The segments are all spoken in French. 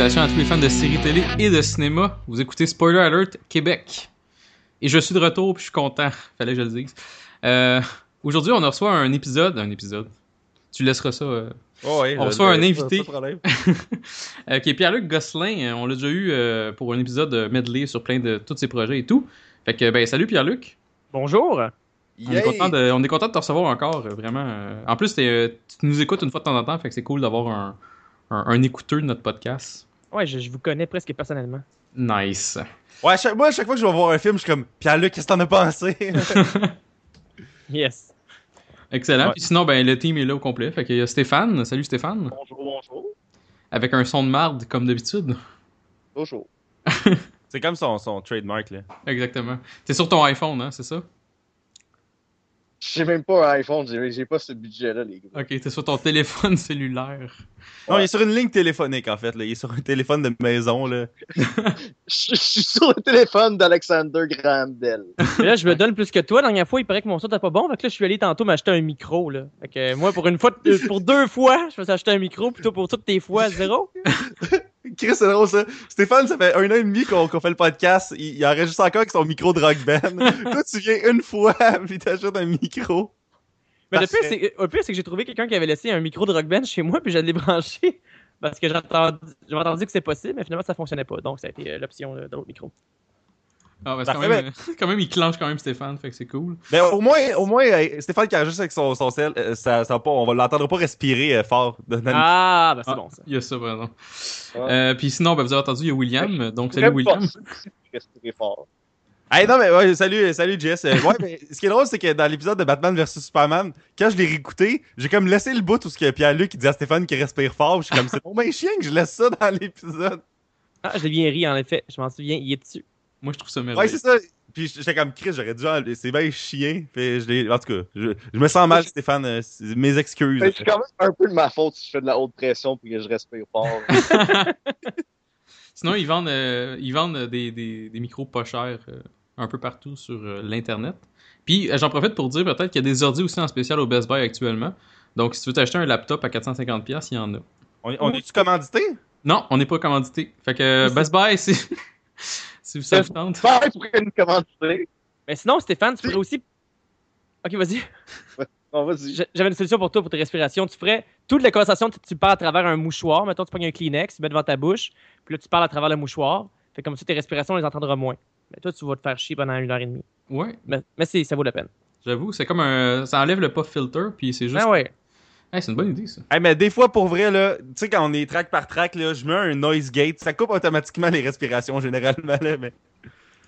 salutations à tous les fans de séries télé et de cinéma. Vous écoutez Spoiler Alert Québec. Et je suis de retour, puis je suis content. Fallait que je le dise. Euh, Aujourd'hui, on reçoit un épisode. Un épisode. Tu laisseras ça. euh, Oh, On reçoit un invité. euh, qui est Pierre-Luc Gosselin. On l'a déjà eu euh, pour un épisode medley sur plein de tous ses projets et tout. Fait que, ben, salut Pierre-Luc. Bonjour. On, est content de, on est content de te recevoir encore, vraiment. En plus, tu nous écoutes une fois de temps en temps, fait que c'est cool d'avoir un, un, un écouteur de notre podcast. Ouais, je, je vous connais presque personnellement. Nice. Ouais, à chaque, moi, à chaque fois que je vais voir un film, je suis comme Pierre-Luc, qu'est-ce que t'en as pensé? Yes. Excellent. Ouais. Puis sinon, ben, le team est là au complet. Fait qu'il y a Stéphane. Salut Stéphane. Bonjour, bonjour. Avec un son de marde, comme d'habitude. Bonjour. c'est comme son, son trademark, là. Exactement. T'es sur ton iPhone, hein, c'est ça? J'ai même pas un iPhone, j'ai pas ce budget-là, les gars. Ok, t'es sur ton téléphone cellulaire. Non, il est sur une ligne téléphonique, en fait, là. Il est sur un téléphone de maison, là. Je, je suis sur le téléphone d'Alexander Graham Bell. Mais là, je me donne plus que toi. La dernière fois, il paraît que mon son n'était pas bon. Fait que là, je suis allé tantôt m'acheter un micro. Là. Fait que moi, pour une fois, pour deux fois, je me suis acheté un micro plutôt pour toutes tes fois zéro. Chris, c'est drôle, ça. Stéphane, ça fait un an et demi qu'on fait le podcast. Il, il enregistre encore avec son micro de rock band. Toi, tu viens une fois, puis t'achètes un micro. Mais le pire, c'est que j'ai trouvé quelqu'un qui avait laissé un micro de rock band chez moi, puis je l'ai branché. Parce que j'ai entendu, j'avais entendu que c'est possible, mais finalement, ça fonctionnait pas. Donc, ça a été euh, l'option euh, de l'autre micro. Ah, ben, c'est quand, Parfait, même, quand même, il clenche quand même Stéphane, fait que c'est cool. Ben, au moins, au moins euh, Stéphane qui enregistre avec son, son sel, euh, ça, ça va pas, on va l'entendre pas respirer euh, fort. Ah, ben c'est Ah, bon ça. Il y a ça, par exemple. Ouais. Euh, puis sinon, ben, vous avez entendu, il y a William. Donc, salut William. respirer fort. Hey, non, mais ouais, salut, salut Jess. Euh, ouais, mais ce qui est drôle, c'est que dans l'épisode de Batman vs Superman, quand je l'ai réécouté, j'ai comme laissé le bout où ce que Pierre-Luc il dit à Stéphane qu'il respire fort. Je suis comme, c'est bon, ben chien que je laisse ça dans l'épisode. Ah, je l'ai bien ri, en effet. Je m'en souviens, il est dessus. Moi, je trouve ça Ouais, merveilleux. c'est ça. Puis j'étais comme Chris, j'aurais dû enlever. C'est bien chien. Fait, je l'ai- en tout cas, je, je me sens mal, Stéphane. euh, mes excuses. Mais C'est quand même un peu de ma faute si je fais de la haute pression puis que je respire fort. Sinon, ils vendent, euh, ils vendent des, des, des micros pas chers euh, un peu partout sur euh, l'Internet. Puis, j'en profite pour dire peut-être qu'il y a des ordi aussi en spécial au Best Buy actuellement. Donc, si tu veux t'acheter un laptop à 450$, il y en a. On, on est-tu commandité? Non, on n'est pas commandité. Fait que euh, Best Buy, c'est. Si ça vous tente? Faire pour une commandité. Mais sinon, Stéphane, tu pourrais aussi. Ok, vas-y. On va dire. J'a- J'avais une solution pour toi, pour tes respirations. Tu ferais toute la conversation, tu, tu parles à travers un mouchoir. Mettons, tu prends un Kleenex, tu mets devant ta bouche, puis là, tu parles à travers le mouchoir. Fait comme ça, tes respirations, on les entendra moins. Mais toi, tu vas te faire chier pendant une heure et demie. Ouais, Mais, mais c'est- ça vaut la peine. j'avoue, c'est comme un. Ça enlève le pop filter, puis c'est juste. Ah ouais. Hey, c'est une bonne idée, ça. Hey, mais des fois, pour vrai, là, tu sais, quand on est track par track, là, je mets un noise gate. Ça coupe automatiquement les respirations, généralement, là, mais.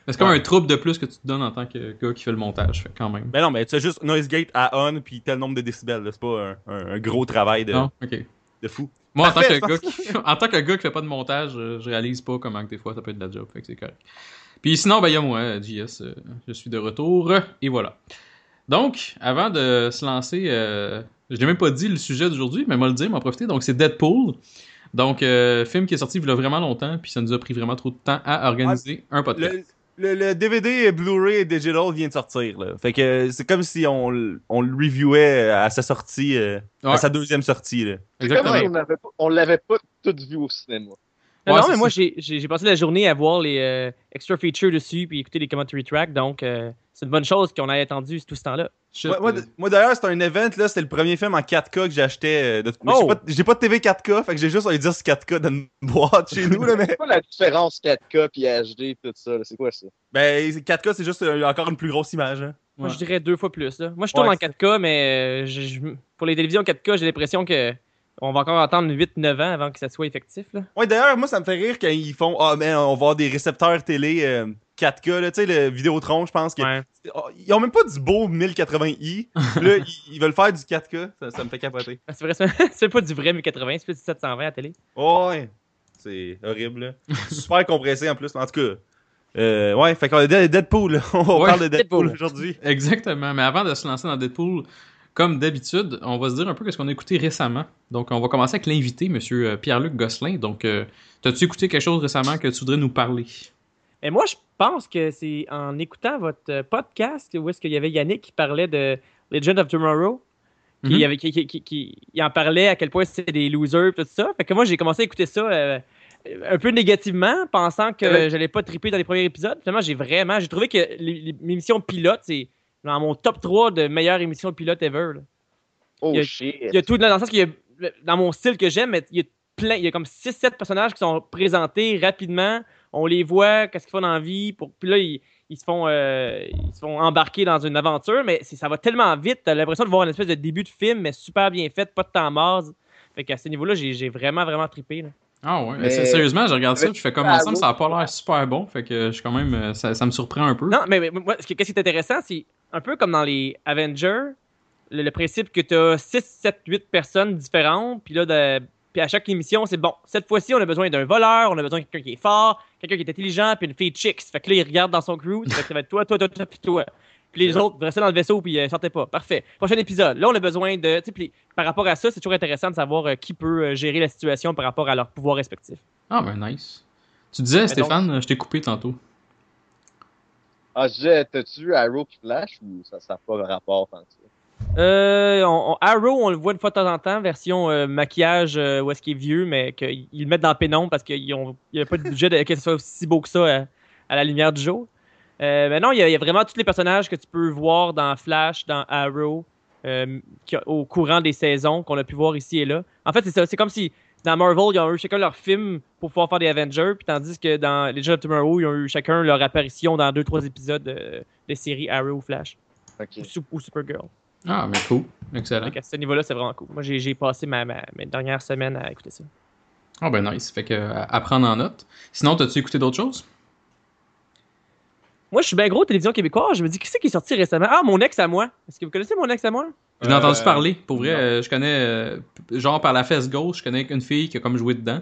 C'est comme Ouais. un trouble de plus que tu te donnes en tant que gars qui fait le montage, quand même. Mais non, mais tu as juste noise gate à on, puis tel nombre de décibels. C'est pas un, un- un gros travail de, Non, ok. de fou. Moi, en tant, que je gars qui, en tant que gars qui fait pas de montage, euh, je réalise pas comment que des fois ça peut être de la job, fait que c'est correct. Puis sinon, ben, il y a moi, JS, euh, je suis de retour, et voilà. Donc, avant de se lancer, euh, je n'ai même pas dit le sujet d'aujourd'hui, mais moi le dire, m'en profiter. Donc, c'est Deadpool. Donc, euh, film qui est sorti il y a vraiment longtemps, puis ça nous a pris vraiment trop de temps à organiser un podcast. Le, le- le DVD Blu-ray et Digital vient de sortir, là. Fait que c'est comme si on, on le reviewait à sa sortie, euh, Ouais. à sa deuxième sortie, là. Exactement. si on l'avait pas- on l'avait pas tout vu au cinéma. Non, Ouais, non, c'est mais moi, j'ai passé la journée à voir les euh, extra features dessus, puis écouter les commentary tracks. Donc, euh, c'est une bonne chose qu'on ait attendu tout ce temps-là. Moi, moi, d- moi, d'ailleurs, c'était un event, là, c'était le premier film en 4K que j'achetais. euh, de- Oh! J'ai pas, j'ai pas de TV 4K, fait que j'ai juste un disque 4K dans une boîte chez nous, là, mais. C'est quoi la différence 4K puis HD tout ça? C'est quoi ça? Ben, 4K, c'est juste euh, encore une plus grosse image, hein. Moi, ouais. je dirais deux fois plus. Là. Moi, je tourne Ouais, en 4K, mais euh, je- je- pour les télévisions 4K, j'ai l'impression que on va encore attendre 8-9 ans avant que ça soit effectif. Là. Ouais, d'ailleurs, moi, ça me fait rire quand ils font Ah, mais on va avoir des récepteurs télé euh, 4K, là, tu sais, le Vidéotron, je pense. Que, Ouais. Oh, Ils ont même pas du beau 1080i. là, ils, ils veulent faire du 4K. Ça, ça me fait capoter. Ah, C'est vrai, c'est c'est pas du vrai 1080, c'est plus du 720 à la télé. Ouais. C'est horrible, là. Super compressé en plus. En tout cas. Euh, ouais, fait qu'on Deadpool. On Ouais, parle de Deadpool, Deadpool. aujourd'hui. Exactement. Mais avant de se lancer dans Deadpool, comme d'habitude, on va se dire un peu ce qu'on a écouté récemment. Donc, on va commencer avec l'invité, monsieur euh, Pierre-Luc Gosselin. Donc, euh, t'as-tu écouté quelque chose récemment que tu voudrais nous parler? Mais moi, je pense que c'est en écoutant votre euh, podcast où est-ce qu'il y avait Yannick qui parlait de Legend of Tomorrow. Qui, Mhm. avait, qui, en parlait à quel point c'était des losers tout ça. Fait que moi, j'ai commencé à écouter ça euh, un peu négativement, pensant que Ouais. j'allais pas triper dans les premiers épisodes. Finalement, j'ai vraiment, j'ai trouvé que l'émission pilote, c'est dans mon top 3 de meilleures émissions pilotes ever. là. Oh Il a- shit. Il y a tout dans le sens qu'il y a, dans mon style que j'aime, mais il y a plein, il y a comme 6-7 personnages qui sont présentés rapidement. On les voit, qu'est-ce qu'ils font dans la vie. Pour, puis là, ils, ils se font, euh, ils se font embarquer dans une aventure, mais ça va tellement vite. T'as l'impression de voir une espèce de début de film, mais super bien fait, pas de temps mort. Fait qu'à ce niveau-là, j'ai j'ai vraiment, vraiment trippé. là. Ah ouais. Mais- Sérieusement, je regarde ça puis je fais comme ensemble, oui. ça a pas l'air super bon. Fait que je suis quand même. euh, Ça, ça me surprend un peu. Non, mais, mais moi, ce qui est intéressant, c'est un peu comme dans les Avengers, le, le principe que tu as 6, 7, 8 personnes différentes, puis là, de- puis à chaque émission, c'est bon, cette fois-ci, on a besoin d'un voleur, on a besoin de quelqu'un qui est fort, quelqu'un qui est intelligent, puis une fille chicks. Fait que là, il regarde dans son crew, ça fait que ça va être toi, toi, toi, toi, puis toi. Puis les autres restaient dans le vaisseau, puis euh, sortaient pas. Parfait. Prochain épisode. Là, on a besoin de. tu sais, puis par rapport à ça, c'est toujours intéressant de savoir euh, qui peut euh, gérer la situation par rapport à leur pouvoir respectif. Ah ben nice. Tu disais, Stéphane, je t'ai coupé tantôt. Ah, je disais, t'as-tu vu Arrow qui flash ou ça n'a pas rapport tant que ça? Euh, on- on- Arrow, on le voit une fois de temps en temps, version euh, maquillage euh, où est-ce qu'il est vieux, mais qu'ils le mettent dans la pénombre parce qu'il n'y a pas de budget de, que ce soit aussi beau que ça à, à la lumière du jour. Euh, mais non, il y, a, il y a vraiment tous les personnages que tu peux voir dans Flash, dans Arrow, euh, qui- au courant des saisons qu'on a pu voir ici et là. En fait, c'est ça. C'est comme si dans Marvel, ils ont eu chacun leur film pour pouvoir faire des Avengers, puis tandis que dans Legends of Tomorrow, ils ont eu chacun leur apparition dans deux, trois épisodes des séries Arrow ou Flash ou, Sup- ou Supergirl. Ah, mais cool. Excellent. Donc, à ce niveau-là, c'est vraiment cool. Moi, j'ai passé ma, ma, mes dernières semaines à écouter ça. Ah ben nice. Fait que à à prendre en note. Sinon, t'as-tu écouté d'autres choses? Moi, je suis bien gros télévision québécoise. Je me dis, qui c'est qui est sorti récemment? Ah, mon ex à moi. Est-ce que vous connaissez mon ex à moi? J'en ai entendu Euh, parler. Pour vrai, euh, je connais, euh, genre par la fesse gauche, je connais une fille qui a comme joué dedans.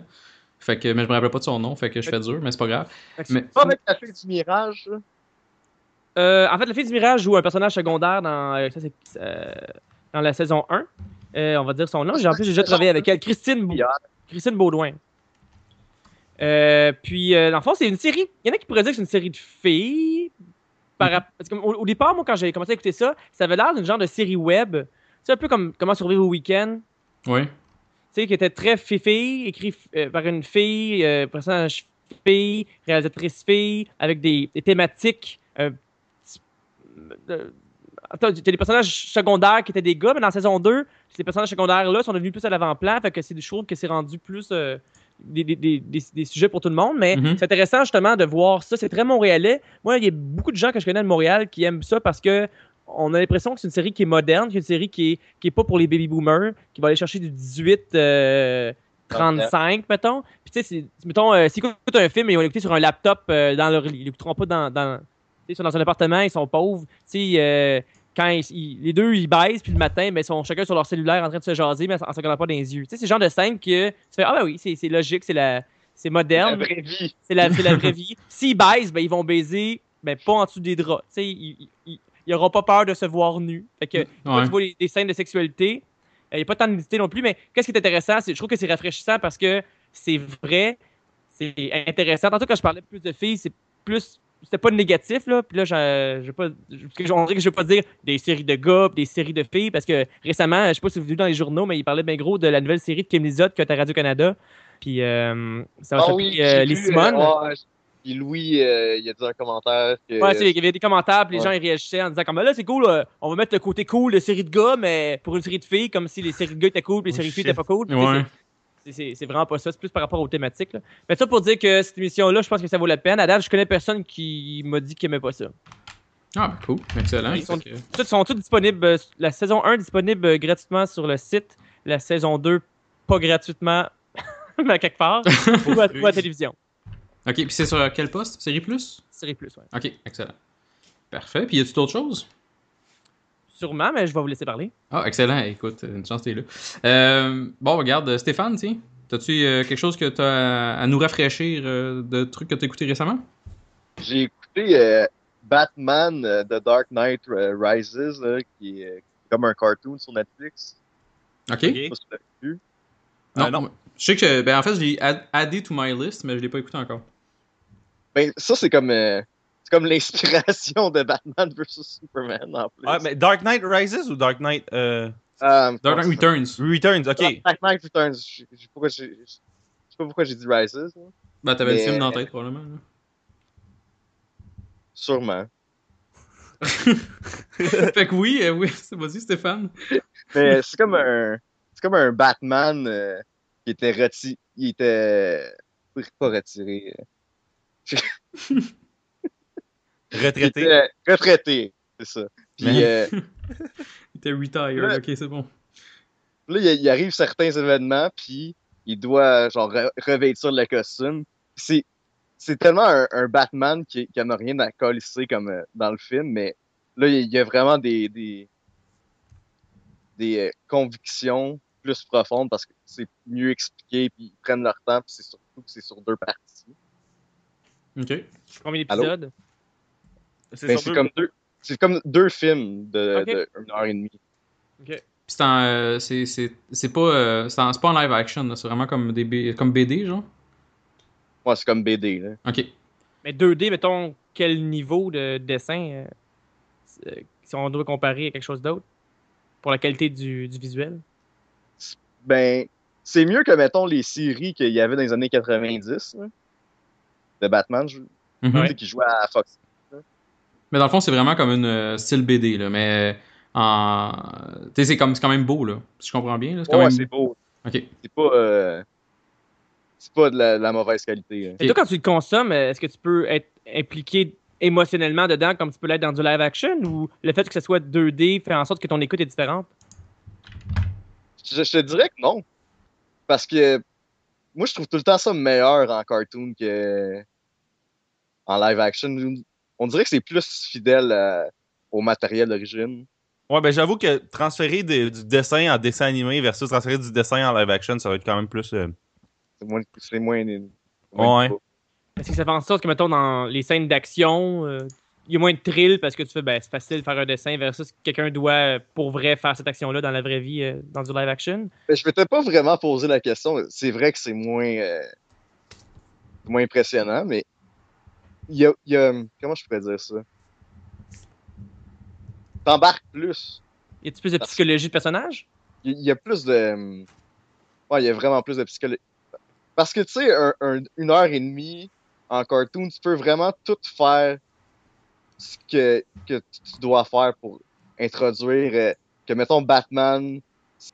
Fait que, mais je me rappelle pas de son nom, fait que je fais dur, mais c'est pas grave. Mais- Pas avec la fille du Mirage? Euh, en fait, la fille du Mirage joue un personnage secondaire dans, euh, ça, c'est, euh, dans la saison 1. Euh, on va dire son nom. J'ai en plus j'ai déjà travaillé avec elle. Christine, Bou-. Christine Baudouin. Euh, puis, euh, dans le fond, c'est une série. Il y en a qui pourraient dire que c'est une série de filles. Par, rap- parce que, au, au départ, moi, quand j'ai commencé à écouter ça, ça avait l'air d'une genre de série web. C'est un peu comme Comment survivre au week-end. Oui. tu sais, qui était très fifi, écrit euh, par une fille, euh, personnage fille, réalisatrice fille, avec des, des thématiques. Euh, Attends, t'as des personnages secondaires qui étaient des gars, mais dans la saison 2, ces personnages secondaires-là sont devenus plus à l'avant-plan, fait que c'est des choses que c'est rendu plus des, des- des- des- sujets pour tout le monde, mais Mhm. c'est intéressant justement de voir ça. C'est très montréalais. Moi, il y a beaucoup de gens que je connais de Montréal qui aiment ça parce que on a l'impression que c'est une série qui est moderne, qui est une série qui est, qui est pas pour les baby boomers, qui va aller chercher du 18 euh, 35, mettons. Puis tu sais, mettons, euh, s'ils écoutent un film et ils vont l'écouter sur un laptop euh, dans leur lit, ils l'écouteront pas dans, ils sont dans un appartement, ils sont pauvres. Tu sais, euh, quand ils- ils- les deux ils baissent, puis le matin, mais ils sont chacun sur leur cellulaire en train de se jaser, mais en se regardant pas dans les yeux. Tu sais, c'est le genre de scène que tu fais ah ben oui, c'est c'est logique, c'est la c'est La moderne. vraie vie. C'est la, c'est la vraie vie. S'ils baisent, ben, ils vont baiser, ben, pas en dessous des draps. Tu sais, ils, ils, ils auront pas peur de se voir nus. Fait que, quand Ouais. tu vois les- des scènes de sexualité, il n'y a pas tant de nudité non plus, mais qu'est-ce qui est intéressant, c'est, je trouve que c'est rafraîchissant parce que c'est vrai, c'est intéressant. Tantôt, quand je parlais plus de filles, c'est plus. C'était pas négatif, là. Puis là, je, je vais pas. que on dirait que je vais pas dire des séries de gars, des séries de filles, parce que récemment, je sais pas si vous avez vu dans les journaux, mais ils parlaient bien gros de la nouvelle série de Kim Lizotte qui est à Radio-Canada. Puis euh, ça va Ah oui, euh, Les vu, Simones. euh, Puis Louis, euh, il a dit un commentaire que. Ouais, c'est- il y avait des commentaires, puis les Ouais. gens ils réagissaient en disant comme là c'est cool, euh, on va mettre le côté cool de série de gars, mais pour une série de filles, comme si les séries de gars étaient cool, puis les Oh, séries de filles étaient pas cool. Ouais. C'est- vraiment pas ça, c'est plus par rapport aux thématiques. Là. Mais ça pour dire que cette émission-là, je pense que ça vaut la peine. À date, je connais personne qui m'a dit qu'il aimait pas ça. Ah, ben cool. Excellent. Ils sont- que- Tous sont disponibles. euh, La saison 1 disponible euh, gratuitement sur le site, la saison 2 pas gratuitement, mais à quelque part, ou à, ou à la télévision. Ok, puis c'est sur quel poste? Série Plus? Série plus, ouais. Ok, excellent. Parfait. Puis y a-tu d'autres choses? Sûrement, mais je vais vous laisser parler. Ah, excellent. Écoute, une chance t'es là. Euh, bon, regarde, Stéphane, tiens. T'as-tu euh, quelque chose que t'as à, à nous rafraîchir euh, de trucs que t'as écouté récemment? J'ai écouté euh, Batman euh, The Dark Knight euh, Rises, là, qui est euh, comme un cartoon sur Netflix. Ok. Je sais pas si vous l'avez vu. Non, Ah, non. non. Je sais que, ben en fait, je l'ai add- addé to my list, mais je l'ai pas écouté encore. Ben, ça, c'est comme, euh, c'est comme l'inspiration de Batman vs Superman, en plus. Ouais, mais Dark Knight Rises ou Dark Knight euh, Euh, Dark Knight Returns. Returns? Ok. Dark Knight Returns. Je je sais pas pourquoi j'ai- je sais pas pourquoi j'ai dit Rises. là. Ben, t'avais le film dans la tête, probablement. là. Sûrement. fait que oui, euh, oui, vas-y, Stéphane. Mais c'est comme un. C'est comme un Batman euh, qui était retiré. Il était. Pas retiré. euh, Retraité. était retraité. C'est ça. Puis euh, Il était retired, ok, c'est bon. là, il, il arrive certains événements, puis il doit genre re- revêtir le costume. C'est c'est tellement un, un Batman qui, qui en a rien à colisser comme euh, dans le film, mais là, il y a vraiment des des, des euh, convictions plus profondes parce que c'est mieux expliqué, puis ils prennent leur temps, puis c'est surtout que c'est sur deux parties. Ok. Combien d'épisodes? C'est Ben, deux- comme deux c'est comme deux films de, Ok. de une heure et demie. C'est euh, c'est, pas, euh, c'est, en, pas en live action, c'est vraiment comme des B- comme BD, genre? Ouais, c'est comme BD, là. Ok. Mais 2D, mettons, quel niveau de dessin euh, si on doit comparer à quelque chose d'autre pour la qualité du, du visuel? Ben, c'est mieux que, mettons, les séries qu'il y avait dans les années 90, là, de Batman, je, Mhm. qui jouait à Fox. Mais dans le fond, c'est vraiment comme une euh, style BD, là. Mais en. Tu sais, c'est, comme, c'est quand même beau, là. Si je comprends bien, là. C'est quand Ouais, même. c'est beau. Ok. C'est pas, euh, c'est pas de la, de la mauvaise qualité. là. Et toi, quand tu le consommes, euh, est-ce que tu peux être impliqué émotionnellement dedans comme tu peux l'être dans du live action ou le fait que ce soit 2D fait en sorte que ton écoute est différente? Je, je te dirais que non. Parce que moi, je trouve tout le temps ça meilleur en cartoon que en live action. On dirait que c'est plus fidèle euh, au matériel d'origine. Ouais, ben j'avoue que transférer de- du dessin en dessin animé versus transférer du dessin en live action, ça va être quand même plus. euh, C'est moins, c'est moins, moins Ouais. Est-ce que ça fait en sorte que, mettons, dans les scènes d'action, euh, il y a moins de thrill parce que tu fais, ben, c'est facile de faire un dessin versus quelqu'un doit, pour vrai, faire cette action-là dans la vraie vie, euh, dans du live action? Mais je m'étais pas vraiment posé la question. C'est vrai que c'est moins, euh, moins impressionnant, mais y a, y a- Comment je pourrais dire ça? T'embarques plus. Y a-t-il plus de Parce- psychologie de personnage? Il y a plus de. Ouais, il y a vraiment plus de psychologie. Parce que, tu sais, un- un- une heure et demie en cartoon, tu peux vraiment tout faire ce que, que tu dois faire pour introduire. euh, que, mettons, Batman,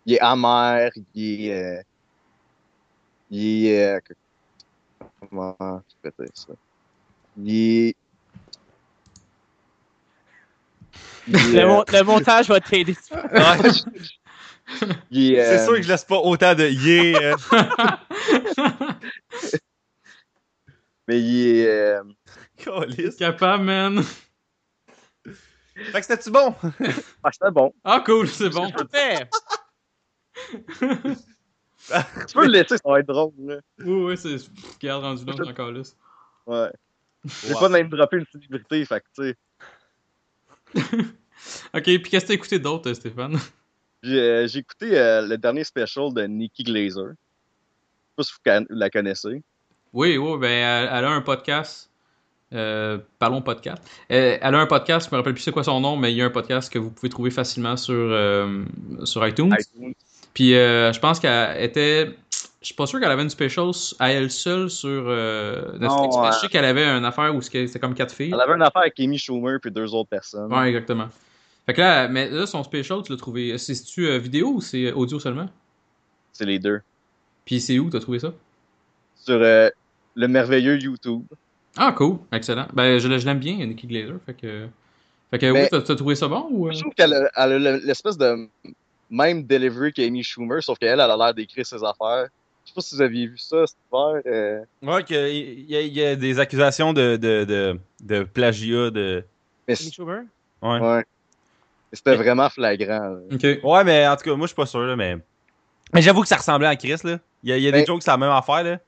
il est amer, il est. euh, il est. euh, comment je peux dire ça? Il est. il est, Le, euh, mon- le montage va t'aider. C'est euh, sûr que je laisse pas autant de yeah. Mais il est. euh. Capable, man. Fait que c'était-tu bon? Ah, c'était bon. Ah, cool, c'est bon. Parfait! Tu peux le laisser, ça va être drôle. Là. Oui, oui, c'est. Regarde, rendu c'est encore là. Ouais. J'ai Wow. pas même droppé une célébrité, fait que tu sais. Ok, puis qu'est-ce que t'as écouté d'autre, Stéphane? J'ai euh, écouté euh, le dernier special de Nikki Glazer. Je sais pas si vous la connaissez. Oui, oui, ben, elle, elle a un podcast. Euh, parlons podcast. Euh, elle a un podcast, je me rappelle plus c'est quoi son nom, mais il y a un podcast que vous pouvez trouver facilement sur, sur iTunes. iTunes. Puis je pense qu'elle était. Je suis pas sûr qu'elle avait une special à elle seule sur euh, Netflix. Non, je euh, sais qu'elle avait une affaire où c'était comme quatre filles. Elle avait une affaire avec Amy Schumer puis deux autres personnes. Ouais, exactement. Fait que là, mais là, son special, tu l'as trouvé. C'est-tu euh, vidéo ou c'est audio seulement? C'est les deux. Puis c'est où t'as trouvé ça? Sur euh, le merveilleux YouTube. Ah, cool. Excellent. Ben, je, je l'aime bien, Nikki Glazer. Fait que. Fait que, oui, t'as t'as trouvé ça bon ou. Je trouve qu'elle a, elle a l'espèce de même delivery qu'Amy Schumer, sauf qu'elle, elle a l'air d'écrire ses affaires. Je sais pas si vous aviez vu ça cet hiver. euh, Ouais, qu'il y, a- il y a des accusations de, de, de, de plagiat. De... Schumer? Ouais. ouais. C'était vraiment flagrant. là. Ok. ouais, mais en tout cas, moi, je suis pas sûr, là, mais. Mais j'avoue que ça ressemblait à Chris, là. Il y a, il y a des Mais- jokes, c'est la même affaire, là.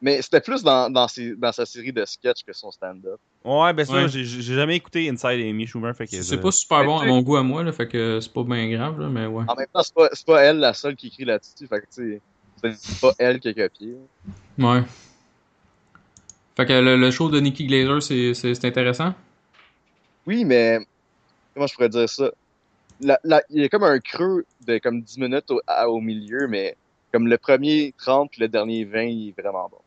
Mais c'était plus dans, dans, ses- dans sa série de sketchs que son stand-up. Ouais, ben ça, Ouais. j'ai jamais écouté Inside Amy Schumer, fait que. C'est pas super bon à mon goût à moi, là. Fait que c'est pas bien grave, là, mais ouais. En même temps, c'est pas, c'est pas elle la seule qui écrit là-dessus. Fait que, tu sais, c'est pas elle qui a copié. Ouais. Fait que le, le show de Nikki Glazer, c'est- intéressant? Oui, mais comment je pourrais dire ça? La- la- il y a comme un creux de comme 10 minutes au, à- au milieu, mais Comme le premier 30 puis le dernier 20, il est vraiment bon.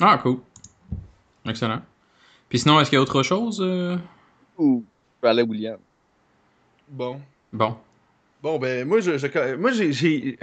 Ah, cool. Excellent. Puis sinon, est-ce qu'il y a autre chose? euh? Ou Raleigh Williams. Bon. Bon. Bon, ben, moi, je, je- moi, j'ai, j'ai,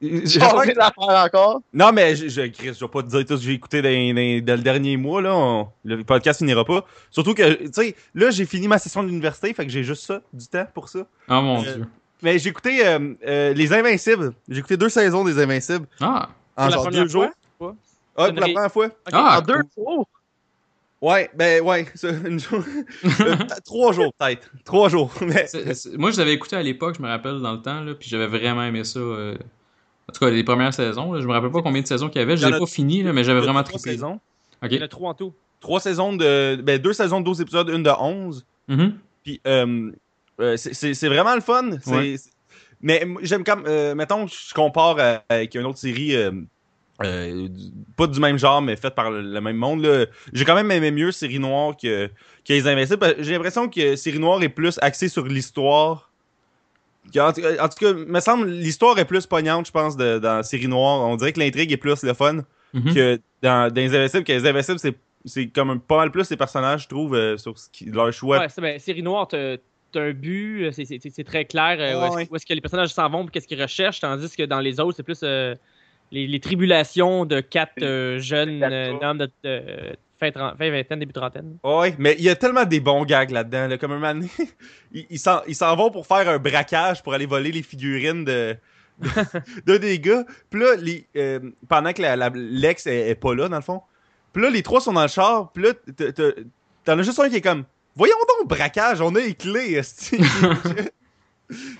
faire encore. Non, mais je, je, Chris, je vais pas te dire tout ce que j'ai écouté dans, dans- dans le dernier mois, là. on- le podcast finira pas. Surtout que, tu sais, là, j'ai fini ma session de l'université, fait que j'ai juste ça, du temps pour ça. Oh mon Euh, dieu. Mais j'ai écouté euh, euh, Les Invincibles. J'ai écouté deux saisons des Invincibles Ah. en genre première deux jours. fois? Ah, pour la première fois. Ah, en deux cool. Ouais, ben ouais, ça, une jour- trois jours peut-être. Trois jours. Mais, Moi, je l'avais écouté à l'époque, je me rappelle, dans le temps, là, puis j'avais vraiment aimé ça. euh, En tout cas, les premières saisons, là, je me rappelle pas combien de saisons qu'il y avait. Je l'ai pas fini, là, mais j'avais vraiment trois trippé. saisons. Il y en a trois en tout. Trois saisons de. Ben, deux saisons de 12 épisodes, une de 11. Mhm. Puis, euh, euh, c'est- vraiment le fun. Ouais. Mais j'aime comme. euh, mettons, je compare avec une autre série. Euh, pas du même genre, mais faite par le, le même monde. J'ai quand même aimé mieux Série Noire que, que Les Invincibles. J'ai l'impression que Série Noire est plus axée sur l'histoire. En, tout cas- en tout cas, me semble l'histoire est plus pognante, je pense, de- dans Série Noire. On dirait que l'intrigue est plus le fun Mhm. que dans, dans Les Invincibles. Que Les Invincibles, c'est comme un- pas mal plus les personnages, je trouve, euh, sur ce qui, leur choix. Ouais, ben, série noire, t'as un but, c'est- très clair euh, où est-ce ouais. que les personnages s'en vont qu'est-ce qu'ils recherchent, tandis que dans les autres, c'est plus les, les tribulations de quatre euh, jeunes Quatre euh, hommes de, de fin, vingtaine, début trentaine. Ouais, mais il y a tellement des bons gags là-dedans. Là, comme un moment ils s'en vont pour faire un braquage pour aller voler les figurines de de- des gars. Puis là, les, euh, pendant que l'ex est, est pas là, dans le fond. Puis là, les trois sont dans le char. Puis là, t'en as juste un qui est comme Voyons donc, braquage, on a les clés.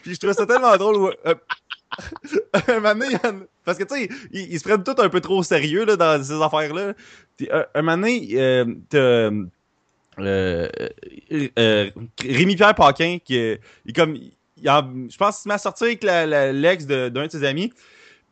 Puis je trouve ça tellement drôle. euh, un moment donné, parce que tu sais, ils, ils se prennent tout un peu trop au sérieux là, dans ces affaires-là. Un, un moment donné, euh, euh, euh, Rémi-Pierre Paquin qui est comme il je pense qu'il à sortir avec l'ex d'un de, ses amis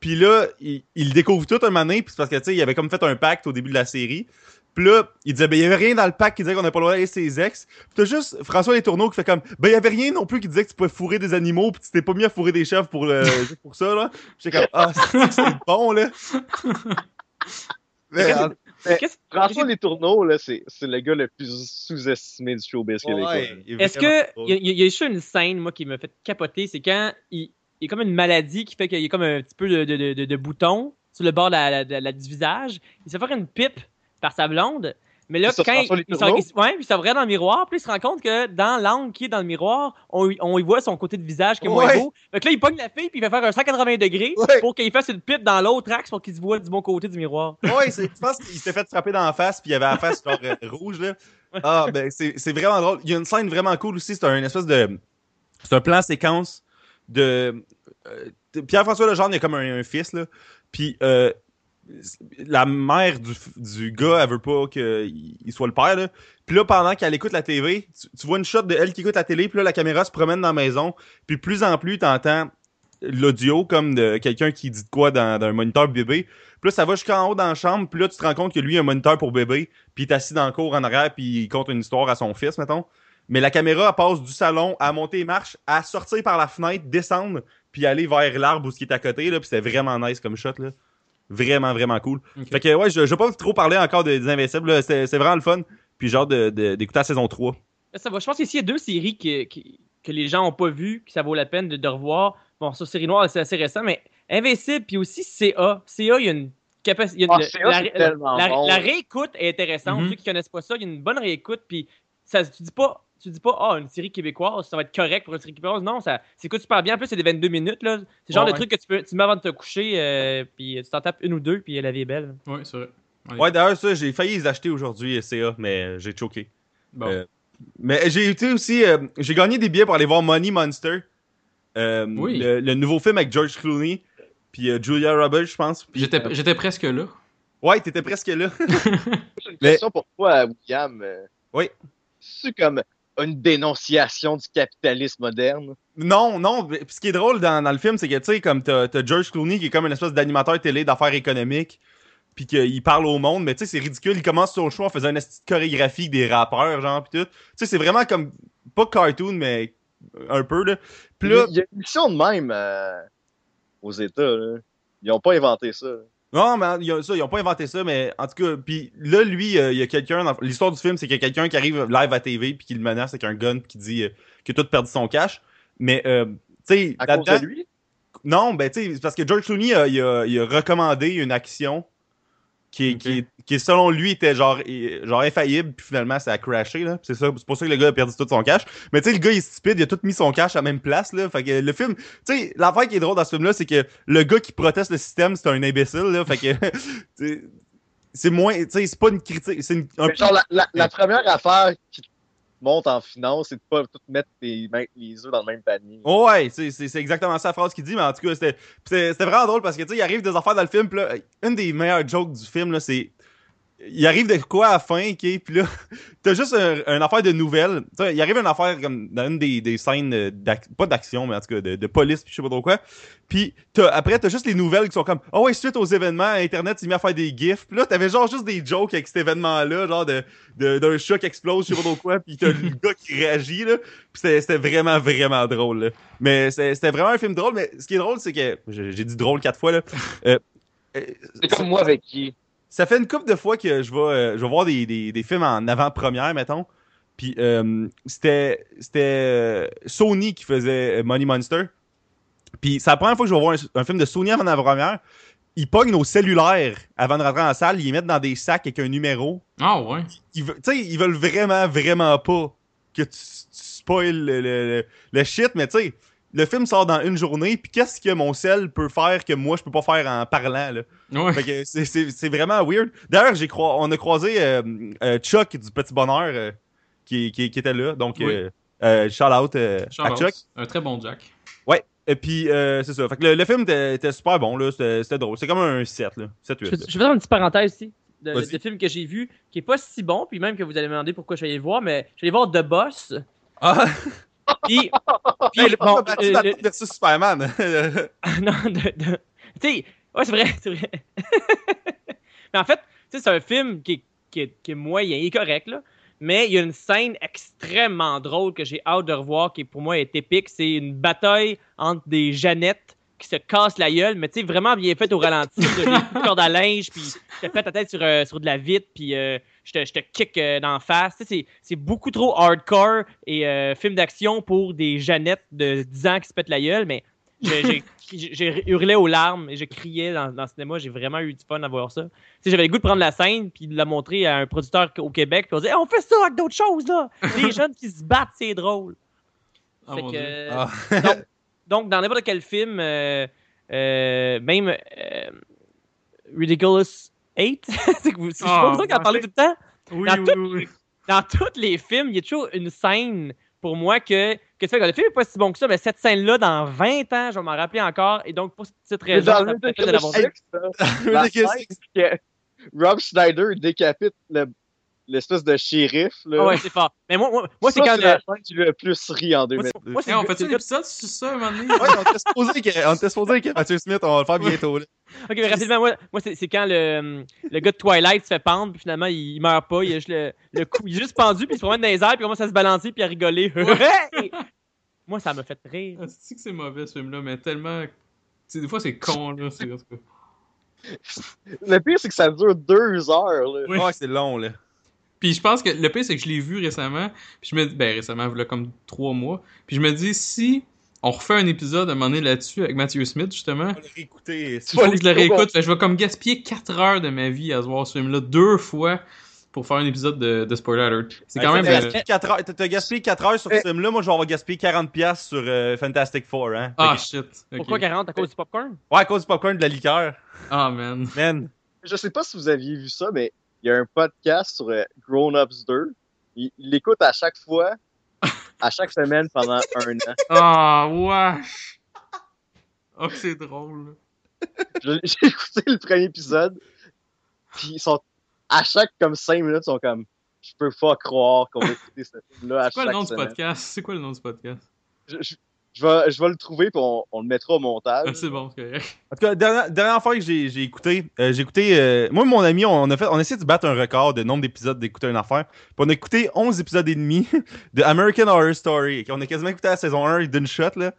puis là il, il découvre tout un moment donné parce que tu sais il avait comme fait un pacte au début de la série puis là il disait ben il y avait rien dans le pacte qui disait qu'on n'avait pas le droit d'aller ses ex puis t'as juste François Les Tourneaux qui fait comme ben il y avait rien non plus qui disait que tu pouvais fourrer des animaux puis tu t'es pas mis à fourrer des chefs pour le juste pour ça là j'étais comme ah c'est c'est bon là Mais, Qu'est-ce- en- Mais Qu'est-ce- François Les Tourneaux, là, c'est c'est le gars le plus sous-estimé du showbiz québécois. ouais, il est Est-ce que il y, a- il y a juste une scène moi qui m'a fait capoter, c'est quand il, il y a comme une maladie qui fait qu'il y a comme un petit peu de, de, de, de boutons sur le bord de la, de la- du visage. Il se fait faire une pipe par sa blonde. Mais là, quand il, il, ouais, il dans le miroir, puis il se rend compte que dans l'angle qui est dans le miroir, on, y- on y voit son côté de visage qui est moins Ouais. beau. Fait que là, il pogne la fille, puis il va faire un 180 degrés Ouais. pour qu'il fasse une pipe dans l'autre axe pour qu'il se voit du bon côté du miroir. Ouais, c'est- je pense qu'il s'était fait frapper dans la face, puis il avait la face genre euh, rouge, là. Ah, ben, c'est vraiment drôle. Il y a une scène vraiment cool aussi, c'est un espèce de. C'est un plan séquence de. euh, de- Pierre-François Legendre, il a comme un, un fils, là. Puis euh, la mère du, gars, elle veut pas qu'il il soit le père, là. Puis là, pendant qu'elle écoute la TV, tu, vois une shot de elle qui écoute la télé, puis là, la caméra se promène dans la maison, puis plus en plus, t'entends l'audio comme de quelqu'un qui dit de quoi dans, un moniteur bébé. Puis là, ça va jusqu'en haut dans la chambre, puis là, tu te rends compte que lui, a un moniteur pour bébé, puis il est assis dans le cour en arrière, puis il compte une histoire à son fils, mettons. Mais la caméra, elle passe du salon à monter les marches, à sortir par la fenêtre, descendre, puis aller vers l'arbre où ce qui est à côté, là, puis c'était vraiment nice comme shot, là. Vraiment, vraiment cool. Fait que, ouais, je, je vais pas trop parler encore de- des Invincibles. C'est c'est vraiment le fun. Puis genre de- de- d'écouter la saison 3. Ça va. Je pense qu'ici, il y a deux séries que, que, que les gens n'ont pas vues, que ça vaut la peine de, de revoir. Bon, ça, Série Noire, c'est assez récent, mais Invincible, puis aussi CA. CA, il y a une capacité. Ah, CA, c'est tellement la, bon. la réécoute est intéressante. Mhm. Ceux qui connaissent pas ça, il y a une bonne réécoute, puis ça, tu dis pas. Tu dis pas, ah, une série québécoise, ça va être correct pour une série québécoise. Non, ça s'écoute super bien. En plus, c'est des 22 minutes. là. C'est le genre Ouais, de truc que tu peux tu mets avant de te coucher, euh, puis tu t'en tapes une ou deux, puis la vie est belle. Ouais, c'est vrai. Ouais. Ouais, d'ailleurs, ça, j'ai failli les acheter aujourd'hui, CA, mais j'ai choqué. Bon. Euh, Mais j'ai été aussi. euh, j'ai gagné des billets pour aller voir Money Monster. Euh, Oui. le, le nouveau film avec George Clooney. Puis euh, Julia Roberts, je pense. J'étais euh, j'étais presque là. ouais, t'étais presque là. J'ai une Mais- question pour toi, William. Oui. C'est comme une dénonciation du capitalisme moderne. non, non. ce qui est drôle dans, dans le film, c'est que, tu sais, comme t'as t'as George Clooney qui est comme une espèce d'animateur télé d'affaires économiques. Puis qu'il parle au monde, mais tu sais, c'est ridicule. Il commence son show en faisant une chorégraphie des rappeurs, genre, pis tout. Tu sais, c'est vraiment comme. Pas cartoon, mais un peu, là. Puis Il y a- là, il y a une émission de même euh, aux États. Là. Ils ont pas inventé ça. Non, mais ils ont, ça, ils ont pas inventé ça, mais en tout cas, puis là, lui, euh, il y a quelqu'un, dans- l'histoire du film, c'est qu'il y a quelqu'un qui arrive live à TV puis qui le menace avec un gun puis qui dit euh, que tout perdu son cash. Mais, euh, tu sais, À cause de lui? Non, ben tu sais, parce que George Clooney il a, il a recommandé une action qui, qui, qui, selon lui était genre, genre infaillible, puis finalement ça a crashé là. C'est ça, c'est pour ça que le gars a perdu tout son cash. Mais tu sais, le gars il est stupide, il a tout mis son cash à la même place là. Fait que le film, tu sais, l'affaire qui est drôle dans ce film là, c'est que le gars qui proteste le système, c'est un imbécile là. Fait que c'est moins, tu sais, c'est pas une critique, c'est une- un genre, la, la, la première affaire qui te monte en finance, c'est de pas tout mettre les œufs dans le même panier. Oh ouais, c'est exactement ça la phrase qu'il dit, mais en tout cas, c'était vraiment drôle parce que, tu sais, il arrive des affaires dans le film, pis là, une des meilleures jokes du film, là, c'est. Il arrive de quoi à la fin, ok? Puis là, t'as juste un, une affaire de nouvelles. Tu sais, il arrive une affaire comme dans une des, des scènes, pas d'action, mais en tout cas de, de police, puis je sais pas trop quoi. Puis t'as- après, t'as juste les nouvelles qui sont comme, oh ouais, suite aux événements, Internet s'est mis à faire des gifs. Puis là, t'avais genre juste des jokes avec cet événement-là, genre de de- d'un chat qui explose, je sais pas trop quoi, puis t'as le gars qui réagit, là. Puis c'était c'était vraiment, vraiment drôle, là. Mais c'était vraiment un film drôle, mais ce qui est drôle, c'est que. J'ai j'ai dit drôle quatre fois, là. Euh, euh, C'est comme moi avec qui? Ça fait une couple de fois que je vais, euh, je vais voir des, des, des films en avant-première, mettons. Puis euh, c'était c'était euh, Sony qui faisait Money Monster. Puis c'est la première fois que je vais voir un, un film de Sony en avant-première. Ils pognent nos cellulaires avant de rentrer en salle, ils les mettent dans des sacs avec un numéro. Ah ouais. Ils, tu sais, ils veulent vraiment, vraiment pas que tu, tu spoil le, le, le- le shit, mais tu sais, le film sort dans une journée, puis qu'est-ce que mon sel peut faire que moi je peux pas faire en parlant, là? Ouais. Fait que c'est- c'est c'est vraiment weird. D'ailleurs, j'ai croi- on a croisé euh, euh, Chuck du Petit Bonheur euh, qui, qui, qui était là. Donc, Oui. euh, euh, shout out euh, à Chuck. Un très bon Jack. Et puis, euh, c'est ça. Fait que le, le film était, super bon. là. C'était c'était drôle. C'est comme un 7. Là. 7 Je 8. vais je vais faire une petite parenthèse ici de, de films que j'ai vu qui est pas si bon, puis même que vous allez me demander pourquoi je suis allé le voir, mais je suis allé voir The Boss. Ah, Puis, puis bon, euh, le- versus Superman. non, de, de- tu sais, ouais, c'est vrai, c'est vrai. mais en fait, c'est un film qui est, qui qui est moyen, il est correct, là. Mais il y a une scène extrêmement drôle que j'ai hâte de revoir, qui pour moi est épique. C'est une bataille entre des Jeannettes qui se cassent la gueule, mais tu sais, vraiment bien faite au ralenti. J'ai à linge, puis je te fais ta tête sur, euh, sur de la vitre, puis euh, je, te, je te kick euh, d'en face. Tu sais, c'est- c'est beaucoup trop hardcore et euh, film d'action pour des Jeannettes de 10 ans qui se pètent la gueule, mais j'ai- hurlé aux larmes et je criais dans, dans le cinéma. J'ai vraiment eu du fun à voir ça. Tu sais, J'avais le goût de prendre la scène puis de la montrer à un producteur au Québec. Puis on dit Hey, on fait ça avec d'autres choses là. Les jeunes qui se battent, c'est drôle. Ah, Fait mon que, Dieu. euh, Ah. donc, donc, dans n'importe quel film, euh, euh, même euh, Ridiculous 8, c'est que vous- c'est Ah, pas ça qu'en ouais. parlez tout le temps. Oui, dans oui, tout- oui. Dans tous les films, il y a toujours une scène pour moi que, que tu fais, le film est pas si bon que ça, mais cette scène-là, dans 20 ans, je vais m'en rappeler encore. Et donc, pour cette raison, ça me fait Rob Schneider décapite le- l'espèce de shérif. Là. Ah ouais, c'est fort. Mais moi, moi, moi c'est Ça, quand. la le- scène qui lui a le plus ri en moi, 2000. c'est- moi, c'est Hey, on le- fait c'est un épisode sur ça un moment donné? Ouais, on était supposé que, on était supposé avec Mathieu Smith, on va le faire bientôt. Là. Ok, mais rapidement, moi, moi c'est, c'est quand le, le gars de Twilight se fait pendre, puis finalement, il, il meurt pas, il a juste le, le coup, il est juste pendu, puis il se promène dans les airs, puis il commence à se balancer, puis à rigoler. Hey! moi, ça m'a fait rire. Ah, C'est que c'est mauvais ce film-là, mais tellement. Tu sais, des fois c'est con là. c'est-. Le pire, c'est que ça dure deux heures. Là. Oui. Ouais, c'est long, là. Puis je pense que le pire, c'est que je l'ai vu récemment. Puis je me dis, ben récemment, il y a comme trois mois. Puis je me dis, si on refait un épisode à un moment donné là-dessus avec Matthew Smith, justement, le réécouter. il faut que je le réécoute. Fait je vais comme gaspiller 4 heures de ma vie à se voir ce film-là deux fois pour faire un épisode de, de Spoiler Alert. C'est quand même. T'as euh, gaspillé quatre heures- t'as gaspillé 4 heures sur ce film-là. Moi, je vais avoir gaspillé 40$ sur euh, Fantastic Four. Hein. Ah shit. Pourquoi 40 à cause du popcorn? Ouais, à cause du popcorn de la liqueur. Ah man. Man. Je sais pas si vous aviez vu ça, mais il y a un podcast sur euh, Grown Ups 2. Il l'écoute à chaque fois, à chaque semaine pendant un an. Ah. Oh, que c'est drôle. J'ai écouté le premier épisode, puis ils sont à chaque comme 5 minutes, ils sont comme je peux pas croire qu'on va écouter ce film-là à C'est quoi chaque le nom du podcast? C'est quoi le nom du podcast? Je, je- je vais, je vais le trouver puis on, on le mettra au montage. Ah, c'est bon, c'est correct. En tout cas, dernière, dernière fois que j'ai j'ai écouté, euh, j'ai écouté. euh, moi et mon ami, on a fait, on a essayé de battre un record de nombre d'épisodes d'écouter une affaire. Puis on a écouté 11 épisodes et demi de American Horror Story. On a quasiment écouté la saison 1 d'une shot, là.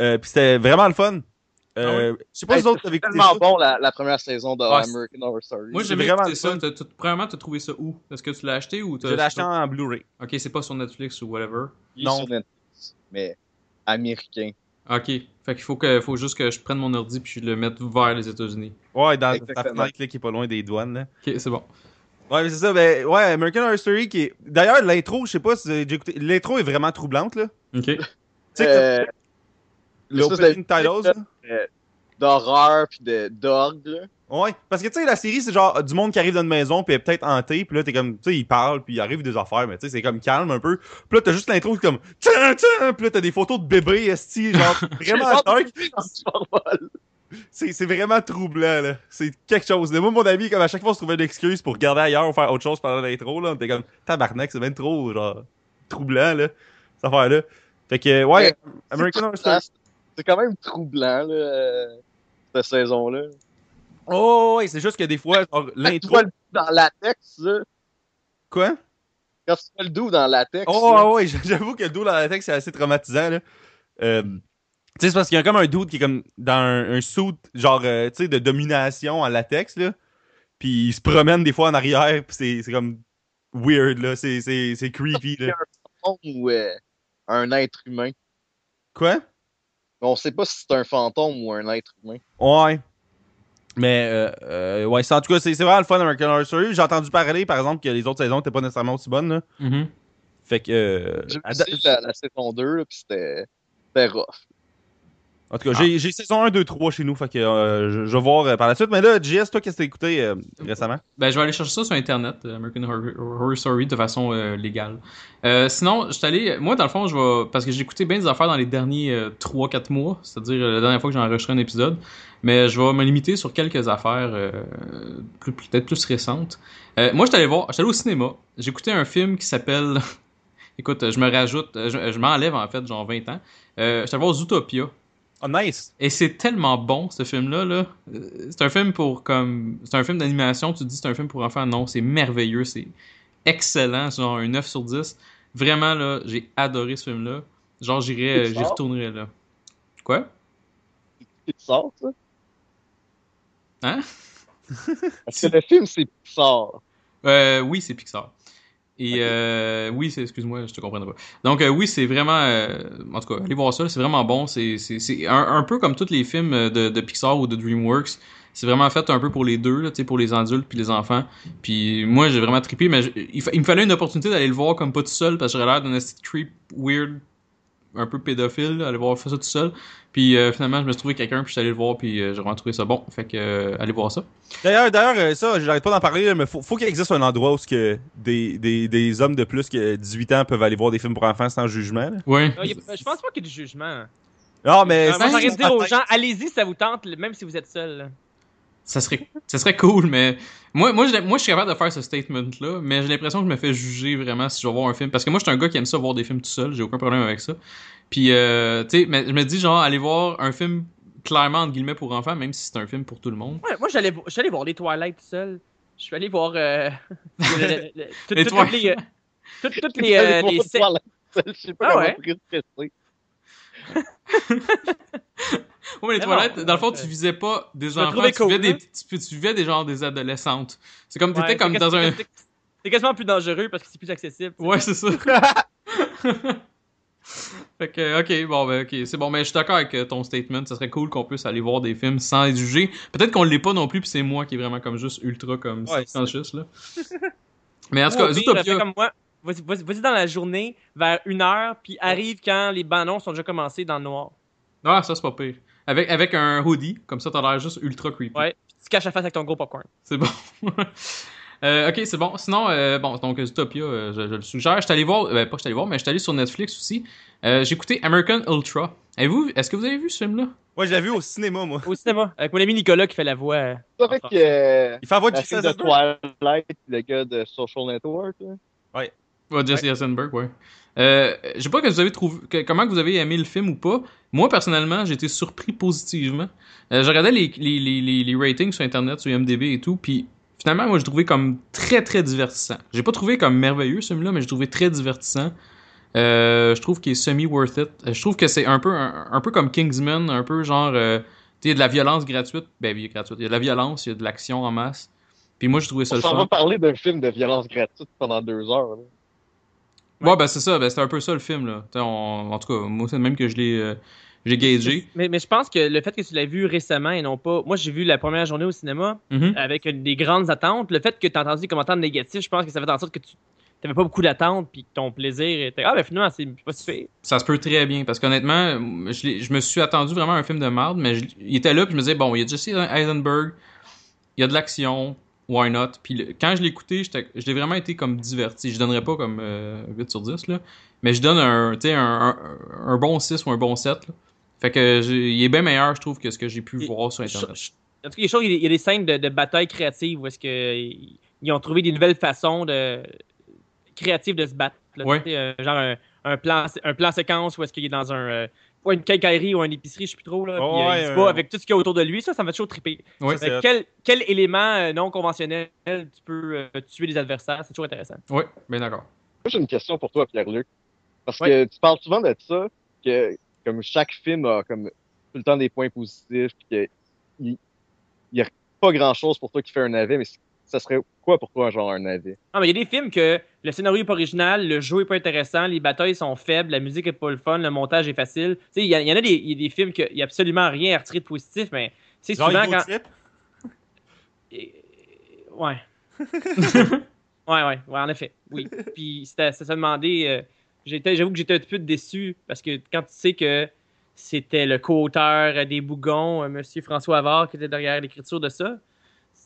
Euh, puis c'était vraiment le fun. Euh, Je sais pas Hey, c'est avez écouté tellement ça. bon la, la première saison de Ah, American Horror Story. Moi, j'ai vraiment ça. T'as- t'as- Premièrement, t'as trouvé ça où? Est-ce que tu l'as acheté ou t'as. Je l'ai acheté en Blu-ray. Ok, c'est pas sur Netflix ou whatever. Il non. sur Netflix, mais américain. Ok. Fait qu'il faut, que, faut juste que je prenne mon ordi puis je le mette vers les États-Unis. Ouais, dans ta fenêtre là, qui est pas loin des douanes. Là. Ok, c'est bon. Ouais, mais c'est ça. Ben, ouais, American Horror Story qui est. D'ailleurs, l'intro, je sais pas si déjà écouté. L'intro est vraiment troublante, là. Ok. Tu sais, Euh, le espèce opening de- titles, là. D'horreur puis de d'orgue. Ouais, parce que tu sais, la série, c'est genre du monde qui arrive dans une maison, puis est peut-être hanté, puis là, t'es comme, tu sais, il parle, puis il arrive des affaires, mais tu sais, c'est comme calme un peu. Puis là, t'as juste l'intro, comme, tiens, tiens, puis là, t'as des photos de bébés, esti, genre, vraiment dark. C'est c'est vraiment troublant, là. C'est quelque chose. Moi, mon ami, comme à chaque fois, on se trouvait une excuse pour regarder ailleurs ou faire autre chose pendant l'intro, là. On était comme, tabarnak, c'est même trop, genre, troublant, là, cette affaire-là. Fait que, ouais, American Horror Story. C'est quand même troublant, là, euh, cette saison-là. Oh, ouais, c'est juste que des fois, tu l'intro. vois le dos dans la là. Quoi? Quand tu vois le dos dans la latex. Oh, là, ouais, ouais, j'avoue que le dos dans la tête, c'est assez traumatisant, là. Euh, tu sais, c'est parce qu'il y a comme un dude qui est comme dans un, un suit, genre, euh, tu sais, de domination en latex, là. Puis il se promène des fois en arrière, puis c'est- c'est comme weird, là. C'est- creepy, là. ou euh, un être humain. Quoi? Mais on sait pas si c'est un fantôme ou un être humain. Ouais. Mais, euh, euh, ouais, c'est- en tout cas, c'est c'est vraiment le fun American Horror Story. J'ai entendu parler, par exemple, que les autres saisons n'étaient pas nécessairement aussi bonnes, là. Mhm. Fait que. euh, J'ai la, la saison 2, là, pis c'était c'était rough. En tout cas, j'ai- j'ai saison 1, 2, 3 chez nous. Fait que euh, je, je vais voir euh, par la suite. Mais là, JS, toi, qu'est-ce que t'as écouté euh, récemment? Ben, je vais aller chercher ça sur Internet, American Horror, Horror Story, de façon légale. Sinon, je suis allé. Moi, dans le fond, je vais. Parce que j'ai écouté bien des affaires dans les derniers euh, 3-4 mois, c'est-à-dire la dernière fois que j'ai enregistré un épisode. Mais je vais me limiter sur quelques affaires peut-être plus récentes. Moi, je suis allé voir. Je suis allé au cinéma. J'ai écouté un film qui s'appelle. Écoute, je me rajoute. Je, je m'enlève, en fait, genre 20 ans. Euh, je suis allé voir Zootopia. Oh, nice! Et c'est tellement bon, ce film-là. Là. Euh, C'est un film pour comme. C'est un film d'animation, tu te dis c'est un film pour enfants. Non, c'est merveilleux, c'est excellent, c'est genre un 9 sur 10. Vraiment, là, j'ai adoré ce film-là. Genre, j'irais, Il j'y sort? retournerais là. Quoi? Pixar, ça? Hein? Parce que le film, c'est Pixar. Euh, oui, c'est Pixar. Et euh, oui, c'est, excuse-moi, je te comprends pas. Donc euh, oui, c'est vraiment, euh, en tout cas, allez voir ça, c'est vraiment bon. C'est, c'est, c'est un, un peu comme tous les films de, de Pixar ou de DreamWorks. C'est vraiment fait un peu pour les deux, là, tu sais, pour les adultes puis les enfants. Puis moi, j'ai vraiment trippé, mais je- il, me fallait une opportunité d'aller le voir comme pas tout seul parce que j'aurais l'air d'un creep weird, un peu pédophile, aller voir faire ça tout seul. Puis euh, finalement, je me suis trouvé quelqu'un puis je suis allé le voir puis euh, j'ai vraiment trouvé ça bon. Fait que euh, allez voir ça. D'ailleurs, d'ailleurs, euh, ça, j'arrête pas d'en parler, là, mais faut, faut qu'il existe un endroit où ce que des, des, des hommes de plus que 18 ans peuvent aller voir des films pour enfants sans jugement. là. A- je pense pas qu'il y ait du jugement. Non, mais. Euh, moi, j'aurais de dire aux gens, allez-y si ça vous tente, même si vous êtes seul. Ça serait ça serait cool mais moi moi je, moi je suis capable de faire ce statement là mais j'ai l'impression que je me fais juger vraiment si je vais voir un film parce que moi je suis un gars qui aime ça voir des films tout seul j'ai aucun problème avec ça puis euh, tu sais mais je me dis genre aller voir un film clairement entre guillemets pour enfants même si c'est un film pour tout le monde Ouais, moi, j'allais vo- je suis allé voir les Twilight tout seul. Je suis allé voir euh, le- le- le- tout- Les toutes Twilight. les, euh, toutes, toutes les, euh, Je sais pas Ah comment ouais? Ouais mais les Mais toilettes non, dans le fond euh, tu visais pas des enfants tu visais des hein. tu, des genre des adolescentes c'est comme t'étais Ouais, comme dans un c'est- quasiment plus dangereux parce que c'est plus accessible. Ouais, c'est ça. fait que, ok, bon, ben, ok, c'est bon, mais je suis d'accord avec euh, ton statement. Ça serait cool qu'on puisse aller voir des films sans les juger. Peut-être qu'on l'est pas non plus, puis c'est moi qui est vraiment comme juste ultra comme Ouais, c'est- là. mais en tout cas, pire, Zootopia. comme moi. Vas-y dans la journée, vers une heure, puis arrive quand les bannons sont déjà commencés dans le noir. Ah, ça, c'est pas pire. Avec, avec un hoodie, comme ça, t'as l'air juste ultra creepy. Ouais. Puis tu caches la face avec ton gros popcorn. C'est bon. Euh, ok, c'est bon. Sinon, euh, bon, donc Zootopia, euh, je, je le suggère. Je suis allé voir, euh, pas que je suis allé voir, mais je suis allé sur Netflix aussi. Euh, J'ai écouté American Ultra. Avez-vous, est-ce que vous avez vu ce film-là? Ouais, je l'ai vu au cinéma, moi. Au cinéma, avec mon ami Nicolas qui fait la voix. C'est vrai en que Il fait la voix Jesse fille de. Twilight, le gars de Social Network, là. Ouais, Jesse Eisenberg, ouais. Euh, je sais pas que vous avez trouvé, que- comment que vous avez aimé le film ou pas. Moi, personnellement, j'ai été surpris positivement. Euh, je regardais les, les, les, les, les ratings sur Internet, sur IMDb et tout, puis finalement, moi, j'ai trouvé comme très, très divertissant. J'ai pas trouvé comme merveilleux, ce film-là, mais j'ai trouvé très divertissant. Euh, je trouve qu'il est semi-worth it. Euh, Je trouve que c'est un peu, un, un peu comme Kingsman, un peu genre... euh, il y a de la violence gratuite. Ben, gratuite. Il y a de la violence, il y a de l'action en masse. Puis moi, j'ai trouvé ça On le fun. va parler d'un film de violence gratuite pendant deux heures. là. Ouais, ben c'est ça, ben, c'est un peu ça le film, là. On- En tout cas, moi, c'est même que je l'ai euh, j'ai gagé. Mais, mais je pense que le fait que tu l'as vu récemment et non pas. Moi, j'ai vu la première journée au cinéma Mhm. avec des grandes attentes. Le fait que tu as entendu des commentaires négatifs, je pense que ça fait en sorte que tu n'avais pas beaucoup d'attentes puis que ton plaisir était. Ah, ben finalement, c'est pas si. Ça se peut très bien, parce qu'honnêtement, je, je me suis attendu vraiment à un film de merde, mais je- il était là, puis je me disais, bon, il y a Jesse Eisenberg, il y a de l'action, why not? Puis le- quand je l'ai écouté, je l'ai vraiment été comme diverti. Je donnerais pas comme euh, 8 sur 10, là, mais je donne un, un, un, un bon 6 ou un bon 7. là. Fait que il est bien meilleur, je trouve, que ce que j'ai pu voir sur Internet. je- En tout cas, il y a des choses- il y a- il y a des scènes de, de bataille créatives où est-ce que ils ils ont trouvé des nouvelles façons de créatives de se battre. là. Ouais. Euh, genre un, un plan, un plan séquence où est-ce qu'il est dans un euh, pas une quincaillerie ou une épicerie, je sais plus trop là. puis, euh, Ouais, il se bat avec tout ce qu'il y a autour de lui, ça, ça m'a toujours c'est Fait que hot. quel, quel élément euh, non conventionnel tu peux euh, tuer les adversaires, c'est toujours intéressant. oui, bien d'accord. Moi, j'ai une question pour toi, Pierre-Luc. Parce Ouais. que tu parles souvent de ça, que comme chaque film a comme tout le temps des points positifs, puis que il n'y a pas grand-chose pour toi qui fait un navet, mais c- ça serait quoi pour toi, genre, un navet? Ah, mais il y a des films que le scénario est pas original, le jeu est pas intéressant, les batailles sont faibles, la musique est pas le fun, le montage est facile. Tu sais, il y, en a des, il y a des films qu'il y a absolument rien à retirer de positif, mais c'est souvent quand. Et- Ouais. ouais, ouais, ouais, en effet. Oui. Puis c'était- ça se demandait. euh, j'étais- J'avoue que j'étais un petit peu déçu parce que quand tu sais que c'était le co-auteur des Bougons, euh, Monsieur François Avard, qui était derrière l'écriture de ça,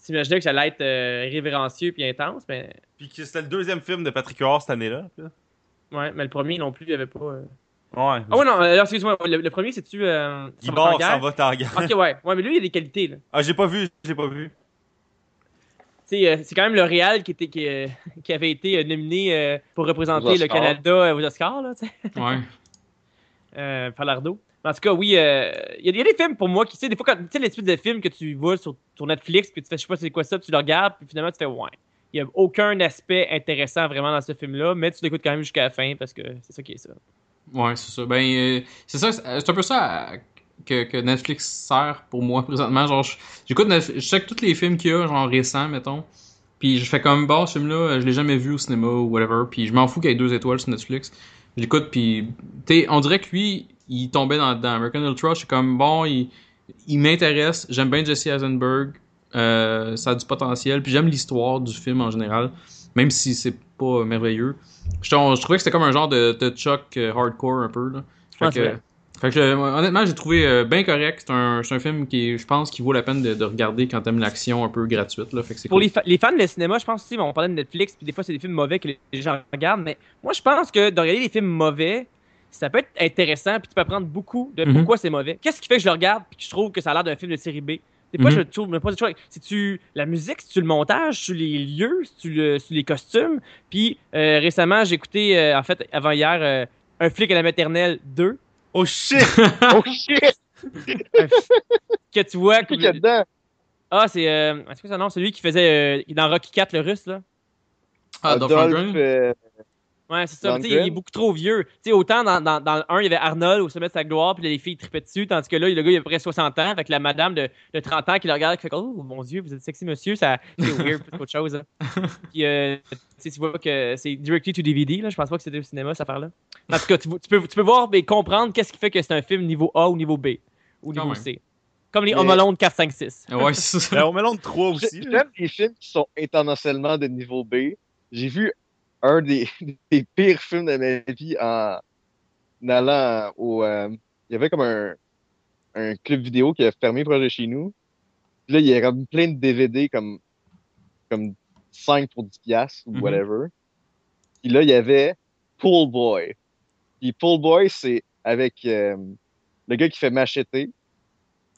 tu imaginais que ça allait être euh, révérencieux puis intense, mais, Puis que c'était le deuxième film de Patrick Huard cette année-là. ouais, mais le premier non plus, il n'y avait pas. euh, Ouais. Ah ouais, non, euh, alors, excuse-moi, le, le premier, c'est-tu. Euh, Ça va s'en va en guerre. Ok, ouais. Ouais, mais lui, il a des qualités, là. Ah, j'ai pas vu, j'ai pas vu. Tu sais, c'est quand même le Real qui, était, qui, euh, qui avait été nominé euh, pour représenter le. Canada aux Oscars, là, tu sais. Ouais. euh, Falardeau. En tout cas, oui, euh, il il y a des films pour moi qui, tu sais, des fois, quand, tu sais, l'espèce de films que tu vois sur, sur Netflix, puis tu fais, je sais pas c'est quoi ça, puis tu le regardes, puis finalement, tu fais, ouais. Il n'y a aucun aspect intéressant vraiment dans ce film-là, mais tu l'écoutes quand même jusqu'à la fin parce que c'est ça qui est ça. Ouais, c'est ça. Ben, euh, c'est ça, c'est c'est un peu ça euh, que, que Netflix sert pour moi présentement. Genre, j'écoute, je check tous les films qu'il y a, genre récents, mettons. Puis je fais comme, bon, ce film-là, euh, je l'ai jamais vu au cinéma ou whatever. Puis je m'en fous qu'il y ait deux étoiles sur Netflix. Je l'écoute, puis, tu on dirait que lui, il tombait dans, dans American Ultra. Je suis comme, bon, il, il m'intéresse. J'aime bien Jesse Eisenberg. Euh, ça a du potentiel. Puis j'aime l'histoire du film en général. Même si c'est pas merveilleux. Je, je trouvais que c'était comme un genre de, de Chuck euh, hardcore un peu. Là. Fait que, vrai. fait que, euh, honnêtement, j'ai trouvé bien correct. C'est un, c'est un film qui, je pense, qui vaut la peine de, de regarder quand t'aimes l'action un peu gratuite. Là. Fait que c'est Pour cool. les, fa- les fans de cinéma, je pense aussi, on parlait de Netflix, puis des fois, c'est des films mauvais que les les gens regardent, mais moi, je pense que de regarder des films mauvais, ça peut être intéressant, puis tu peux apprendre beaucoup de Mhm. pourquoi c'est mauvais. Qu'est-ce qui fait que je le regarde, puis que je trouve que ça a l'air d'un film de série B? Des fois, Mhm. je trouve, mais pas si tu la musique, si tu le montage, si tu les lieux, si tu, le, si tu les costumes? Puis euh, récemment, j'ai écouté, euh, en fait, avant hier, euh, Un flic à la maternelle 2, Oh shit! Oh shit! que tu vois. Qui qu'il y a dedans? Ah, c'est. Euh, est-ce que c'est son nom? C'est lui qui faisait. euh, dans Rocky 4, le russe, là. Ah, Dolph Lundgren? Ouais, c'est ça. mais Il est beaucoup trop vieux. Tu sais, autant dans, dans, dans le 1, il y avait Arnold au sommet de sa gloire, puis là, les filles tripaient dessus, tandis que là, le gars, il a à peu près 60 ans, avec la madame de, de 30 ans qui le regarde, qui fait Oh mon Dieu, vous êtes sexy, monsieur, ça, c'est weird, plus qu'autre chose. hein. Puis, euh, tu vois que c'est directly to DVD, là. Je pense pas que c'était au cinéma, cette affaire-là. En tout cas, tu, peux, tu peux voir et comprendre qu'est-ce qui fait que c'est un film niveau A ou niveau B, ou niveau même. C. Comme les Mais- Home Alone 4, 5, 6. Ouais, c'est ça. On mélange trois aussi. là. J'aime les films qui sont internationalement de niveau B. J'ai vu un des, des pires films de ma vie en, en allant au. euh, il y avait comme un, un club vidéo qui a fermé proche de chez nous. Puis là, il y a comme plein de DVD comme, comme 5 pour 10 piastres ou Mhm. whatever. Puis là, il y avait Pool Boy. Puis Pool Boy, c'est avec euh, le gars qui fait Macheté,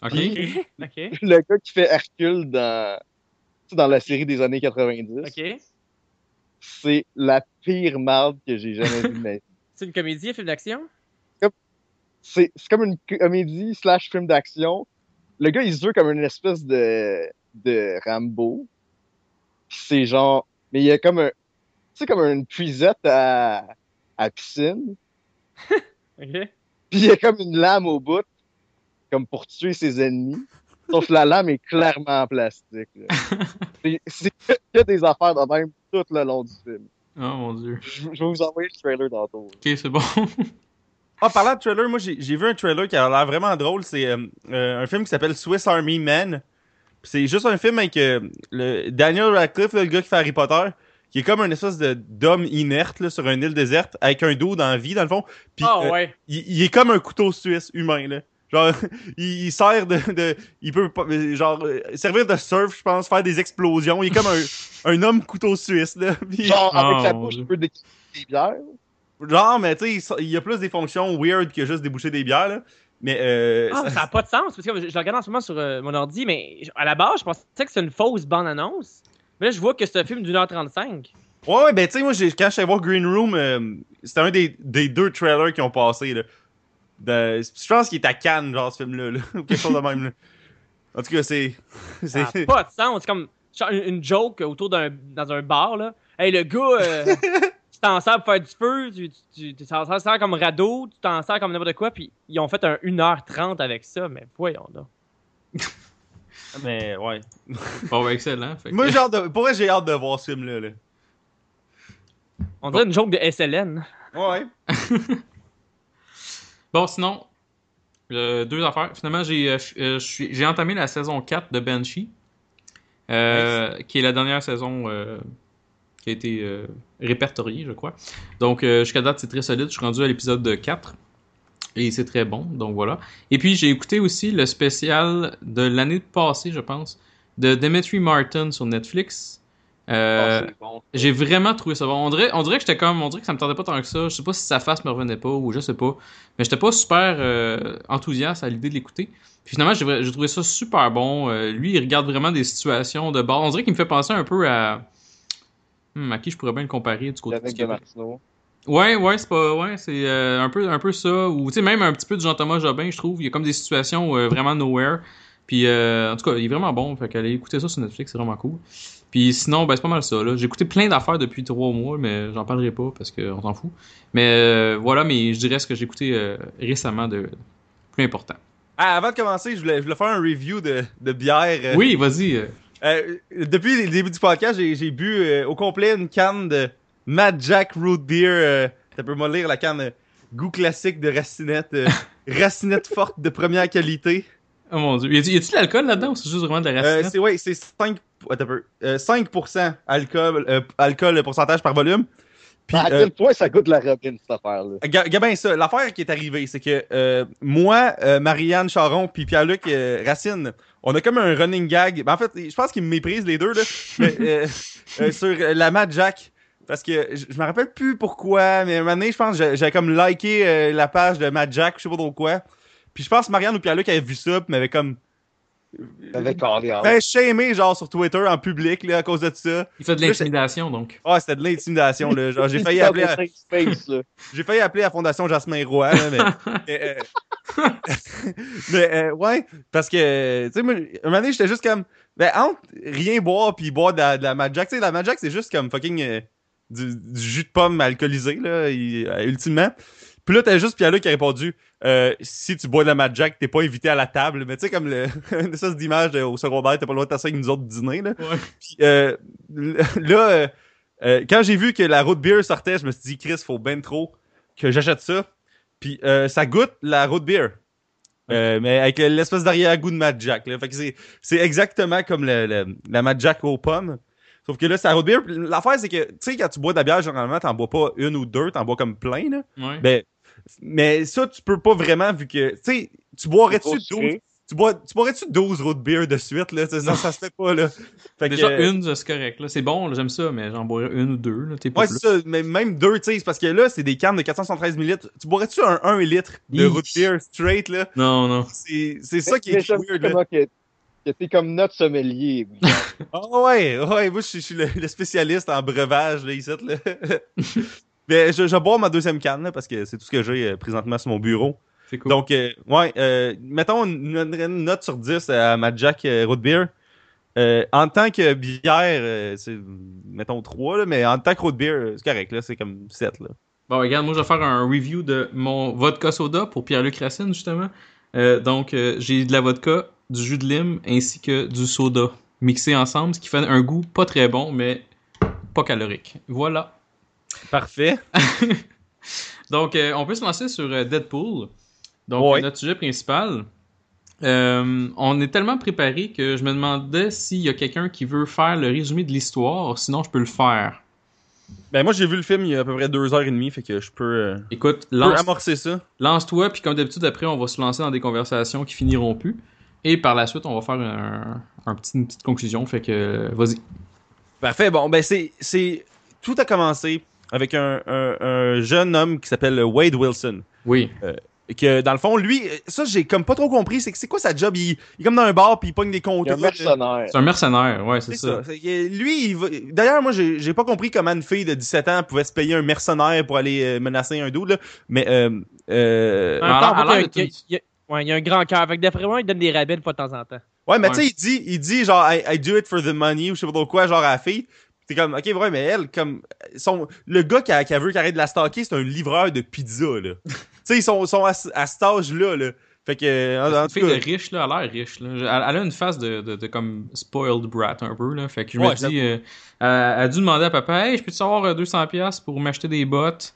Ok. OK. le gars qui fait Hercule dans, tu sais, dans la série des années 90. OK. C'est la pire marde que j'ai jamais vue de ma vie. C'est une comédie, un film d'action? C'est c'est comme une comédie slash film d'action. Le gars, il se veut comme une espèce de, de Rambo. C'est genre... Mais il y a comme un... Tu sais, comme une puisette à, à piscine. OK. Puis il y a comme une lame au bout, comme pour tuer ses ennemis. Sauf que la lame est clairement en plastique. là. C'est- que que des affaires de même tout le long du film. Oh mon dieu. Je, je vais vous envoyer le trailer tantôt. Ok, c'est bon. Ah, parlant de trailer, moi j'ai j'ai vu un trailer qui a l'air vraiment drôle. C'est euh, euh, un film qui s'appelle Swiss Army Man. Puis C'est juste un film avec euh, le Daniel Radcliffe, là, le gars qui fait Harry Potter, qui est comme un espèce de d'homme inerte là, sur une île déserte avec un dos dans la vie, dans le fond. Puis Ah euh, ouais. il, il est comme un couteau suisse humain, là. Genre, il, il sert de, de- Il peut pas. Genre, euh, servir de surf, je pense, faire des explosions. Il est comme un, un homme couteau suisse, là. Puis- Genre, avec Oh, sa mon bouche, il peut déguiser des bières. genre, mais tu sais, il y a plus des fonctions weird que juste déboucher des bières, là. Mais, euh. Ah, ça- ça n'a pas de sens. Parce que je, je le regarde en ce moment sur euh, mon ordi, mais à la base, je pensais que c'était une fausse bande-annonce. Mais là, je vois que c'est un film d'une heure 35. Ouais, ouais, ben tu sais, moi, j'ai- quand je suis allé voir Green Room, euh, c'était un des, des deux trailers qui ont passé, là. De- je pense qu'il est à Cannes, genre, ce film-là, là, ou quelque chose de même, là. En tout cas, c'est... Ça n'a pas de sens. C'est comme une, joke autour d'un dans un bar, là. Hey, le gars, euh, tu t'en sers pour faire du feu, tu tu- tu t'en sers comme radeau, tu t'en sers comme n'importe quoi, puis ils ont fait un 1h30 avec ça, mais voyons là. Mais, ouais. Bon, ben, excellent. Fait que- Moi, j'ai hâte de... Pour vrai, j'ai hâte de voir ce film-là, là. On dirait une joke de SLN. Ouais. Bon, sinon, euh, deux affaires. Finalement, j'ai euh, euh, j'ai entamé la saison 4 de Banshee, euh, qui est la dernière saison qui a été répertoriée, je crois. Donc, jusqu'à date, c'est très solide. Je suis rendu à l'épisode 4. Et c'est très bon, donc voilà. Et puis, j'ai écouté aussi le spécial de l'année passée, je pense, de Dimitri Martin sur Netflix. Euh, Ah, bon. j'ai vraiment trouvé ça bon. On dirait, on dirait que j'étais comme, on dirait que ça me tentait pas tant que ça. Je sais pas si sa face me revenait pas ou je sais pas. Mais j'étais pas super euh, enthousiaste à l'idée de l'écouter. Puis finalement, j'ai, trouvé ça super bon. Euh, lui, il regarde vraiment des situations de bord. On dirait qu'il me fait penser un peu à. Hmm, à qui je pourrais bien le comparer du côté du Québec. Ouais, ouais, c'est pas. Ouais, c'est un, peu, un peu ça. Ou tu sais, même un petit peu de Jean-Thomas Jobin, je trouve. Il y a comme des situations vraiment nowhere. Puis euh, en tout cas, il est vraiment bon. Fait qu'allez écouter ça sur Netflix, c'est vraiment cool. Puis sinon, ben c'est pas mal ça. Là. J'ai écouté plein d'affaires depuis trois mois, mais j'en parlerai pas parce qu'on s'en fout. Mais euh, voilà, mais je dirais ce que j'ai écouté euh, récemment de plus important. Ah, avant de commencer, je voulais, je voulais faire un review de, de bière. Oui, vas-y. depuis le début du podcast, j'ai bu au complet une canne de Mad Jack Root Beer. Ça peut me lire la canne goût classique de racinette. racinette forte de première qualité. Oh mon dieu. Y a-t-il de l'alcool là-dedans ou c'est juste vraiment de la Euh, racine? c'est ouais, c'est 5, attends un peu, euh, 5% alcool, euh, alcool euh, pourcentage par volume. Puis, à euh, quel point ça goûte la robine, cette affaire-là. Ga- Gabin, ça, l'affaire qui est arrivée, c'est que euh, moi, euh, Marianne Charon, puis Pierre-Luc euh, Racine, on a comme un running gag. Ben, en fait, je pense qu'ils me méprisent les deux, là, mais, euh, euh, sur euh, la Mad Jack. Parce que je je me rappelle plus pourquoi, mais à un moment donné, je pense que j'ai- j'avais comme liké euh, la page de Mad Jack, je sais pas trop quoi. Puis je pense que Marianne ou Pierre-Luc avaient vu ça, puis m'avaient comme. Avec Ben, shamé, genre, sur Twitter, en public, là, à cause de ça. Il fait de l'intimidation, donc. Ah, c'était de l'intimidation, là. Genre, j'ai failli appeler. à- Space, là. J'ai failli appeler la Fondation Jasmin Roy, là, mais. mais, euh, mais, euh, ouais, parce que, tu sais, moi, un moment donné, j'étais juste comme. Ben, entre rien boire puis boire de la, de la Mad Jack, tu sais, la Mad Jack, c'est juste comme fucking. euh, du, du jus de pomme alcoolisé, là, euh, ultimement. Puis là, t'as juste Pierre-Luc qui a répondu euh, Si tu bois de la Mad Jack, t'es pas invité à la table. Mais tu sais, comme le, une espèce d'image au secondaire, t'as pas le droit de t'asseoir avec nous autres dîner, là. Ouais. Puis euh, là, euh, quand j'ai vu que la root beer sortait, je me suis dit, Chris, faut ben trop que j'achète ça. Puis ça goûte la root beer. Mais avec l'espèce d'arrière-goût de Mad Jack. Là. Fait que c'est, c'est exactement comme le, le- la Mad Jack aux pommes. Sauf que là, c'est la root beer. L'affaire, c'est que, tu sais, quand tu bois de la bière, généralement, t'en bois pas une ou deux, t'en bois comme plein. Là. Ouais. Ben, mais ça, tu peux pas vraiment, vu que, tu sais, tu boirais-tu Trop 12, sucré. tu, bois, tu boirais-tu 12 root beer de suite, là? Ça, ça, se fait pas, là. Fait que, Déjà, euh, une, c'est correct. là. C'est bon, j'aime ça, mais j'en boirais une ou deux. Là, t'es pas Ouais, c'est ça. Mais même deux, tu sais, parce que là, c'est des cannes de 473 ml. Tu boirais-tu un 1 litre de root beer straight, là? Non, non. C'est c'est ça qui est weird, là. que, t'es comme notre sommelier. Ah ouais, ouais, moi, je suis- je suis le, le spécialiste en breuvage, là, ici, là. Mais je, je bois ma deuxième canne, là, parce que c'est tout ce que j'ai euh, présentement sur mon bureau. C'est cool. Donc, euh, ouais, euh, mettons une, une note sur 10 à ma Jack Root Beer. Euh, en tant que bière, c'est, mettons 3, là, mais en tant que root beer, c'est correct, là, c'est comme 7. Là. Bon, regarde, moi, je vais faire un review de mon vodka soda pour Pierre-Luc Racine, justement. Donc, j'ai de la vodka, du jus de lime ainsi que du soda mixés ensemble, ce qui fait un goût pas très bon, mais pas calorique. Voilà. Parfait. Donc, euh, on peut se lancer sur euh, Deadpool. Donc, Ouais. notre sujet principal. Euh, on est tellement préparé que je me demandais s'il y a quelqu'un qui veut faire le résumé de l'histoire, sinon je peux le faire. Ben, moi, j'ai vu le film il y a à peu près deux heures et demie, fait que je peux, euh, Écoute, peux lance- amorcer ça. lance-toi, puis comme d'habitude, après, on va se lancer dans des conversations qui finiront plus. Et par la suite, on va faire un, un petit- une petite conclusion. Fait que, vas-y. Parfait. Bon, ben, c'est... Tout a commencé avec un, un- un jeune homme qui s'appelle Wade Wilson. Oui. Que, dans le fond, lui, euh, ça, j'ai comme pas trop compris. C'est que c'est quoi sa job? Il, il est comme dans un bar, puis il pogne des a contrats. un mercenaire. C'est un mercenaire, ouais, c'est C'est ça. ça. C'est que lui, il va- d'ailleurs, moi, j'ai pas compris comment une fille de 17 ans pouvait se payer un mercenaire pour aller euh, menacer un dude, là. Mais, euh, euh, il y a- ouais, il y a un grand cœur. Que d'après moi, il donne des rabais fois de temps en temps. ouais, mais Ouais. tu sais, il dit, il dit genre, I, I do it for the money, ou je sais pas trop quoi, genre à la fille. T'es comme, ok, ouais, mais elle, comme, son, le gars qui, a, qui a veut de la stalker, c'est un livreur de pizza, là. tu sais, ils sont, sont à, à cet âge-là, là. Fait que, en, en C'est tout une fille cas, de riche, là, elle a l'air riche. Là. Elle, elle a une face de, de, de comme spoiled brat un peu. Là. Fait que je me dis, euh, elle, a dû demander à papa, hey, je peux-tu avoir euh, 200$ pour m'acheter des bottes?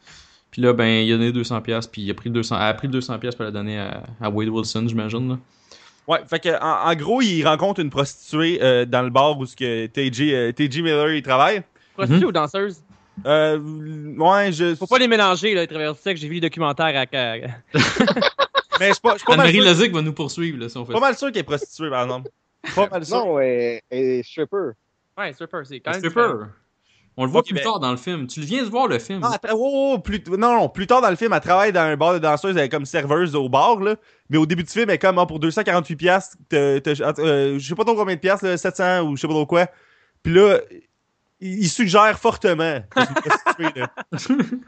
Puis là, ben, il a donné 200$, puis il a pris le 200, elle a pris le 200$ pour la donner à, à Wade Wilson, j'imagine. Ouais, fait que, en, en gros, il rencontre une prostituée euh, dans le bar où ce que TJ, euh, TJ Miller, il travaille. Prostituée Mhm. ou danseuse? Euh, ouais, je. Faut pas les mélanger, là, les travers sexe. J'ai vu le documentaire à. Mais je suis pas, pas mal Anne-Marie sûr, Lozic va nous poursuivre là, si on fait pas mal sûr qu'elle est prostituée, par exemple. Pas mal sûr. Non, elle elle est stripper. Ouais, stripper, c'est quand même. Stripper. On le voit Ok, plus ben- tard dans le film. Tu le viens de voir le film. Non, après, oh, oh, plus, non, non, plus tard dans le film, elle travaille dans un bar de danseuse, elle est comme serveuse au bar, là. Mais au début du film, elle est comme, ah, pour 248 piastres, euh, je sais pas trop combien de piastres, là, 700 ou je sais pas trop quoi. Puis là, il, suggère fortement là.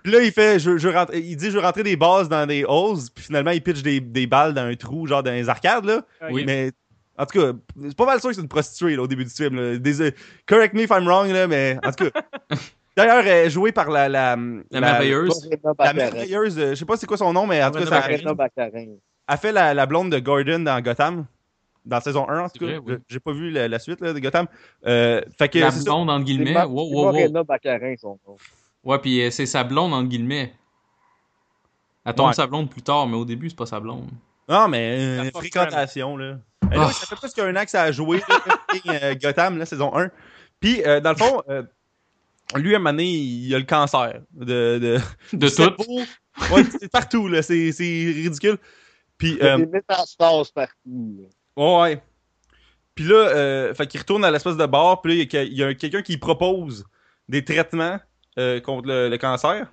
Puis là, il fait, je, je rentre, il dit, je veux rentrer des bases dans des halls, puis finalement, il pitch des, des balles dans un trou, genre dans les arcades, là. Oui. Mais, en tout cas, c'est pas mal sûr que c'est une prostituée, là, au début du film, là. Correct me if I'm wrong, là, mais, en tout cas. D'ailleurs, elle est jouée par la, la, La merveilleuse. Lorena la merveilleuse, euh, je sais pas c'est quoi son nom, mais en tout cas, ça, elle fait la, la blonde de Gordon dans Gotham. Dans la saison 1, en tout cas. oui. Je- J'ai pas vu la, la suite là, de Gotham. Euh, fait que La blonde, entre C'est guillemets. Wow, wow, wow. Lorena Baccarin, son nom. Ouais, puis euh, c'est sa blonde, entre guillemets. Elle tombe Ouais. sa blonde plus tard, mais au début, c'est pas sa blonde. Non, mais euh, La fréquentation, là. Euh, Ah. là, ça fait plus qu'un an que ça a joué, là, euh, Gotham, là, saison 1. Puis, euh, dans le fond, euh, lui, à un moment donné, il a le cancer. De, de, De tout. Ouais, c'est partout, là. C'est c'est ridicule. Puis, Il y a euh, des métastases partout. Ouais, ouais. Puis là, euh, fait qu'il retourne à l'espèce de bar, puis là, il y a que- il y a, quelqu'un qui propose des traitements euh, contre le, le cancer.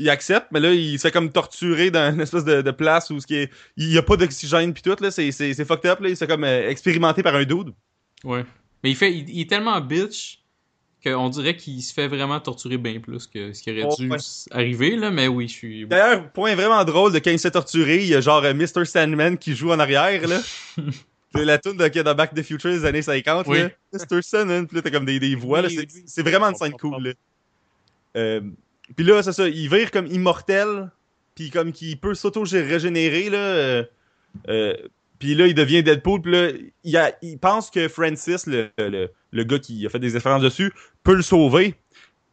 Il accepte, mais là, il se fait comme torturer dans une espèce de, de place où ce qui est, il y a pas d'oxygène puis tout, là, c'est, c'est, c'est fucked up, là, il se fait comme euh, expérimenté par un dude. Ouais. Mais il, fait, il, il est tellement bitch qu'on dirait qu'il se fait vraiment torturer bien plus que ce qui aurait Oh, dû ouais. arriver, là. Mais oui, je suis. D'ailleurs, point vraiment drôle de quand il se fait torturer, il y a genre euh, Mr. Sandman qui joue en arrière, là. C'est la tune de Kid of Back to the Future des années 50, Oui. là. Mr. Sandman, puis là, t'as comme des, des voix, là. Oui, C'est, oui. c'est vraiment une scène cool, là. Euh, puis là, c'est ça, il vire comme immortel, puis comme qu'il peut s'auto-régénérer, là. euh, euh, puis là, il devient Deadpool, puis là, il, a- il pense que Francis, le, le, le gars qui a fait des expériences dessus, peut le sauver.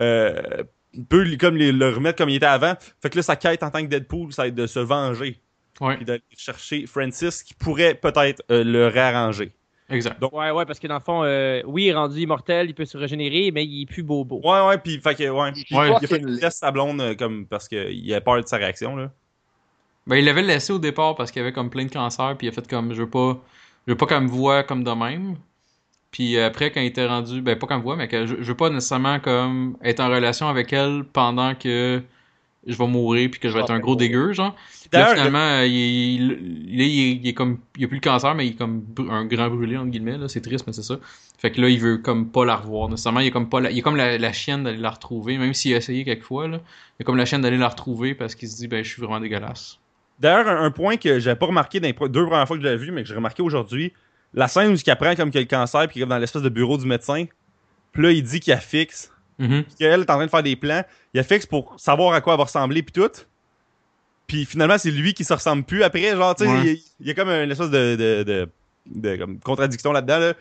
Euh, peut comme les- le remettre comme il était avant. Fait que là, sa quête en tant que Deadpool, ça va être de se venger. Ouais, Puis d'aller chercher Francis qui pourrait peut-être le réarranger. Exact. Ouais, ouais, parce que dans le fond, euh, oui, il est rendu immortel, il peut se régénérer, mais il est plus bobo. Ouais, ouais, puis fait que, ouais. Puis, Ouais. il a fait qu'il laisse sa blonde euh, comme parce qu'il a peur de sa réaction, là. Ben, il l'avait laissé au départ parce qu'il avait comme plein de cancer, puis il a fait comme, je veux pas, je veux pas qu'elle me voie comme de même. Puis après, quand il était rendu, ben pas qu'elle me voie, mais que je, je veux pas nécessairement comme être en relation avec elle pendant que je vais mourir puis que je vais être un gros dégueu, genre. Puis Là, finalement, euh, il, il, il est, il est comme, il a plus le cancer, mais il est comme un grand brûlé, entre guillemets, là. C'est triste, mais c'est ça. Fait que là, il veut comme pas la revoir, nécessairement. Il est comme pas la, il est comme la, la chienne d'aller la retrouver, même s'il a essayé quelques fois, là. Il est comme la chienne d'aller la retrouver parce qu'il se dit, ben, je suis vraiment dégueulasse. D'ailleurs, un, un point que j'avais pas remarqué dans les deux premières fois que je l'avais vu, mais que j'ai remarqué aujourd'hui, la scène où il apprend comme qu'il a le cancer, puis qu'il est dans l'espèce de bureau du médecin, puis là, il dit qu'il a fixe, Mhm. puis qu'elle est en train de faire des plans, il a fixe pour savoir à quoi elle va ressembler, puis tout. puis finalement, c'est lui qui se ressemble plus. Après, genre, tu sais, Ouais. il, il y a comme une espèce de, de, de, de comme contradiction là-dedans. Là.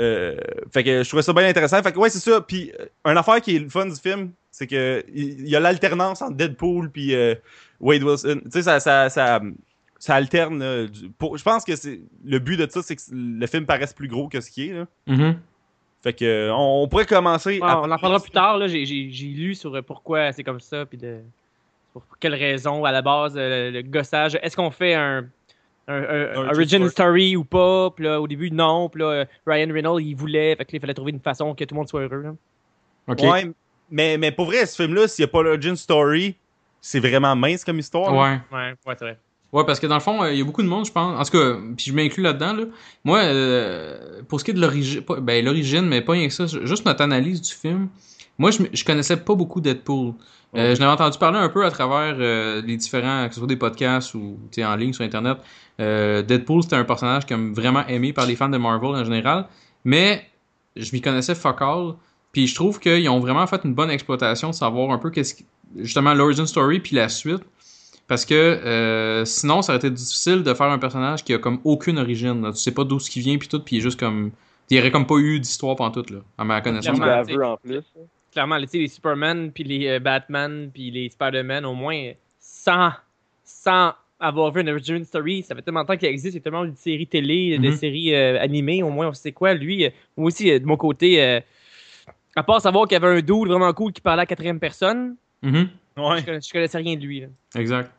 Euh, fait que je trouvais ça bien intéressant. Fait que ouais, c'est ça. Puis euh, une affaire qui est le fun du film, c'est que il il y a l'alternance entre Deadpool puis euh, Wade Wilson. Tu sais, ça, ça, ça, ça alterne. du- pour- je pense que c'est le but de ça, c'est que le film paraisse plus gros que ce qui est. Là. Mhm. Fait que euh, on, on pourrait commencer. Ouais, on en parlera plus tard. là. J'ai- J'ai j'ai lu sur euh, pourquoi c'est comme ça, puis de pour quelles raisons à la base euh, le gossage. Est-ce qu'on fait un, un, un- Un origin story. ou pas? Puis là, au début, non. Puis là, Ryan Reynolds, il voulait. Fait que là, il fallait trouver une façon que tout le monde soit heureux. là. Ok. Ouais, mais, mais pour vrai, ce film-là, s'il n'y a pas l'origin story, c'est vraiment mince comme histoire. là. Ouais. Ouais, ouais, c'est vrai. Ouais, parce que dans le fond, euh, il y a beaucoup de monde, je pense. En tout cas, puis je m'inclus là-dedans. Là. Moi, euh, pour ce qui est de l'origine, ben l'origine, mais pas rien que ça, juste notre analyse du film. Moi, je, connaissais pas beaucoup Deadpool. Euh, je n'avais entendu parler un peu à travers euh, les différents, que ce soit des podcasts ou en ligne sur Internet. Deadpool, c'était un personnage comme vraiment aimé par les fans de Marvel en général. Mais je m'y connaissais fuck all. Puis je trouve qu'ils ont vraiment fait une bonne exploitation de savoir un peu qu'est-ce qui, justement l'origin story puis la suite. Parce que euh, sinon, ça aurait été difficile de faire un personnage qui a comme aucune origine. là. Tu sais pas d'où ce qui vient puis tout, puis il est juste comme. Il y aurait comme pas eu d'histoire pendant tout, là, à ma connaissance. Clairement. en plus. Clairement, les Superman, puis les euh, Batman, puis les Spider-Man, au moins, sans, sans avoir vu une origin story, ça fait tellement de temps qu'il existe, il y a tellement de séries télé, de Mhm. séries euh, animées, au moins, on sait quoi. Lui, euh, moi aussi, euh, de mon côté, euh, à part savoir qu'il y avait un dude vraiment cool qui parlait à la quatrième personne, Mhm. Ouais. je, je connaissais rien de lui. là. Exact.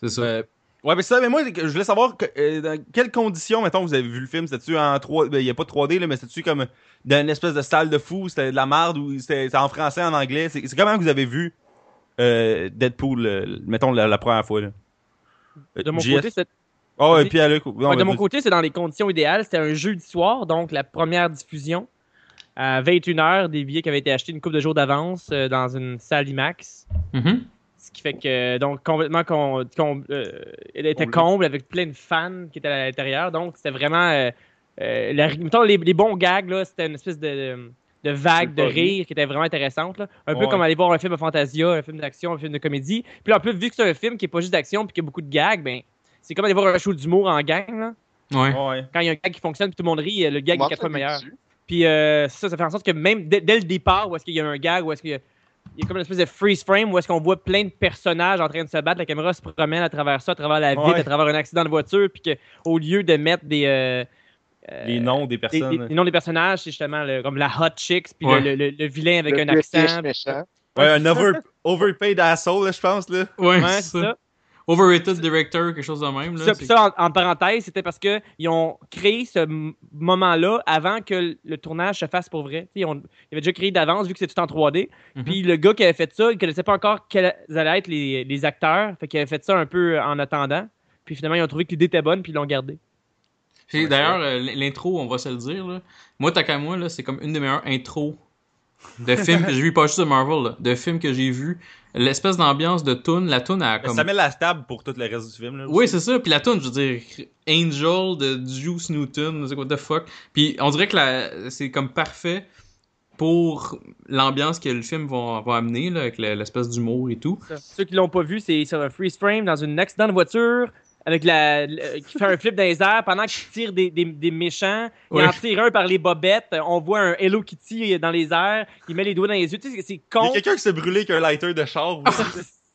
C'est ça. Euh, ouais, mais c'est ça, mais moi, je voulais savoir que- euh, dans quelles conditions, mettons, vous avez vu le film? C'était-tu en 3 ben, il n'y a pas de 3D, là, mais c'était-tu comme dans une espèce de salle de fou, c'était de la merde ou c'était en français, en anglais? C'est comment que vous avez vu euh, Deadpool, euh, mettons, la, la première fois, là? Euh, De mon côté, c'est Ah ouais, Vas-y. puis à Luc. non, Ouais, de mon côté, c'est dans les conditions idéales. C'était un jeudi soir, donc la première diffusion à 21h, des billets qui avaient été achetés une couple de jours d'avance euh, dans une salle IMAX. Mhm. Ce qui fait que, donc, complètement, com- euh, elle était comble avec plein de fans qui étaient à l'intérieur. Donc, c'était vraiment. euh, euh, la- mettons, les, les bons gags, là, c'était une espèce de, de vague de rire qui était vraiment intéressante. là. Un peu comme aller voir un film de fantasia, un film d'action, un film de comédie. Puis là, en plus, vu que c'est un film qui est pas juste d'action puis qu'il y a beaucoup de gags, ben, c'est comme aller voir un show d'humour en gang. Là. Ouais. Ouais. Quand il y a un gag qui fonctionne puis tout le monde rit, le gag Comment est quatre fois meilleur. Puis euh, ça, ça fait en sorte que même dès, dès le départ, où est-ce qu'il y a un gag, où est-ce qu'il y a, il y a comme une espèce de freeze frame, où est-ce qu'on voit plein de personnages en train de se battre, la caméra se promène à travers ça, à travers la Ouais. à travers un accident de voiture, puis qu'au lieu de mettre des... euh, euh, Les noms des personnes. des- les noms des personnages, c'est justement le- comme la hot chicks, puis Ouais. le, le- le vilain avec Le un accent. méchant. ouais, un over, overpaid asshole, là, je pense, là. Ouais, Ouais, c'est c'est ça. ça. Overrated director, quelque chose de même. Là, Ça, c'est- ça, en, en parenthèse, c'était parce qu'ils ont créé ce moment-là avant que le tournage se fasse pour vrai. Ils, ont- ils avaient déjà créé d'avance, vu que c'est tout en 3D. Mhm. Puis le gars qui avait fait ça, il connaissait pas encore quels allaient être les, les acteurs. Fait qu'il avait fait ça un peu en attendant. Puis finalement, ils ont trouvé que l'idée était bonne, puis ils l'ont gardé. Puis Ouais, D'ailleurs, euh, l'intro, on va se le dire. Là. Moi, qu'à moi, là, c'est comme une des meilleures intros de films que j'ai vu, pas juste de Marvel, là, de films que j'ai vu. L'espèce d'ambiance de tune, la tune a comme. Ça met la table pour tout le reste du film, là. Oui, c'est ça. Puis la tune, je veux dire, Angel de Juice Newton, c'est what the fuck. Puis on dirait que la- c'est comme parfait pour l'ambiance que le film va, va amener, là, avec l'espèce d'humour et tout. Ceux qui l'ont pas vu, c'est sur un freeze frame dans un accident de voiture. Avec la, le- qui fait un flip dans les airs pendant qu'il tire des, des, des méchants. Il Ouais. en tire un par les bobettes. On voit un Hello Kitty dans les airs. Il met les doigts dans les yeux. Tu sais, c'est Il y con. a quelqu'un qui s'est brûlé avec un lighter de char. aussi.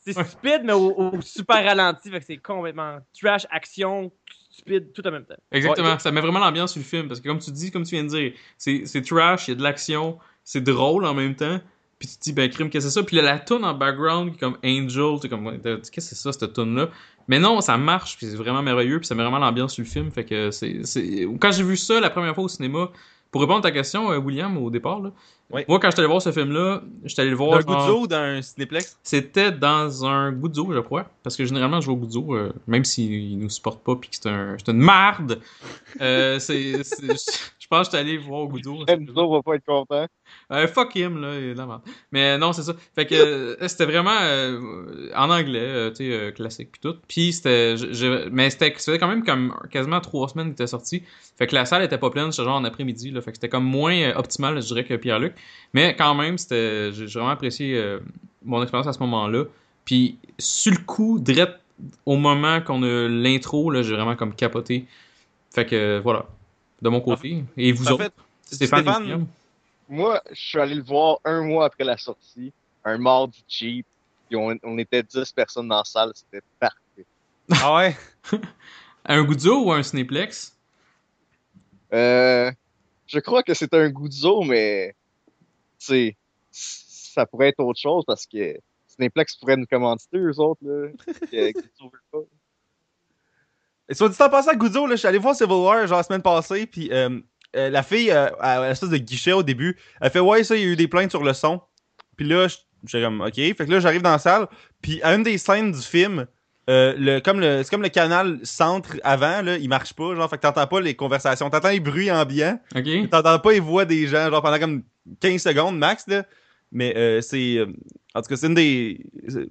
C'est stupide, mais au, au super ralenti. Fait que c'est complètement trash, action, stupide, tout en même temps. Exactement. Ça met vraiment l'ambiance sur le film. Parce que comme tu dis, comme tu viens de dire, c'est c'est trash, il y a de l'action, c'est drôle en même temps. Puis tu te dis, ben, crime, qu'est-ce que c'est ça? Puis là, la tune en background, comme Angel, tu sais, comme, qu'est-ce que c'est ça, cette tune-là? Mais non, ça marche, puis c'est vraiment merveilleux, puis ça met vraiment l'ambiance sur le film. Fait que c'est. c'est- Quand j'ai vu ça la première fois au cinéma, pour répondre à ta question, euh, William, au départ, là, Oui. moi, quand j'étais allé voir ce film-là, j'étais allé le voir. D'un genre- Guzzo ou d'un Cinéplex? C'était dans un Guzzo, je crois. Parce que généralement, je vais au Guzzo, euh, même s'il nous supporte pas puis que c'est un, c'est une marde. Euh, c'est, c'est- je pense que j'étais allé voir au Guzzo. Enzo va pas être content. Euh, fuck him, là, il est de la merde. Mais non, c'est ça. Fait que euh, c'était vraiment euh, en anglais, euh, tu sais, euh, classique puis tout. Puis c'était, je- je- mais c'était, c'était quand même comme quasiment trois semaines qu'il était sorti. Fait que la salle était pas pleine, c'était genre en après-midi, là. Fait que c'était comme moins euh, optimal, je dirais, que Pierre-Luc. Mais quand même, c'était, j'ai vraiment apprécié euh, mon expérience à ce moment-là. Puis sur le coup, direct au moment qu'on a l'intro, là, j'ai vraiment comme capoté. Fait que voilà, de mon côté. Et vous En autres, fait, Stéphane? Moi, je suis allé le voir un mois après la sortie, un mardi cheap, puis on, on était 10 personnes dans la salle, c'était parfait. Ah ouais? un Goudzo ou un Cinéplex? Euh, je crois que c'est un Guzzo, mais tu sais, ça pourrait être autre chose parce que Cineplex pourrait nous commanditer, eux autres, là. que Guzzo veut pas. Et soit dit en passant à Guzzo, là, je suis allé voir Civil War genre la semaine passée, puis euh, euh, la fille, euh, à l'espèce de guichet au début, elle fait Ouais, ça, il y a eu des plaintes sur le son. Puis là, je- j'ai comme Ok. Fait que là, j'arrive dans la salle, puis à une des scènes du film, euh, le, comme le, c'est comme le canal centre avant, là, il marche pas, genre, fait que t'entends pas les conversations, t'entends les bruits ambiants, Ok. t'entends pas les voix des gens, genre pendant comme 15 secondes max, là. Mais euh, c'est. euh, en tout cas, c'est une des.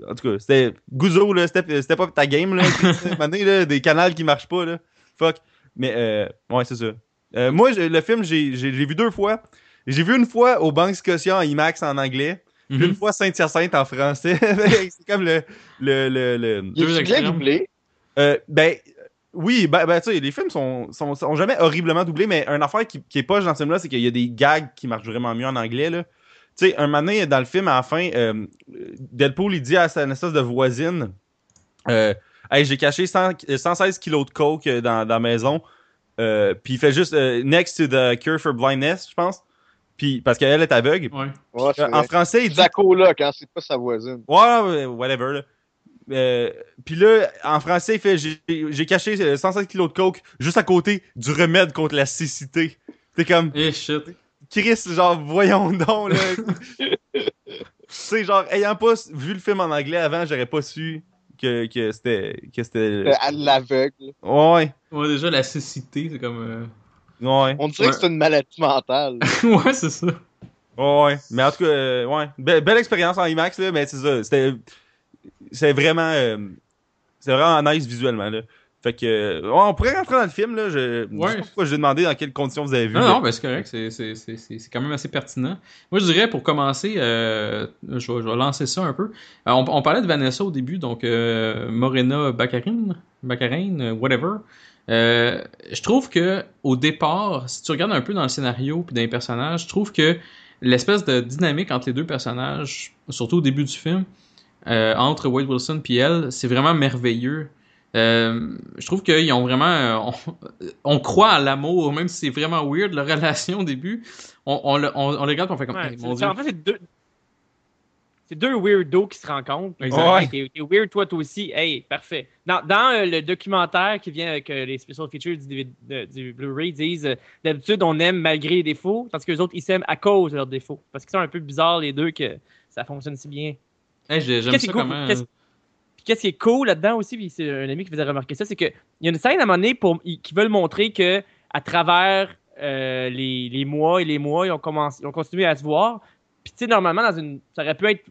En tout cas, c'était. Gouzo, là, c'était c'était pas ta game, là. Un donné, là, des canals qui marchent pas, là. Fuck. Mais, euh, ouais, c'est ça. Euh, moi, le film, j'ai vu deux fois. J'ai vu une fois au Banque Scotia en IMAX en anglais, puis Mhm. une fois Saint-Hyacinthe en français. c'est comme le. le, le, le- Il Deux doublé? euh, ben, oui, ben, ben, tu sais, les films sont, sont, sont jamais horriblement doublés, mais une affaire qui, qui est pas dans ce film-là, c'est qu'il y a des gags qui marchent vraiment mieux en anglais, là. Tu sais, un moment donné, dans le film, à la fin, euh, Deadpool, il dit à sa espèce de voisine, euh, hey, j'ai caché 100 116 kilos de coke dans, dans la maison, euh, puis il fait juste, euh, next to the cure for blindness, je pense. Puis, parce qu'elle est aveugle. Ouais. Euh, en français, il dit Sa coloc, hein, c'est pas sa voisine. Ouais, ouais, whatever. Là. Euh, Puis là, en français, il fait J'ai caché euh, 116 kilos de coke juste à côté du remède contre la cécité. T'es comme Eh shit. Chris, genre, voyons donc. Là. tu sais, genre, ayant pas vu le film en anglais avant, j'aurais pas su que, que c'était. Que c'était. Euh, À l'aveugle. Ouais, Ouais, déjà, la cécité, c'est comme. euh, ouais, On dirait Ouais. que c'est une maladie mentale. ouais, c'est ça. ouais. Mais en tout cas, euh, ouais. Be- belle expérience en IMAX, là, mais c'est ça. C'était. C'est vraiment. euh, c'est vraiment nice visuellement, là. Fait que. euh, on pourrait rentrer dans le film, là. Je, je Ouais. sais pas pourquoi demandé dans quelles conditions vous avez vu. Non, là. non, ben c'est correct, c'est- c'est c'est- c'est- c'est quand même assez pertinent. Moi, je dirais, pour commencer, euh, je, vais, je vais lancer ça un peu. Euh, on, on parlait de Vanessa au début, donc euh, Morena Baccarin, Baccarin, whatever. Je trouve que au départ, si tu regardes un peu dans le scénario puis dans les personnages, je trouve que l'espèce de dynamique entre les deux personnages, surtout au début du film, entre Wade Wilson puis elle, c'est vraiment merveilleux. Euh, je trouve qu'ils ont vraiment, euh, on, on croit à l'amour, même si c'est vraiment weird leur relation au début. On, on, le- on, on les regarde et on fait comme, Ouais, Hey, c'est- mon c'est- dieu. en fait, c'est deux. C'est deux weirdos qui se rencontrent. puis Exact. ils disent, Ouais. Hey, t'es- T'es weird, toi, toi aussi. Hey, parfait. Dans, dans euh, le documentaire qui vient avec euh, les special features du, Blu-ray, ils disent euh, d'habitude, on aime malgré les défauts, tandis que les autres, ils s'aiment à cause de leurs défauts. Parce qu'ils sont un peu bizarres, les deux, que ça fonctionne si bien. Hey, j'ai- j'aime Qu'est-ce ça cool-. Qu'est-ce- qui est cool là-dedans aussi, puis c'est un ami qui faisait remarquer ça, c'est qu'il y a une scène à un moment donné pour, qui veulent montrer que à travers euh, les, les mois et les mois, ils ont, commencé, ils ont continué à se voir. Puis tu sais, normalement, dans une, ça aurait pu être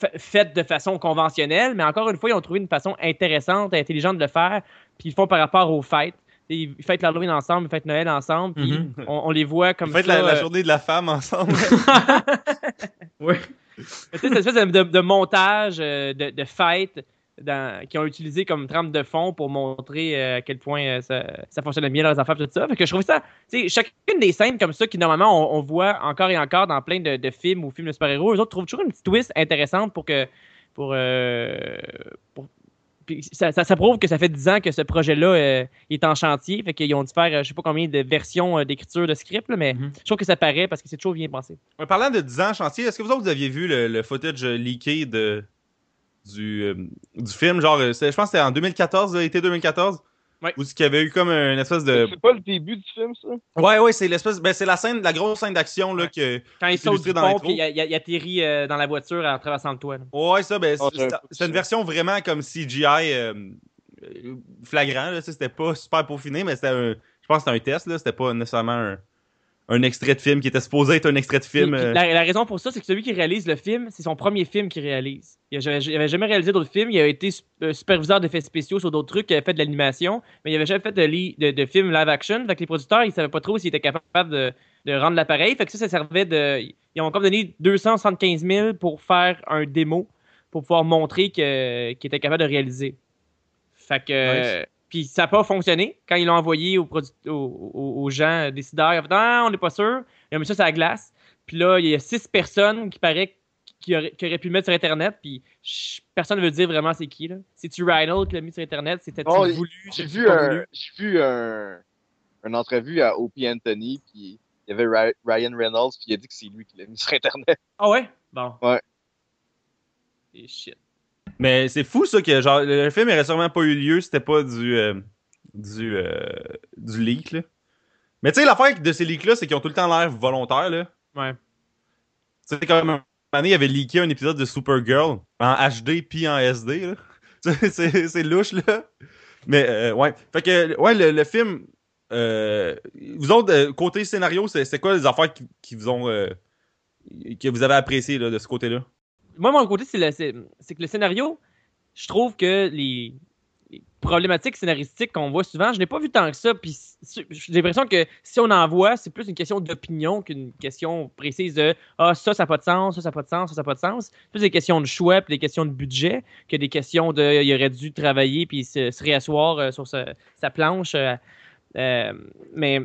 fa- fait de façon conventionnelle, mais encore une fois, ils ont trouvé une façon intéressante, intelligente de le faire, puis ils le font par rapport aux fêtes. Ils fêtent l'Halloween ensemble, ils fêtent Noël ensemble, puis Mhm. on, on les voit comme ça. la, la euh, journée de la femme ensemble. Ouais. Cette espèce de, montage euh, de, de fête dans- qu'ils ont utilisé comme trame de fond pour montrer euh, à quel point euh, ça, ça fonctionnait bien leurs affaires tout ça. Fait que je trouve ça, chacune des scènes comme ça qui normalement on, voit encore et encore dans plein de, films ou films de super-héros, eux autres trouvent toujours une petite twist intéressante pour que euh, pour- puis ça, ça, ça prouve que ça fait 10 ans que ce projet-là euh, est en chantier. Fait qu'ils ont dû faire, euh, je sais pas combien de versions euh, d'écriture de script, là, mais Mhm. je trouve que ça paraît parce que c'est toujours bien pensé. En parlant de 10 ans en chantier, est-ce que vous autres vous aviez vu le, le footage leaké de, du, euh, du film? Genre, je pense que c'était en 2014, là, été 2014. Ouais. Où il y avait eu comme une espèce de. C'est pas le début du film, ça? Ouais, ouais, c'est l'espèce. Ben, c'est la scène, la grosse scène d'action, là, Ouais. que. Quand il saute du dans pont, puis il, atterrit euh, dans la voiture en traversant le toit. là. Ouais, ça, ben, Oh, c'est- une version vraiment comme CGI euh, flagrant, là. C'était pas super peaufiné, mais c'était un. Je pense que c'était un test, là. C'était pas nécessairement un, un extrait de film qui était supposé être un extrait de film. Puis- puis euh, la, la raison pour ça, c'est que celui qui réalise le film, c'est son premier film qu'il réalise. Il n'avait jamais réalisé d'autres films. Il a été euh, superviseur d'effets spéciaux sur d'autres trucs. Il avait fait de l'animation, mais il avait jamais fait de, li- de, de film live action. Fait que les producteurs, ils savaient pas trop s'ils étaient capables de, de rendre l'appareil. Fait que ça, ça servait de. Ils ont encore donné 275 000 pour faire un démo pour pouvoir montrer que- qu'il était capable de réaliser. Fait que. Nice. Puis ça n'a pas fonctionné. Quand ils l'ont envoyé aux, gens décideurs, ils ont fait Ah, on n'est pas sûr. Ils ont mis ça sur la glace. Puis là, il y a six personnes qui paraît qui auraient, qui auraient pu le mettre sur Internet. Puis personne ne veut dire vraiment c'est qui. là. C'est-tu Rhino qui l'a mis sur Internet? C'était-tu Oh, voulu? J'ai vu, un, vu un, une entrevue à Opie Anthony, puis il y avait Ry- Ryan Reynolds, puis il a dit que c'est lui qui l'a mis sur Internet. Ah ouais? Bon. Ouais. Et shit. Mais c'est fou ça que genre le film aurait sûrement pas eu lieu, c'était pas du euh, du euh, du leak là. Mais tu sais l'affaire de ces leaks là, c'est qu'ils ont tout le temps l'air volontaires là. Ouais. Tu sais comme donné, il avait leaké un épisode de Supergirl en HD puis en SD là. C'est c'est louche là. Mais euh, ouais, fait que ouais le, le film euh, vous autres côté scénario, c'est c'est quoi les affaires qui, qui vous ont que vous avez apprécié là, de ce côté-là? Moi, mon côté, c'est, que le scénario, je trouve que les, problématiques scénaristiques qu'on voit souvent, je n'ai pas vu tant que ça. Puis j'ai l'impression que si on en voit, c'est plus une question d'opinion qu'une question précise de Ah, ça, ça n'a pas de sens, ça, ça n'a pas de sens, ça, ça n'a pas de sens. Plus des questions de choix puis des questions de budget que des questions de il aurait dû travailler puis se, se réasseoir euh, sur sa, planche. euh, euh, mais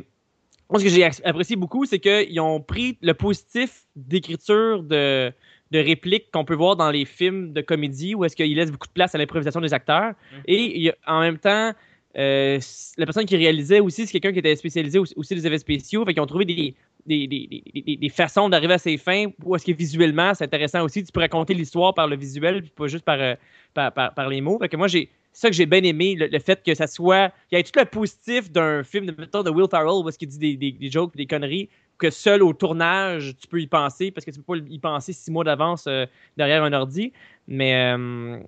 moi, ce que j'ai apprécié beaucoup, c'est qu'ils ont pris le positif d'écriture de, de répliques qu'on peut voir dans les films de comédie où est-ce qu'ils laissent beaucoup de place à l'improvisation des acteurs. Et il y a- en même temps, euh, la personne qui réalisait aussi, c'est quelqu'un qui était spécialisé aussi, des effets spéciaux. Fait qu'ils ont trouvé des, des, des, des- des- façons d'arriver à ses fins où est-ce que visuellement, c'est intéressant aussi. Tu peux raconter l'histoire par le visuel, puis pas juste par, euh, par, par, par les mots. Fait que moi, j'ai c'est ça que j'ai bien aimé, le, le fait que ça soit. Il y a tout le positif d'un film de, de Will Ferrell où est-ce qu'il dit des, des, des jokes, des conneries, que seul au tournage, tu peux y penser, parce que tu peux pas y penser six mois d'avance euh, derrière un ordi. Mais euh,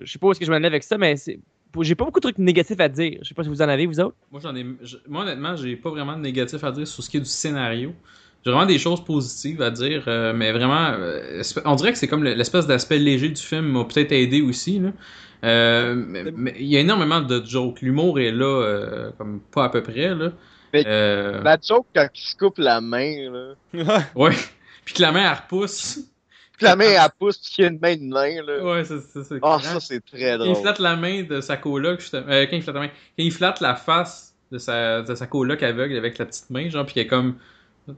je sais pas où est-ce que je m'en avec ça, mais. J'ai pas beaucoup de trucs négatifs à dire. Je sais pas si vous en avez, vous autres. Moi, j'en ai. moi, honnêtement, j'ai pas vraiment de négatif à dire sur ce qui est du scénario. J'ai vraiment des choses positives à dire, euh, mais vraiment, euh, on dirait que c'est comme le- l'espèce d'aspect léger du film m'a peut-être aidé aussi. Mais il y a énormément de jokes. L'humour est là, comme pas à peu près. Là. Mais- Euh, La joke quand il se coupe la main, là. Ouais. Puis que la main, elle repousse. Puis la main, elle pousse, puis qu'il y a une main de nain, là. Ouais, c'est c'est- c'est Ah, écœurant. ça, c'est très Quand il drôle. flatte la main de sa coloc, justement. Euh, quand il flatte la main. Quand il flatte la face de sa, de sa coloc aveugle avec la petite main, genre, pis qu'il est comme.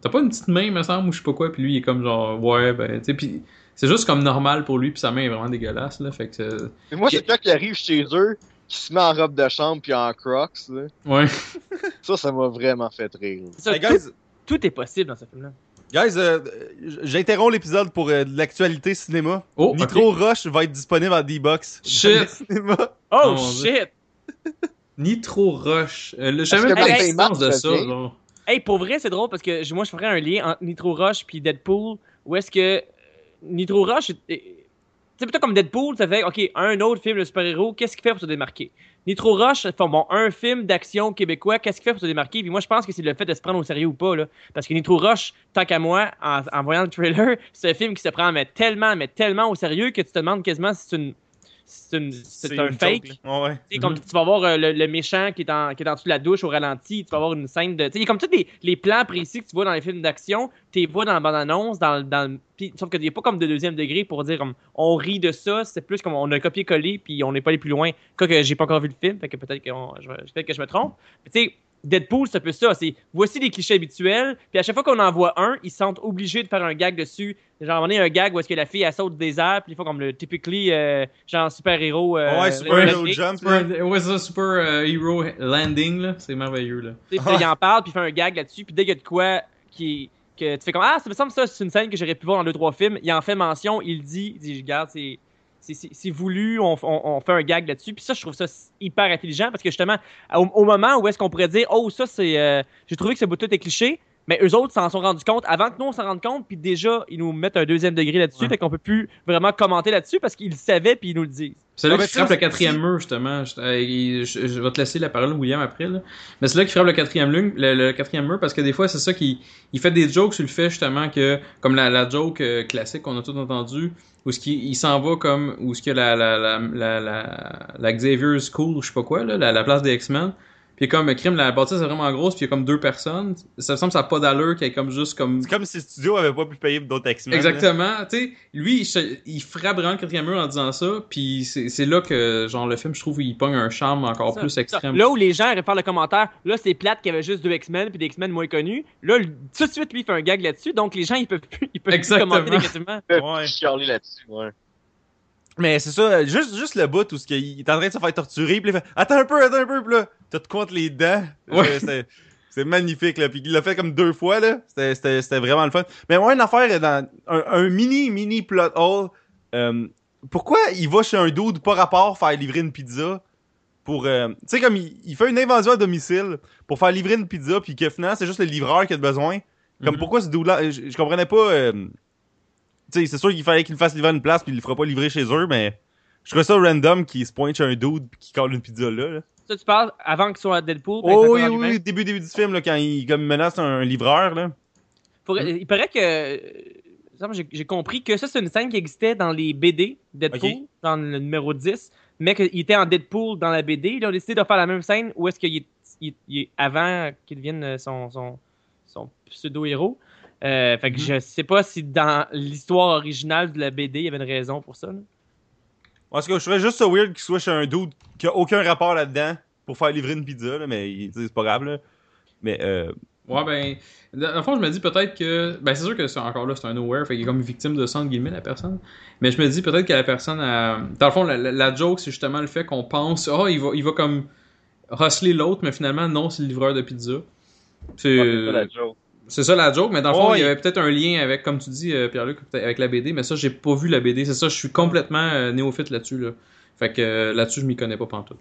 T'as pas une petite main, me semble, ou je sais pas quoi, puis lui, il est comme genre, ouais, ben, tu sais, pis c'est juste comme normal pour lui, puis sa main est vraiment dégueulasse, là, fait que. Et moi, c'est quand il arrive chez eux, qu'il se met en robe de chambre puis en crocs, là. Ouais. Ça, ça m'a vraiment fait rire. Ça, Hey, guys, tout est possible dans ce film-là. Guys, euh, j'interromps l'épisode pour euh, de l'actualité cinéma. Oh, Nitro ok. Rush va être disponible en D-Box. Shit. Cinéma. Oh, Oh, shit! Nitro Rush. Euh, le- que pas l'existence de ça, genre. Hey, pour vrai, c'est drôle parce que moi, je ferais un lien entre Nitro Rush puis Deadpool. Où est-ce que euh, Nitro Rush, est- c'est plutôt comme Deadpool, ça fait, OK, un autre film de super-héros, qu'est-ce qu'il fait pour se démarquer? Nitro Rush, fait, bon, un film d'action québécois, qu'est-ce qu'il fait pour se démarquer? Puis moi, je pense que c'est le fait de se prendre au sérieux ou pas, là. Parce que Nitro Rush, tant qu'à moi, en, en voyant le trailer, c'est un film qui se prend tellement, mais tellement au sérieux que tu te demandes quasiment si c'est une. C'est un fake. joke. Ouais, ouais. Tu sais, comme tu vas voir euh, le, le méchant qui est, en, qui est en dessous de la douche au ralenti, tu vas avoir une scène de. Il y a comme tous les, les plans précis que tu vois dans les films d'action, tu les vois dans la bande-annonce, dans, dans, sauf qu'il n'y a pas comme de deuxième degré pour dire comme on rit de ça, c'est plus comme on a copié-collé, puis on n'est pas allé plus loin. Quoi que j'ai pas encore vu le film, fait que peut-être que, je, que me trompe. Mais Tu sais, Deadpool, c'est un peu ça. C'est voici les clichés habituels, puis à chaque fois qu'on en voit un, ils se sentent obligés de faire un gag dessus. Genre, moment donné, un gag où est-ce que la fille, elle saute des airs, puis il faut comme le typically, euh, genre super-héros. euh, Ouais, super hero redneck. jump. Super, ouais, ça, Super euh, Hero Landing, là. C'est merveilleux, là. Puis il en parle, puis il fait un gag là-dessus, puis dès qu'il y a de quoi qui que tu fais comme ah ça me semble ça c'est une scène que j'aurais pu voir dans deux trois films il en fait mention il dit il dit regarde c'est c'est- voulu on, on- on fait un gag là-dessus. Puis ça je trouve ça hyper intelligent parce que justement au, moment où est-ce qu'on pourrait dire oh ça c'est euh, j'ai trouvé que ce bout tout est cliché mais eux autres s'en sont rendus compte avant que nous on s'en rende compte puis déjà ils nous mettent un deuxième degré là-dessus Ouais. fait qu'on peut plus vraiment commenter là-dessus parce qu'ils le savaient puis ils nous le disent C'est là qui frappe le quatrième mur, justement. Je, euh, je- je vais te laisser la parole, William, après. Là. Mais c'est là qui frappe le quatrième, le, le quatrième mur, parce que des fois, c'est ça qui il fait des jokes sur le fait, justement, que, comme la, la joke euh, classique qu'on a tous entendu, où ce qui, il s'en va comme, où ce que la, la, la, la, la, la Xavier School, je sais pas quoi, là, la, la place des X-Men, Puis comme crime, la bâtisse est vraiment grosse, puis il y a comme deux personnes. Ça me semble que ça n'a pas d'allure qu'il y ait comme juste comme. C'est comme si le studio avait pas pu payer pour d'autres X-Men. Exactement, tu sais, lui, il, se- il frappe vraiment le quatrième mur en disant ça, puis c'est c'est là que, genre, le film, je trouve, il pogne un charme encore Ça, plus extrême. Là où les gens auraient faire le commentaire, là c'est plate qu'il y avait juste deux X-Men puis des X-Men moins connus. Là, tout de suite lui il fait un gag là-dessus, donc les gens ils peuvent plus, ils peuvent plus Exactement. commenter négativement. Ouais. chialer là-dessus, ouais. Mais c'est ça, juste, juste le bout où ce qu'il est en train de se faire torturer, puis il fait Attends un peu, attends un peu, puis là, t'as quoi entre les dents. Ouais. C'est- magnifique, là. Puis il l'a fait comme deux fois, là. C'était- C'était c'était vraiment le fun. Mais moi, une affaire, dans un, un mini, mini plot hole. euh, pourquoi il va chez un dude pas rapport faire livrer une pizza pour. euh, tu sais, comme il, il fait une invasion à domicile pour faire livrer une pizza, puis que finalement, c'est juste le livreur qui a besoin. Comme Mhm. pourquoi ce dude-là. Je, je comprenais pas. euh, c'est sûr qu'il fallait qu'il le fasse livrer à une place, puis il le fera pas livrer chez eux, mais. Je trouvais ça random qu'il se pointe chez un dude pis qu'il colle une pizza là. là. Ça tu parles avant qu'il soit à Deadpool. puis Oh oui, oui, début, début du film, là, quand il comme, menace un livreur. Là. Faudrait- Il paraît que. euh, J'ai compris que ça, c'est une scène qui existait dans les BD Deadpool, dans le numéro 10, mais qu'il était en Deadpool dans la BD. Ils ont décidé de faire la même scène où est-ce qu'il est, il- il est avant qu'il devienne euh, son, son, son pseudo-héros. Euh, fait que Mhm. je sais pas si dans l'histoire originale de la BD, il y avait une raison pour ça. là. En tout cas, je trouvais juste ça weird qu'il soit chez un dude qui a aucun rapport là-dedans pour faire livrer une pizza, là, mais c'est pas grave. Là. Mais euh, Ouais, ben, dans le fond, je me dis peut-être que. Ben, c'est sûr que c'est encore là, c'est un nowhere, fait qu'il est comme victime de entre guillemets, la personne. Mais je me dis peut-être que la personne a. Dans le fond, la, la- la joke, c'est justement le fait qu'on pense, ah, il va, il va comme rosseler l'autre, mais finalement, non, c'est le livreur de pizza. C'est. Ouais, la joke. C'est ça la joke, mais dans le fond, Ouais. il y avait peut-être un lien avec, comme tu dis, euh, Pierre-Luc, peut-être avec la BD, mais ça, j'ai pas vu la BD. C'est ça, je suis complètement euh, néophyte là-dessus. Là. Fait que euh, là-dessus, je m'y connais pas pantoute.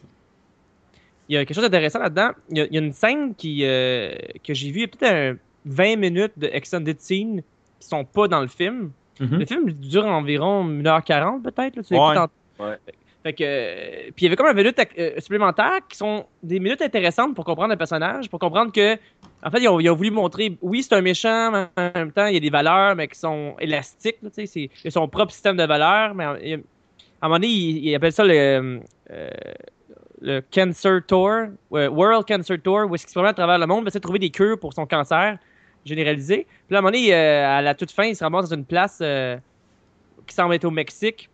Il y a quelque chose d'intéressant là-dedans. Il y, a, il y a une scène qui, euh, que j'ai vue, il y a peut-être un 20 minutes de extended scene qui sont pas dans le film. Mhm. Le film dure environ 1h40 peut-être. là, tu Ouais. l'écoutes en- Ouais. Fait que, euh, puis il y avait comme un minute euh, supplémentaire qui sont des minutes intéressantes pour comprendre le personnage, pour comprendre que, en fait, ils ont, voulu montrer, oui, c'est un méchant, mais en même temps, il y a des valeurs, mais qui sont élastiques. tu sais, c'est son propre système de valeurs, mais à un moment donné, il, appelle ça le, euh, Cancer Tour, World Cancer Tour, où est-ce qu'il se promène à travers le monde, essaie de trouver des cures pour son cancer généralisé. Puis là, à un moment donné, à la toute fin, il se ramasse dans une place qui semble être au Mexique.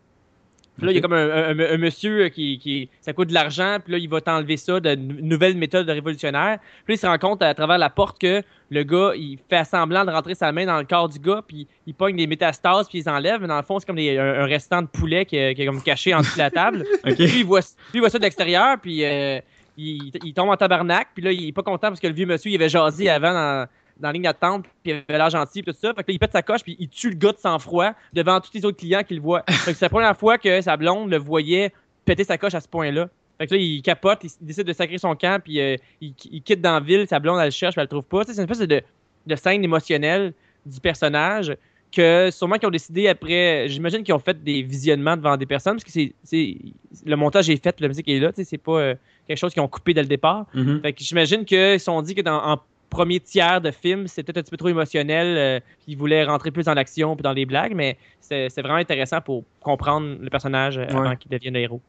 Puis là, il y a comme un, un- un- monsieur qui, qui. Ça coûte de l'argent, puis là, il va t'enlever ça de nou- nouvelles méthodes révolutionnaires. Puis là, il se rend compte à travers la porte que le gars, il fait semblant de rentrer sa main dans le corps du gars, puis il pogne des métastases, puis il les enlève. Mais dans le fond, c'est comme des- un, un restant de poulet qui, est- qui est comme caché en dessous de la table. Ok. Puis il voit, puis il voit ça de l'extérieur, puis euh, il, il tombe en tabarnak, puis là, il est pas content parce que le vieux monsieur, il avait jasé avant dans, dans la ligne d'attente, puis il avait l'air gentil, puis tout ça. Fait que là, il pète sa coche, puis il tue le gars de sang-froid devant tous les autres clients qu'il voit. Fait que c'est la première fois que sa blonde le voyait péter sa coche à ce point-là. Fait que là, il capote, il, il décide de sacrer son camp, puis euh, il, il quitte dans la ville, sa blonde, elle le cherche, puis elle le trouve pas. C'est une espèce de, de scène émotionnelle du personnage que sûrement qu'ils ont décidé après, j'imagine qu'ils ont fait des visionnements devant des personnes, parce que c'est, c'est le montage est fait, la musique est là, tu sais, c'est pas euh, quelque chose qu'ils ont coupé dès le départ. Mhm. Fait que j'imagine qu'ils se sont dit que dans en premier tiers de film, c'était un petit peu trop émotionnel, euh, puis ils voulaient rentrer plus dans l'action puis dans les blagues, mais c'est, c'est vraiment intéressant pour comprendre le personnage euh, avant Ouais. qu'il devienne le héros.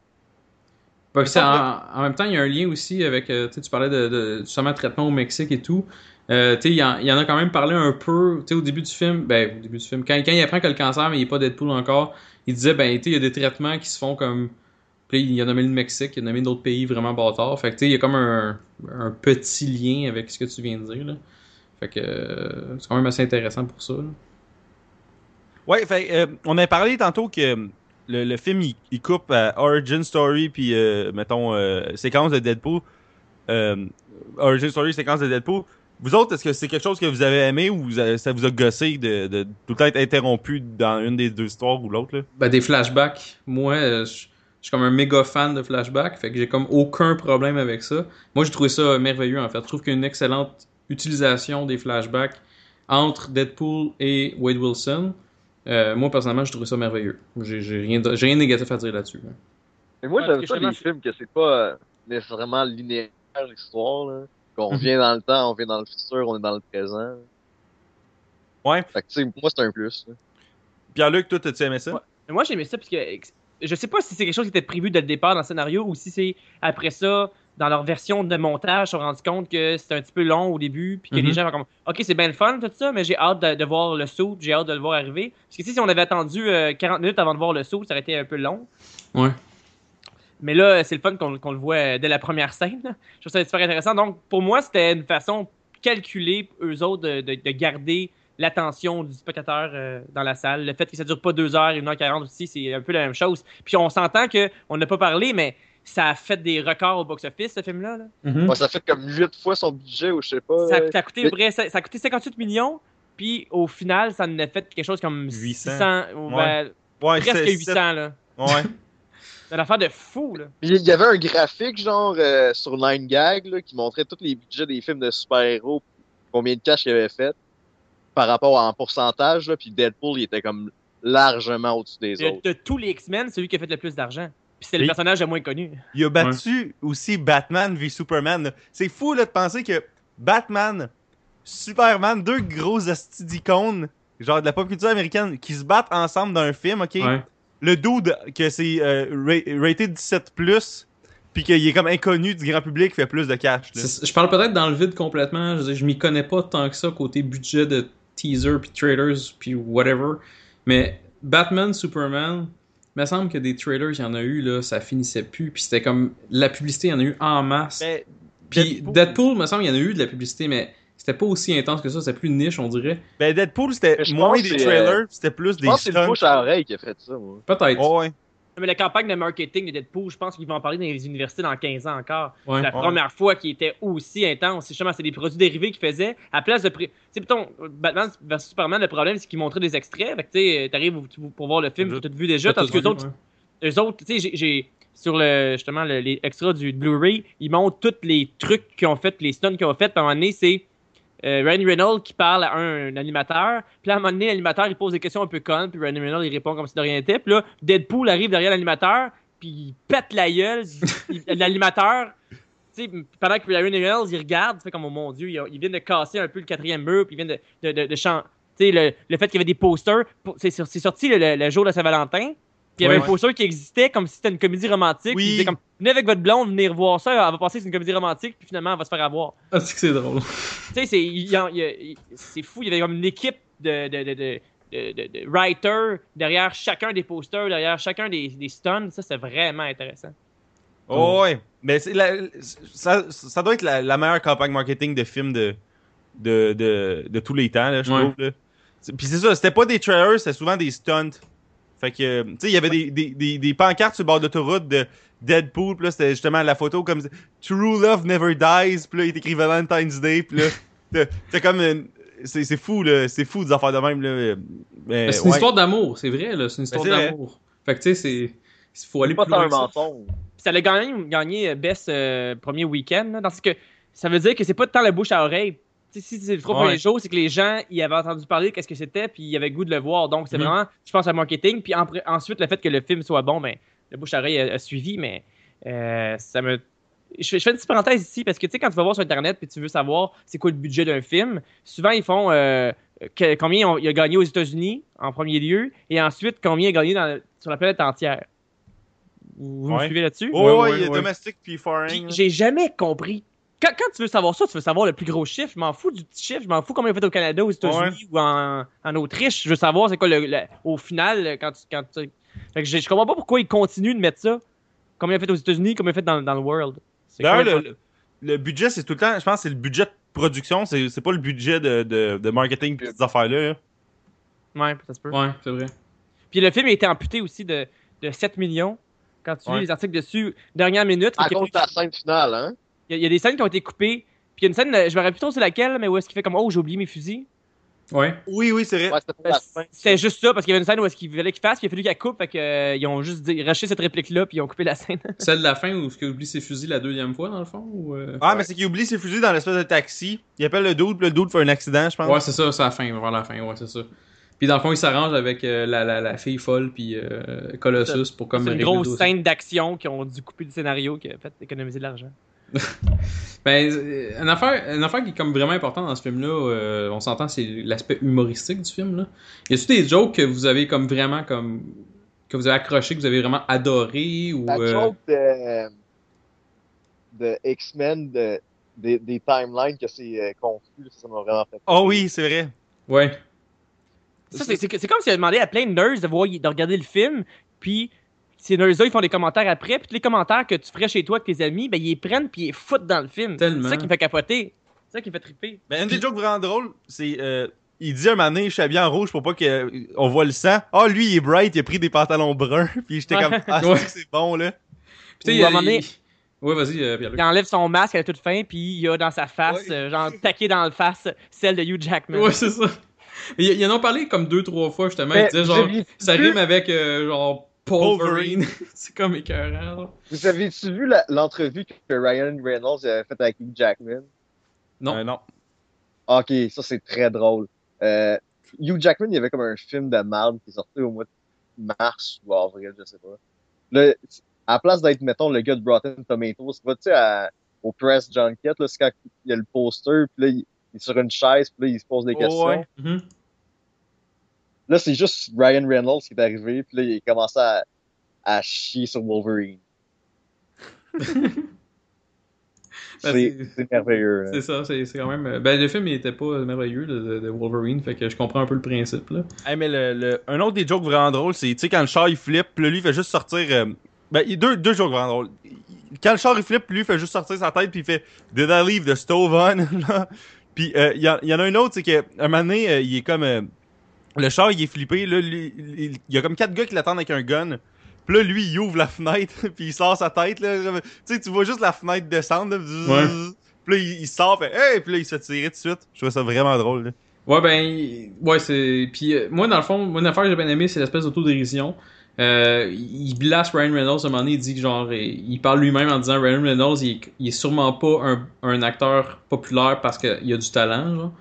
C'est en, en même temps, il y a un lien aussi avec, euh, tu parlais de, de justement traitement au Mexique et tout. Euh, il y, en- il y en a quand même parlé un peu, tu sais, au début du film, ben, au début du film, quand, quand il apprend que le cancer, mais il est pas Deadpool encore, il disait, ben, il y a des traitements qui se font comme, puis il a nommé le Mexique, il a nommé d'autres pays vraiment bâtards. Fait que, tu sais, il y a comme un, un petit lien avec ce que tu viens de dire, là. Fait que, euh, c'est quand même assez intéressant pour ça, là. Ouais, fait, euh, on a parlé tantôt que euh, le, le film il, il coupe à Origin Story puis euh, mettons séquence de Deadpool. Origin Story, séquence de Deadpool. Vous autres, est-ce que c'est quelque chose que vous avez aimé ou vous avez- ça vous a gossé de, de tout être interrompu dans une des deux histoires ou l'autre? Ben, des flashbacks. Moi, je je suis comme un méga fan de flashbacks, fait que j'ai comme aucun problème avec ça. Moi, j'ai trouvé ça merveilleux, en fait. Je trouve qu'il y a une excellente utilisation des flashbacks entre Deadpool et Wade Wilson. Euh, moi, personnellement, j'ai trouvé ça merveilleux. J'ai j'ai rien, de- j'ai rien de négatif à dire là-dessus. là. Mais moi, Ouais, j'aime que ça, les films, que c'est pas euh, nécessairement linéaire, l'histoire. Qu'on vient dans le temps, on vient dans le futur, on est dans le présent. Ouais. Fait que, tu sais, moi, c'est un plus. Pierre-Luc, toi, t'as-tu aimé ça? Ouais. Moi, j'aimais ça parce que je sais pas si c'est quelque chose qui était prévu dès le départ dans le scénario ou si c'est après ça, dans leur version de montage, se sont rendus compte que c'était un petit peu long au début, puis que Mhm. les gens vont comme Ok, c'est bien le fun, tout ça, mais j'ai hâte de, de voir le saut, j'ai hâte de le voir arriver. Parce que si on avait attendu euh, 40 minutes avant de voir le saut, ça aurait été un peu long. Ouais. Mais là, c'est le fun qu'on le voit euh, dès la première scène. Je trouve ça super intéressant. Donc, pour moi, c'était une façon calculée, eux autres, de, de- de garder l'attention du spectateur euh, dans la salle. Le fait que ça dure pas 2 heures, 1 heure 40 aussi, c'est un peu la même chose. Puis on s'entend qu'on n'a pas parlé, mais ça a fait des records au box-office, ce film-là. là. Mhm. Ouais, ça fait comme 8 fois son budget ou je sais pas. Ça, euh, ça a coûté, mais- vrai, ça, ça a coûté 58 millions, puis au final, ça en a fait quelque chose comme 800. 600, ou ben, Ouais, presque c'est- 800. Là. Ouais. C'est une affaire de fou. Là. Il y avait un graphique genre euh, sur 9gag là, qui montrait tous les budgets des films de super-héros, combien de cash il avait fait par rapport en pourcentage, là, puis Deadpool il était comme largement au-dessus des De, autres. de tous les X-Men, celui qui a fait le plus d'argent. Puis c'est le personnage le moins connu. Il a battu aussi Batman v Superman. C'est fou là, de penser que Batman, Superman, deux gros astis d'icônes, genre de la pop culture américaine, qui se battent ensemble dans un film, ok? Ouais. Le dude que c'est euh, ra- rated 17+, puis qu'il est comme inconnu du grand public, fait plus de cash. là. Je parle peut-être dans le vide complètement. Je, je m'y connais pas tant que ça côté budget de teaser puis trailers puis whatever. Mais Batman, Superman, il me semble que des trailers, il y en a eu là, ça finissait plus. Puis c'était comme la publicité, il y en a eu en masse. Puis Deadpool- Deadpool, me semble, il y en a eu de la publicité, mais c'était pas aussi intense que ça. C'était plus niche, on dirait. Ben Deadpool, c'était je moins des c'est, trailers, c'était plus Je des pense que c'est le bouche à oreille qui a fait ça, moi. Peut-être. Oh, ouais. Mais la campagne de marketing de Deadpool, je pense qu'ils vont en parler dans les universités dans 15 ans encore. Ouais. C'est la Ouais. première fois qui était aussi intense. Justement, c'est des produits dérivés qu'ils faisaient à place de. Tu sais, Batman vs Superman, le problème, c'est qu'ils montraient des extraits. Fait que, tu sais, t'arrives au- pour voir le film, tu as tout vu déjà. Tandis que autres, ouais. eux autres, tu sais, j'ai- j'ai. Sur le, justement, le- les extras du Blu-ray, ils montrent tous les trucs qu'ils ont fait, les stunts qu'ils ont fait. Puis à un moment donné, c'est euh, Reynolds qui parle à un, animateur. Puis à un moment donné, l'animateur, il pose des questions un peu connes. Puis Ryan Reynolds, il répond comme si de rien n'était. Puis là, Deadpool arrive derrière l'animateur. Puis il pète la gueule. L'animateur, pendant que Ryan Reynolds, il regarde, il fait comme, oh mon Dieu, il, vient de casser un peu le quatrième mur. Puis il vient de, de, de, de chan- tu sais, le, le fait qu'il y avait des posters. C'est sorti le- le jour de Saint-Valentin. Puis il y avait Ouais. un poster qui existait comme si c'était une comédie romantique. Oui. Puis il disait comme, venez avec votre blonde, venez revoir ça. Elle va penser que c'est une comédie romantique. Puis finalement, elle va se faire avoir. Ah, c'est que c'est drôle. Tu sais, c'est fou. Il y avait comme une équipe de, de, de, de, de- de- de writers derrière chacun des posters, derrière chacun des, des stuns. Ça, c'est vraiment intéressant. Oh, ouais. Mais c'est la- ça, ça doit être la, la meilleure campagne marketing de film de, de, de, de tous les temps, là, je Ouais. trouve. là. C'est- Puis c'est ça, c'était pas des trailers, c'était souvent des stunts. Fait que, euh, tu sais, il y avait des, des, des, des pancartes sur le bord d'autoroute de Deadpool, puis là, c'était justement la photo comme True Love Never Dies, puis là, il écrit Valentine's Day, puis là, comme. une- C'est c'est fou, là, c'est fou des affaires de même, là. Mais, Mais c'est une ouais. histoire d'amour, c'est vrai, là. C'est une histoire c'est vrai. d'amour. Fait que tu sais, c'est. Il faut aller plus loin un que ça. mensonge. Puis ça l'a gagné, gagné euh, Best euh, premier week-end. là, Dans ce que ça veut dire que c'est pas tant la bouche à oreille. Si c'est le trois Ouais. premiers jours, c'est que les gens ils avaient entendu parler qu'est-ce que c'était, puis ils avaient le goût de le voir. Donc c'est Mhm. vraiment, je pense, à marketing. Puis en- ensuite, le fait que le film soit bon, ben, la bouche à oreille a, a suivi, mais euh, ça me. Je fais, je fais une petite parenthèse ici parce que tu sais, quand tu vas voir sur Internet puis tu veux savoir c'est quoi le budget d'un film, souvent ils font euh, que- combien on- il a gagné aux États-Unis en premier lieu et ensuite combien il a gagné dans- sur la planète entière. Vous, me suivez là-dessus? Oh, Ouais, ouais, il y a domestique puis foreign. J'ai jamais compris. Quand, quand tu veux savoir ça, tu veux savoir le plus gros chiffre. Je m'en fous du petit chiffre. Je m'en fous combien il a fait au Canada, aux États-Unis ou en, en Autriche. Je veux savoir c'est quoi le, le- au final quand tu. Quand tu... Fait que je, je comprends pas pourquoi ils continuent de mettre ça. Combien il a fait aux États-Unis, combien il a fait dans, dans le world? C'est D'ailleurs, quoi le, le- le budget, c'est tout le temps, je pense que c'est le budget de production, c'est c'est pas le budget de, de, de marketing pis ces affaires-là. là. Ouais, ça se peut. Ouais, c'est vrai. Puis le film a été amputé aussi de, de 7 millions. Quand tu Ouais. lis les articles dessus, dernière minute. À cause de la scène finale, hein? Il y, a- il y a des scènes qui ont été coupées. Puis il y a une scène, euh, je me rappelle plus trop c'est laquelle, mais où est-ce qu'il fait comme Oh, j'ai oublié mes fusils. Ouais. Oui, oui, c'est vrai. Ouais, fin. C'était juste ça, parce qu'il y avait une scène où est-ce qu'il fallait qu'il fasse, puis il a fallu qu'elle coupe, fait que, euh, ils ont juste dit, racheté cette réplique-là, puis ils ont coupé la scène. Celle de la fin où il oublie ses fusils la deuxième fois, dans le fond ou, euh? Ah, mais c'est qu'il oublie ses fusils dans l'espèce de taxi. Il appelle le dude, puis le dude fait un accident, je pense. Ouais, c'est ça, c'est la fin, vers la fin, ouais, c'est ça. Puis dans le fond, il s'arrange avec euh, la, la, la fille folle, puis euh, Colossus pour comme C'est une grosse scène d'action qui ont dû couper le scénario, qui a fait économiser de l'argent. Ben, euh, une affaire, une affaire qui est comme vraiment importante dans ce film-là, euh, on s'entend, c'est l'aspect humoristique du film. Là. Y a-tu des jokes que vous avez comme vraiment comme que vous avez accroché, que vous avez vraiment adoré ou La euh, joke de. de X-Men, de, des, des timelines, que c'est euh, confus. Ça m'a vraiment fait. Oh oui, c'est vrai. Ouais. Ça, c'est- c'est c'est comme si elle demandé à plein de nerds de, voir, de regarder le film, puis ces nerds-là, ils font des commentaires après, puis tous les commentaires que tu ferais chez toi avec tes amis, ben, ils les prennent puis ils les foutent dans le film. C'est ça qui me fait capoter. C'est ça qui me fait triper. Mais une des jokes vraiment drôles, c'est. euh, il dit un moment donné, je suis habillé en rouge pour pas qu'on voit le sang. Ah, lui, il est bright, il a pris des pantalons bruns. Puis j'étais comme, ah, Ouais. c'est que c'est bon, là. Puis, tu sais, à un moment donné- vas-y, euh. Il enlève son masque, elle a toute faim, puis il a dans sa face, Ouais. euh, genre taqué dans le face, celle de Hugh Jackman. Ouais, c'est ça. Ils ils en ont parlé comme deux, trois fois, justement. Mais Ils disaient genre, ça rime avec euh, genre Wolverine. c'est comme écœurant. là. Vous avez-tu vu l'entrevue que Ryan Reynolds avait faite avec Hugh Jackman? Non. Euh, non. Ok, ça c'est très drôle. Euh, Hugh Jackman, il y avait comme un film de merde qui est sorti au mois de mars ou avril, je sais pas. Là, à la place d'être, mettons, le gars de Rotten Tomatoes, tu sais, au Press Junket, là, c'est quand il y a le poster, puis là, il, il est sur une chaise, puis là, il se pose des Oh, questions. ouais. Mhm. Là, c'est juste Ryan Reynolds qui est arrivé, puis là, il a commencé à, à chier sur Wolverine. Ben, C'est merveilleux. là. C'est ça, c'est quand même. euh, Ben, le film, il était pas merveilleux de, Wolverine, fait que je comprends un peu le principe, là. Hey, mais le, le- un autre des jokes vraiment drôles, c'est, tu sais, quand le char il flippe, puis là, lui il fait juste sortir. euh, ben, il y a deux, deux jokes vraiment drôles. Quand le char il flippe, lui il fait juste sortir sa tête, puis il fait Did I leave the stove on? là? Puis euh, il y, en- il y en a un autre, c'est qu'à un moment donné, euh, il est comme. Le char il est flippé, là, lui, il y a comme quatre gars qui l'attendent avec un gun. Puis là, lui, il ouvre la fenêtre, puis il sort sa tête, là. Tu sais, tu vois juste la fenêtre descendre, là. Ouais. Puis là, il, il sort, fait Hey! Puis là, il se fait tirer tout de suite. Je trouve ça vraiment drôle, là. Ouais, ben, ouais, c'est. Puis, euh, moi, dans le fond, une affaire que j'ai bien aimé, c'est l'espèce d'autodérision. Euh, il blast Ryan Reynolds à un moment donné, il dit que genre, il parle lui-même en disant Ryan Reynolds, il, est- il est sûrement pas un, un acteur populaire parce qu'il a du talent, genre.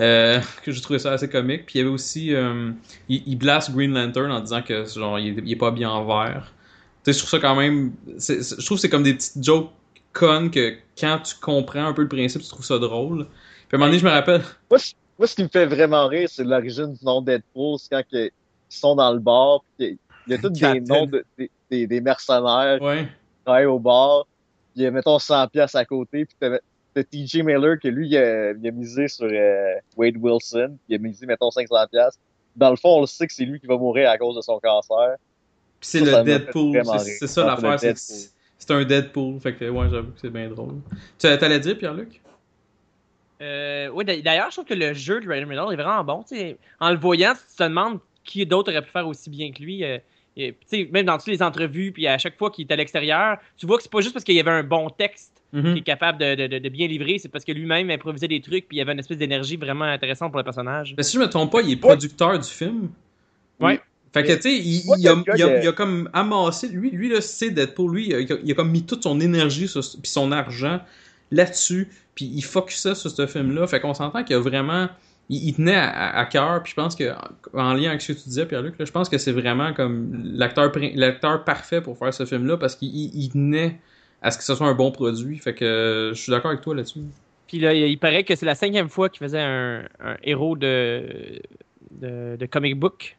Euh, que j'ai trouvé ça assez comique. Puis il y avait aussi, euh, il, il blast Green Lantern en disant que genre, il, il est pas bien en vert. Tu sais, je trouve ça quand même, je trouve que c'est comme des petites jokes connes que quand tu comprends un peu le principe, tu trouves ça drôle. Puis à un moment donné, je me rappelle, Moi, ce- moi, ce qui me fait vraiment rire, c'est l'origine du nom Deadpool. C'est quand ils sont dans le bar, puis il y a tous des noms de, des, des, des mercenaires ouais. qui travaillent au bar. Puis, euh, mettons, 100 pièces à côté. Puis, t'as TJ Miller, que lui, il a, il a misé sur euh, Wade Wilson. Il a misé, mettons, 500 pièces. Dans le fond, on le sait que c'est lui qui va mourir à cause de son cancer. Puis c'est le Deadpool, c'est ça l'affaire, c'est un Deadpool, fait que ouais, j'avoue que c'est bien drôle. Tu t'allais dire, Pierre-Luc? Euh, oui, d'a- d'ailleurs, je trouve que le jeu de Ryan Reynolds est vraiment bon. En le voyant, tu te demandes qui d'autre aurait pu faire aussi bien que lui. euh, et, tu sais, même dans toutes les entrevues, puis à chaque fois qu'il est à l'extérieur, tu vois que c'est pas juste parce qu'il y avait un bon texte Mhm. qu'il est capable de, de- de- bien livrer, c'est parce que lui-même improvisait des trucs, puis il y avait une espèce d'énergie vraiment intéressante pour le personnage. Mais si je me trompe pas, il est producteur du film. Ouais. Fait que, tu sais, il, il a, quelqu'un il a- de- il a comme amassé, lui, lui là, c'est Deadpool, lui, il a, il a comme mis toute son énergie puis son argent là-dessus, puis il focusait sur ce film-là. Fait qu'on s'entend qu'il a vraiment, il, il tenait à, à- à cœur, puis je pense que, en lien avec ce que tu disais, Pierre-Luc, je pense que c'est vraiment comme l'acteur l'acteur parfait pour faire ce film-là, parce qu'il il- il tenait à ce que ce soit un bon produit. Fait que euh, je suis d'accord avec toi là-dessus. Puis là, il paraît que c'est la cinquième fois qu'il faisait un, un héros de, de, de comic book.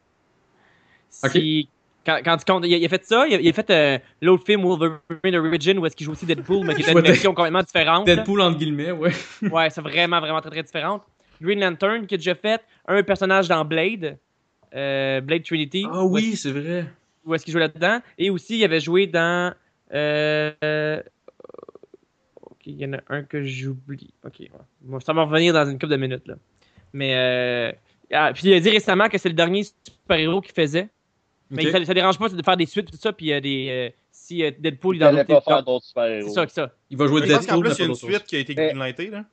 Si- quand, quand tu comptes, il a, il a fait ça, il a, il a fait euh, l'autre film Wolverine Origin où est-ce qu'il joue aussi Deadpool, mais qui était une version complètement différente. Deadpool, entre guillemets, ouais. Ouais, c'est vraiment, vraiment très, très différente. Green Lantern qui a déjà fait un personnage dans Blade, euh, Blade Trinity. Ah oui, c'est vrai. Où est-ce qu'il jouait là-dedans. Et aussi, il avait joué dans. Euh, euh, ok, il y en a un que j'oublie. Ok, ouais. Bon, ça va revenir dans une couple de minutes. Là. Mais. Euh, ah, puis il a dit récemment que c'est le dernier super-héros qu'il faisait. Mais ça, ça dérange pas de faire des suites et tout ça. Puis il y a des. euh, si euh, Deadpool Il est dans faire territoires. d'autres super-héros. C'est ça, c'est ça. Il va jouer Je pense qu'en Deadpool, plus, mais il y a une suite qui a été Mais- greenlightée, là.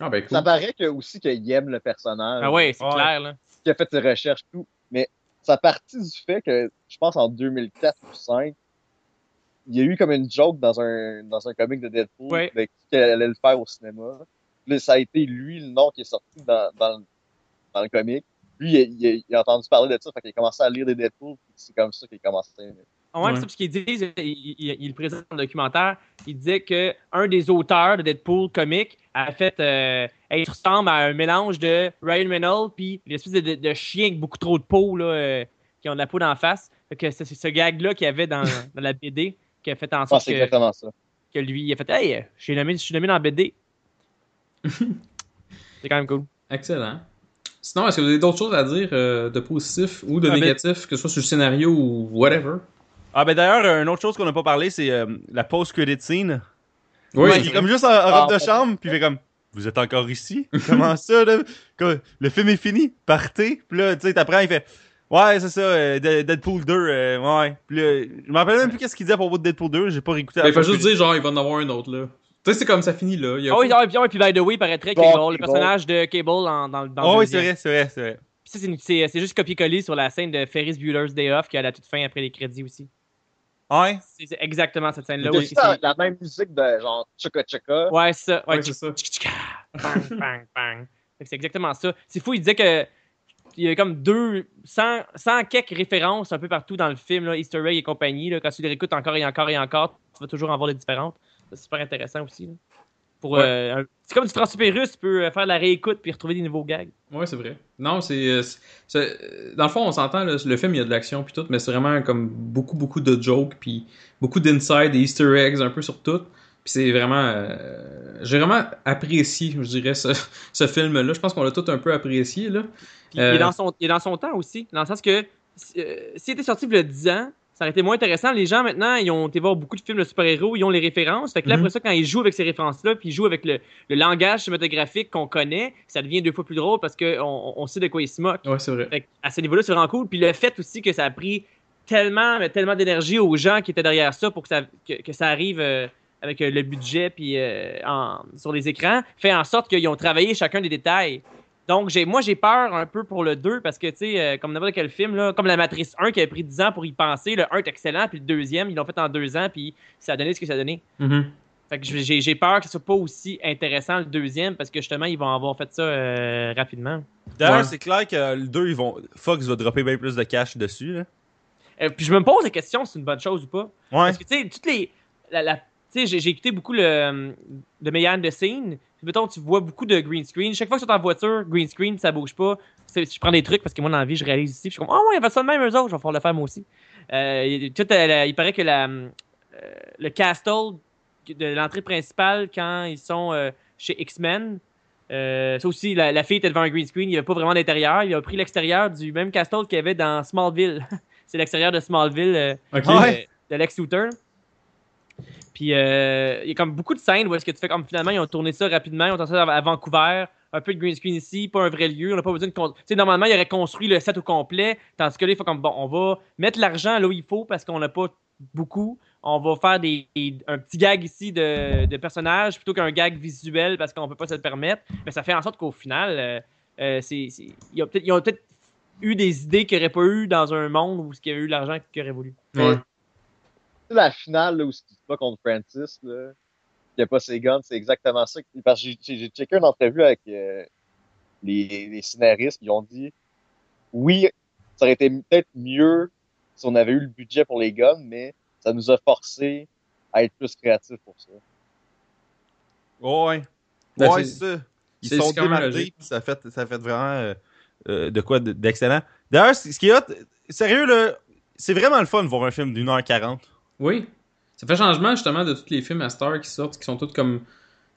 Ah ben cool. Ça paraît que, aussi qu'il aime le personnage. Ah ouais, c'est Ouais. clair. Là. a fait ses recherches, tout. Mais ça partit du fait que, je pense en 2004 ou 2005, il y a eu comme une joke dans un, dans un comic de Deadpool Ouais. de qui qu'elle allait le faire au cinéma. Puis là, ça a été lui le nom qui est sorti dans, dans, le- dans le comic. Lui, il, a- il a- il a entendu parler de ça, fait qu'il a commencé à lire des Deadpool, puis c'est comme ça qu'il a commencé à aimer. Ah ouais, Ouais. c'est parce qu'ils disent, il, il, il- il le présente dans le documentaire, il disait que un des auteurs de Deadpool comique a fait euh, il ressemble à un mélange de Ryan Reynolds puis l'espèce de, de, de chien avec beaucoup trop de peau là, euh, qui ont de la peau d'en face. Fait que c'est c'est ce gag là qu'il y avait dans, dans la BD qui a fait en Ah, sorte que exactement ça. que lui, il a fait Hey, je suis nommé, je suis nommé dans BD. c'est quand même cool. Excellent. Sinon, est-ce que vous avez d'autres choses à dire euh, de positif ou de Ah, ben- négatif, que ce soit sur le scénario ou whatever? Ah, ben d'ailleurs, euh, une autre chose qu'on n'a pas parlé, c'est euh, la post-credit scene. Oui, il est comme juste en, en robe Ah, de chambre, puis il fait comme Vous êtes encore ici? Comment ça, là? Le film est fini, partez. Puis là, tu sais, t'apprends, il fait Ouais, c'est ça, euh, De- Deadpool 2, euh, ouais. Puis là, je me rappelle même plus qu'est-ce qu'il disait à propos de Deadpool 2, j'ai pas réécouté Ben, il faut juste dire, genre, il va en avoir un autre, là. Tu sais, c'est comme ça finit, là. Il y a Ah oui, ah oui, puis, ah oui, puis by the way, il paraîtrait Bon, Cable, le Cable. personnage de Cable en- dans, dans Oh, le oui, c'est deuxième. vrai, c'est vrai, c'est vrai. Puis ça, c'est une- c'est c'est juste copier-coller sur la scène de Ferris Bueller's Day Off qui a la toute fin après les crédits aussi. Ouais. C'est c'est exactement cette scène-là aussi. la, c'est- la même musique de genre Chaka Chaka. Ouais, c'est ça. Ouais, Ouais, c'est ça. tchic, tchic, ah, Bang, bang, bang. Fait que C'est exactement ça. C'est fou, il disait que il y a comme deux, 100, 100 quelques références un peu partout dans le film, là, Easter egg et compagnie. Là, quand tu les réécoutes encore et encore et encore, tu vas toujours en voir des différentes. C'est super intéressant aussi. là. Pour, Ouais. euh, c'est comme du russe, tu peux euh, faire de la réécoute puis retrouver des nouveaux gags. Ouais, c'est vrai. Non, c'est. euh, Dans le fond, on s'entend, là, le film, il y a de l'action puis tout, mais c'est vraiment comme beaucoup, beaucoup de jokes puis beaucoup d'inside, des easter eggs un peu sur tout. Puis c'est vraiment. euh, J'ai vraiment apprécié, je dirais, ce, ce film-là. Je pense qu'on l'a tout un peu apprécié, là. Puis il, Euh. est dans son, il est dans son temps aussi, dans le sens que euh, s'il était sorti il y a 10 ans, ça aurait été moins intéressant. Les gens, maintenant, ils ont été voir beaucoup de films de super-héros, ils ont les références. Fait que là, Mhm. après ça, quand ils jouent avec ces références-là, puis ils jouent avec le, le langage cinématographique qu'on connaît, ça devient deux fois plus drôle parce qu'on on sait de quoi ils se moquent. Ouais, c'est vrai. Fait à ce niveau-là, c'est vraiment cool. Puis le fait aussi que ça a pris tellement, mais tellement d'énergie aux gens qui étaient derrière ça pour que ça, que, que ça arrive euh, avec le budget puis euh, en- sur les écrans, fait en sorte qu'ils ont travaillé chacun des détails. Donc, j'ai, moi, j'ai peur un peu pour le 2 parce que, tu sais, euh, comme n'importe quel film, là, comme La Matrice 1 qui a pris 10 ans pour y penser, le 1 est excellent, puis le deuxième, ils l'ont fait en deux ans, puis ça a donné ce que ça a donné. Mhm. Fait que j'ai, j'ai peur que ce soit pas aussi intéressant le deuxième parce que justement, ils vont avoir fait ça euh, rapidement. D'ailleurs, Ouais. c'est clair que le 2, ils vont... Fox va dropper bien plus de cash dessus, là. Euh, puis je me pose la question si c'est une bonne chose ou pas. Ouais. Parce que, tu sais, toutes les. La, la- tu sais, j'ai, j'ai écouté beaucoup le, euh, de Meilleur de Scene. Mettons, tu vois beaucoup de green screen. Chaque fois que tu es en voiture, green screen, ça bouge pas. Je prends des trucs parce que moi, dans la vie, je réalise ici. Puis je suis comme, oh, ouais, il va ça de même, eux autres. Je vais pouvoir le faire moi aussi. Euh, il- tout, euh, il paraît que la, euh, le castle de l'entrée principale, quand ils sont chez X-Men, ça aussi, la, la fille était devant un green screen. Il n'y avait pas vraiment d'intérieur. Il a pris l'extérieur du même castle qu'il y avait dans Smallville. C'est l'extérieur de Smallville. de Lex Luthor. Puis euh, il y a comme beaucoup de scènes où est-ce que tu fais comme finalement ils ont tourné ça rapidement, ils ont tourné ça à Vancouver, un peu de green screen ici, pas un vrai lieu, on n'a pas besoin de con- tu sais normalement ils auraient construit le set au complet, tandis que là il faut comme bon, on va mettre l'argent là où il faut parce qu'on n'a pas beaucoup, on va faire des, des- un petit gag ici de, de personnages plutôt qu'un gag visuel parce qu'on peut pas se le permettre, mais ça fait en sorte qu'au final euh, euh, c'est c'est- ils ont peut-être ils ont peut-être eu des idées qu'il n'y aurait pas eu dans un monde où il y a eu l'argent qu'ils auraient voulu. Ouais. Tu sais, la finale là, où il se bat contre Francis, là, qui a pas ses guns, c'est exactement ça. Parce que j'ai- checké une entrevue avec euh, les, les scénaristes qui ont dit oui, ça aurait été peut-être mieux si on avait eu le budget pour les guns, mais ça nous a forcé à être plus créatifs pour ça. Ouais. Ben, ouais, c'est- c'est ça. Ils c'est- sont démarrés, ça fait, ça fait vraiment euh, euh, de quoi de- d'excellent. D'ailleurs, ce qui est hot, sérieux, là, c'est vraiment le fun de voir un film d'une heure quarante. Oui. Ça fait changement justement de tous les films à Star qui sortent, qui sont tous comme. Tu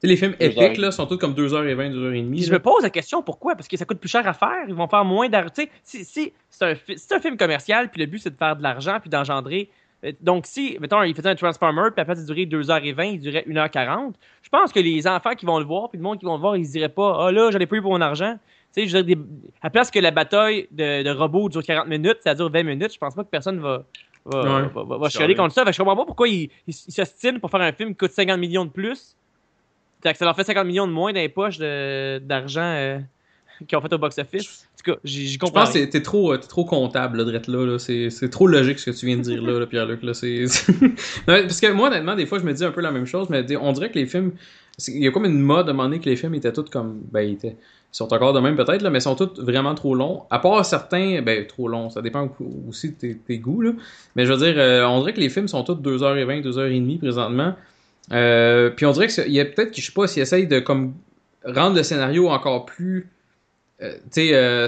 sais, les films épiques là, sont tous comme 2h20, 2h30. Puis je me pose la question pourquoi? Parce que ça coûte plus cher à faire, ils vont faire moins d'argent. Tu sais, si, si c'est un, fi- un film commercial, puis le but c'est de faire de l'argent, puis d'engendrer. euh, Donc, si, mettons, il faisait un Transformer, puis après, ça durait 2h20, il durait 1h40, je pense que les enfants qui vont le voir, puis le monde qui vont le voir, ils se diraient pas, ah là, j'en ai pas eu pour mon argent. Tu sais, je veux dire, des- à place que la bataille de, de robots dure 40 minutes, ça dure 20 minutes, je pense pas que personne va. Va, Ouais. va, va- va chialer contre ça. Fait que je comprends pas pourquoi ils ils- ils s'ostinent pour faire un film qui coûte 50 millions de plus. Que ça leur fait 50 millions de moins dans les poches de- d'argent euh, qu'ils ont fait au box-office. En tout cas, j'y j'y Je comprends. pense que rien. t'es- t'es trop, euh, t'es trop comptable, là, Drette, là. là. C'est c'est trop logique ce que tu viens de dire, là, là, Pierre-Luc. Parce que moi, honnêtement, des fois, je me dis un peu la même chose, mais on dirait que les films. Il y a comme une mode à un moment donné que les films étaient tous comme. Ben, ils, étaient- sont encore de même, peut-être, mais sont tous vraiment trop longs. À part certains, ben, trop longs. Ça dépend au- aussi de tes, goûts, là. Mais je veux dire, euh, on dirait que les films sont tous 2h20, 2h30 présentement. Euh, puis on dirait qu'il y a peut-être, que je sais pas, s'ils essayent de comme rendre le scénario encore plus, euh, tu sais,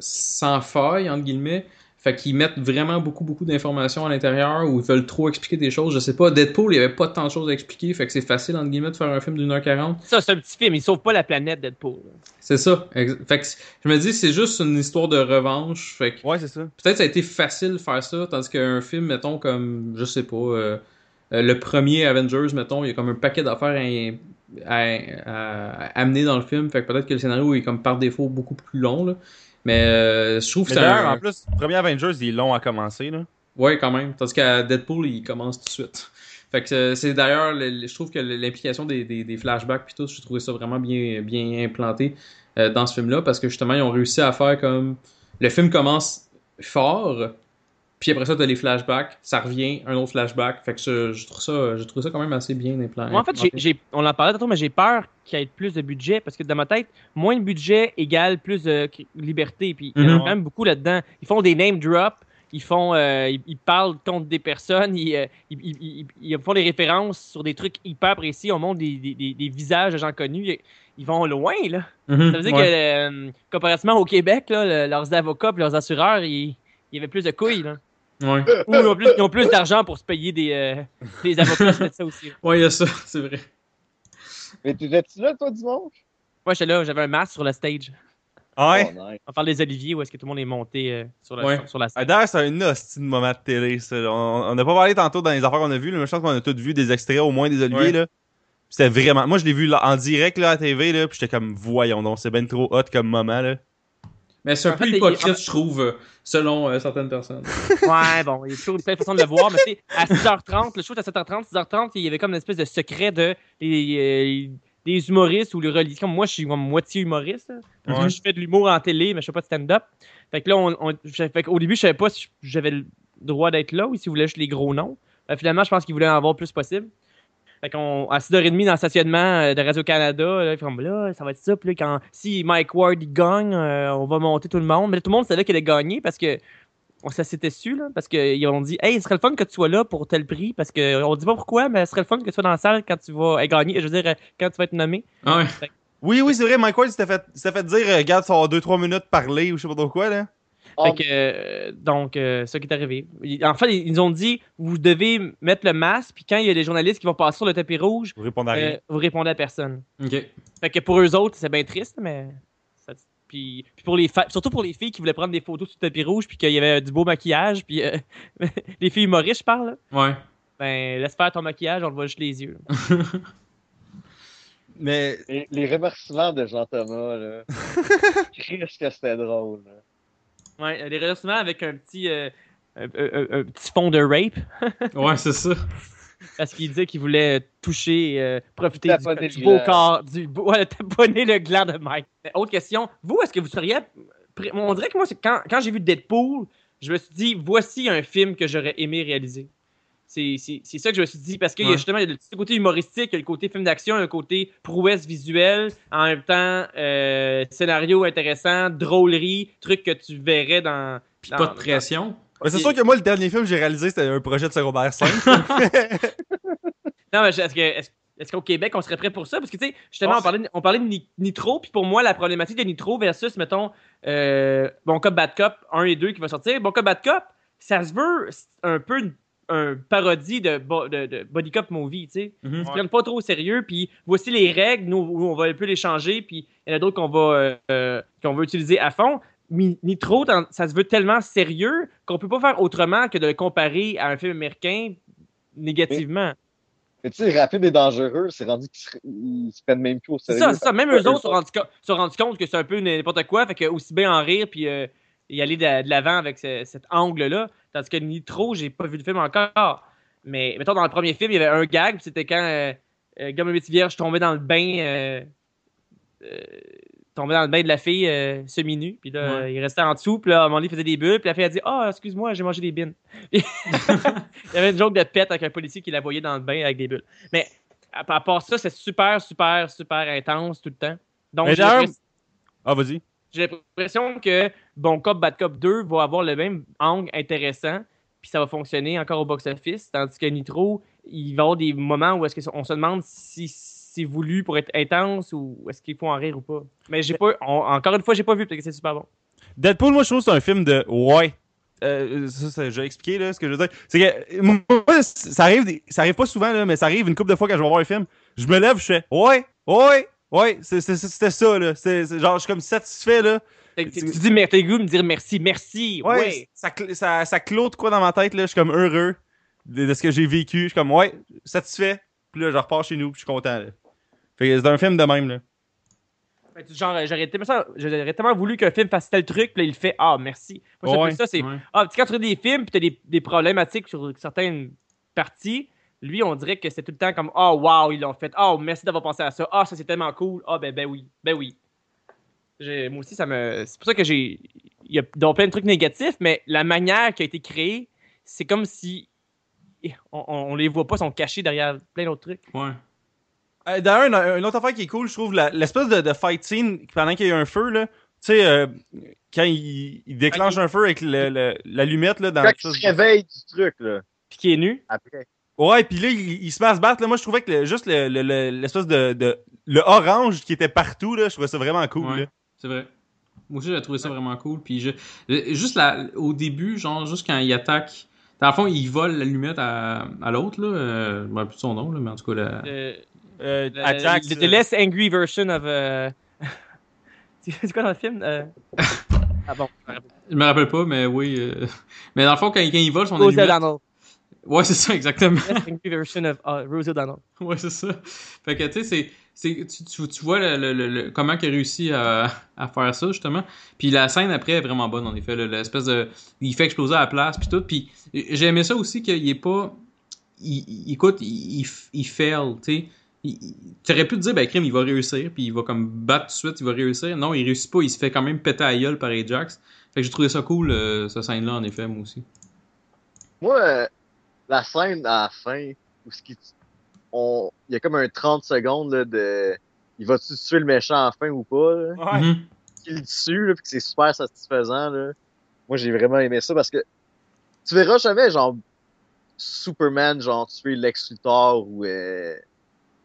sans faille, entre guillemets. Fait qu'ils mettent vraiment beaucoup, beaucoup d'informations à l'intérieur ou ils veulent trop expliquer des choses. Je sais pas. Deadpool, il y avait pas tant de choses à expliquer. Fait que c'est facile, entre guillemets, de faire un film d'une heure quarante. Ça, c'est un petit film. Il sauve pas la planète, Deadpool. C'est ça. Fait que je me dis, c'est juste une histoire de revanche. Fait que Ouais, c'est ça. peut-être ça a été facile de faire ça, tandis qu'un film, mettons, comme, je sais pas, euh, euh, le premier Avengers, mettons, il y a comme un paquet d'affaires à, à- à- à amener dans le film. Fait que peut-être que le scénario est comme par défaut beaucoup plus long, là. Mais euh, je trouve que c'est un... en plus, le premier Avengers, il est long à commencer, là. Ouais, quand même. Tandis qu'à Deadpool, il commence tout de suite. Fait que euh, c'est d'ailleurs, le- le- je trouve que l'implication des, des, des flashbacks puis tout, je trouvais ça vraiment bien, bien implanté euh, dans ce film-là parce que justement, ils ont réussi à faire comme. Le film commence fort, puis après ça, t'as les flashbacks, ça revient, un autre flashback. Fait que je, je trouve ça, je trouve ça quand même assez bien implanté. Moi, en fait, j'ai- j'ai- on en parlait tantôt, mais j'ai peur qu'il y ait plus de budget parce que dans ma tête, moins de budget égale plus de liberté. Puis il y en a Mhm. quand même beaucoup là-dedans. Ils font des name drops, ils font, euh, ils, ils parlent contre des personnes, ils, euh, ils, ils- font des références sur des trucs hyper précis. On montre des, des- des- des visages de gens connus. Ils, ils vont loin là. Mhm, Ça veut dire ouais. que euh, comparativement au Québec, là, le- leurs avocats, et leurs assureurs, ils, ils avaient plus de couilles là. Ouais. Ou ils ont plus, ils ont plus d'argent pour se payer des, euh, des avocats. c'est ça aussi. Ouais, il y a ça, c'est vrai. Mais t'étais-tu là, toi, dimanche? Moi, j'étais là, j'avais un masque sur le stage. Ah Ouais? Oh, nice. On parle des oliviers où est-ce que tout le monde est monté euh, sur, la, Ouais. sur la scène? D'ailleurs, c'est un hostie de moment de télé, ça. On n'a pas parlé tantôt dans les affaires qu'on a vues, mais je pense qu'on a tous vu des extraits au moins des Oliviers, Ouais. là. C'était vraiment. Moi, je l'ai vu là, en direct là, à la TV, là, puis j'étais comme, voyons donc, c'est ben trop hot comme moment, là. Mais c'est un En peu fait, il- hypocrite, je trouve, euh, selon euh, certaines personnes. Ouais, bon, il y a toujours plein de façons de le voir, mais tu sais, à 6h30, le show à 7h30, 6h30, il y avait comme une espèce de secret de les, euh, des humoristes ou les religieux. Comme moi, je suis comme moitié humoriste. Ouais. Je fais de l'humour en télé, mais je fais pas de stand-up. Fait que là, on, fait qu'au début, je savais pas si j'avais le droit d'être là ou s'ils voulaient juste les gros noms. Euh, finalement, je pense qu'ils voulaient en avoir le plus possible. Fait qu'on, à 6h30 dans le stationnement euh, de Radio-Canada, là, ils font, là, ça va être ça. Puis là, quand, si Mike Ward il gagne, euh, on va monter tout le monde. Mais là, tout le monde savait qu'il allait gagner parce que on ça s'était su, là, parce qu'ils ont dit, hey, ce serait le fun que tu sois là pour tel prix, parce que on dit pas pourquoi, mais ce serait le fun que tu sois dans la salle quand tu vas euh, gagner, je veux dire, euh, quand tu vas être nommé. Ah ouais. Oui, oui, c'est vrai, Mike Ward s'était fait, s'était fait dire, regarde, ça va avoir 2-3 minutes parler ou je sais pas trop quoi, là. Ah, Fait que, euh, donc, euh, ça qui est arrivé. En fait, ils nous ont dit, vous devez mettre le masque, puis quand il y a des journalistes qui vont passer sur le tapis rouge, Vous répondez à rien. euh, vous répondez à personne. Ok. Fait que pour eux autres, c'est bien triste, mais. ça- puis, puis pour les fa- surtout pour les filles qui voulaient prendre des photos sur le tapis rouge, puis qu'il y avait du beau maquillage, puis euh, les filles humoristes, je parle, là. Ouais. ben laisse faire ton maquillage, on te voit juste les yeux. Mais, Les, les remerciements de Jean-Thomas, là. Qu'est-ce que c'était drôle, là. Ouais, les remerciements avec un petit, euh, un, un- un petit fond de rape, Ouais, c'est ça. parce qu'il disait qu'il voulait toucher, euh, profiter du, beau corps, du beau, ouais, taponner le gland de Mike. Autre question, vous, est-ce que vous seriez. On dirait que moi, c'est quand, quand j'ai vu Deadpool, je me suis dit, voici un film que j'aurais aimé réaliser. C'est c'est- c'est ça que je me suis dit, parce qu'il y a justement il y a le petit côté humoristique, il y a le côté film d'action, le côté prouesse visuelle, en même temps, euh, scénario intéressant, drôlerie, truc que tu verrais dans. Puis dans- pas de pression. c'est sûr que moi, le dernier film que j'ai réalisé, c'était un projet de secondaire 5. Non, mais est-ce que. Est-ce est-ce qu'au Québec, on serait prêt pour ça? Parce que, tu sais, justement, on, parlait, de- on parlait de Ni- Nitro, puis pour moi, la problématique de Nitro versus, mettons, euh, Bon Cop, Bad Cop 1 et 2 qui va sortir. Bon Cop, Bad Cop, ça se veut un peu une un parodie de, bo- de, de Body Cop Movie, tu sais. Mhm. Ils se prennent pas trop au sérieux, puis voici les règles, nous, où on va un peu les changer, puis il y en a d'autres qu'on va, euh, euh, qu'on veut utiliser à fond. Mi- Nitro, dans- ça se veut tellement sérieux qu'on peut pas faire autrement que de le comparer à un film américain négativement. Mais tu sais, rapide et dangereux, c'est rendu qu'ils se, ils se prennent même plus au sérieux. ça, c'est ça. Même eux autres se sont rendus, compte que c'est un peu n'importe quoi, fait que aussi bien en rire puis euh, y aller de, de l'avant avec ce- cet angle-là. Tandis que Nitro, j'ai pas vu le film encore. Mais mettons, dans le premier film, il y avait un gag, c'était quand euh, euh, Gomme Vierge tombait dans le bain. Euh, euh, tombait dans le bain de la fille semi-nue, puis là, Ouais. il restait en dessous, puis là, à un moment donné, il faisait des bulles, puis la fille a dit « Ah, excuse-moi, j'ai mangé des bines. » Il y avait une joke de pète avec un policier qui la voyait dans le bain avec des bulles. Mais à, part ça, c'est super, super, super intense tout le temps. Donc, Mais j'ai ah, vas-y. J'ai l'impression que Bon Cop, Bad Cop 2 va avoir le même angle intéressant, puis ça va fonctionner encore au box-office, tandis que Nitro, il va y avoir des moments où est-ce se demande si c'est voulu pour être intense ou est-ce qu'il faut en rire ou pas. Mais j'ai pas, encore une fois, j'ai pas vu, parce que c'est super bon. Deadpool, moi, je trouve que c'est un film de ouais. euh, ça, je vais expliquer là, ce que je veux dire. C'est que moi, ça arrive, ça arrive pas souvent là, mais ça arrive une couple de fois quand je vais voir un film. Je me lève, je fais ouais, ouais, ouais, c'était ça là. C'est c'est genre je suis comme satisfait là. Tu tu dis, mais le goût me dire merci, merci. Ouais, Ouais. Ça, ça, ça clôt de quoi dans ma tête là. Je suis comme heureux de, de ce que j'ai vécu. Je suis comme ouais, satisfait. Puis là, je repars chez nous, puis je suis content là. Fait que c'est un film de même là. Tu- Genre, j'aurais tellement, voulu qu'un film fasse tel truc, puis là, il fait Ah, merci. Moi, Ouais. ça, c'est Ouais. Ah, tu quand tu regardes des films, puis t'as des, des problématiques sur certaines parties, lui, on dirait que c'est tout le temps comme Oh, wow, ils l'ont fait. Oh, merci d'avoir pensé à ça. Ah, ça, c'est tellement cool. Ah, ben, ben oui. Ben oui. J'ai- Moi aussi, ça me. C'est pour ça que j'ai. Il y a donc plein de trucs négatifs, mais la manière qui a été créée, c'est comme si. On, on, les voit pas, ils sont cachés derrière plein d'autres trucs. Ouais. Euh, D'ailleurs, une, une autre affaire qui est cool, je trouve, la- l'espèce de, de fight scene pendant qu'il y a un feu, là. Tu sais, euh, quand il, il déclenche un feu avec le- le- l'allumette, là, dans Quand il se réveille du truc, là, Puis qui est nu. après. Ouais, puis là, il, il se met à se battre. Là. Moi, je trouvais que le- juste le- le- le- l'espèce de, de. Le orange qui était partout, là, je trouvais ça vraiment cool. Ouais. là. C'est vrai. Moi aussi, j'ai trouvé ça vraiment cool. Puis je, juste là, au début, genre, juste quand il attaque. Dans le fond, il vole l'allumette à, à l'autre, là. Euh, je me rappelle plus de son nom, là, mais en tout cas, la... Euh, Euh, Jax, the, the euh, less angry version of. euh, c'est quoi dans le film Euh, Ah bon. je me rappelle pas, mais oui. euh, Mais dans le fond, quand, quand il vole son allumette. Ouais, c'est ça, exactement. Angry version of uh, Rose O'Donnell. ouais, c'est ça. Fait que, tu sais, c'est. c'est- Tu, tu, tu vois le, le- le- le- comment il a réussi à, à faire ça, justement. Puis la scène après est vraiment bonne, en effet. L'espèce de. Il fait exploser à la place, puis tout. Puis j'ai aimé ça aussi qu'il est pas. Il, il- écoute, il, il, il fail, tu sais. Tu aurais pu te dire, ben, crime, il va réussir, puis il va comme battre tout de suite, il va réussir. Non, il réussit pas, il se fait quand même péter à gueule par Ajax. Fait que j'ai trouvé ça cool, euh, cette scène-là, en effet, moi aussi. Moi, euh, la scène à la fin, où ce qui, on, il y a comme un 30 secondes, là, de, il va-tu tuer le méchant à la fin ou pas, là? Ouais. Mhm. qu'il le tue, là, puis que c'est super satisfaisant, là. Moi, j'ai vraiment aimé ça parce que tu verras jamais, genre, Superman, genre, tuer Lex Luthor ou euh,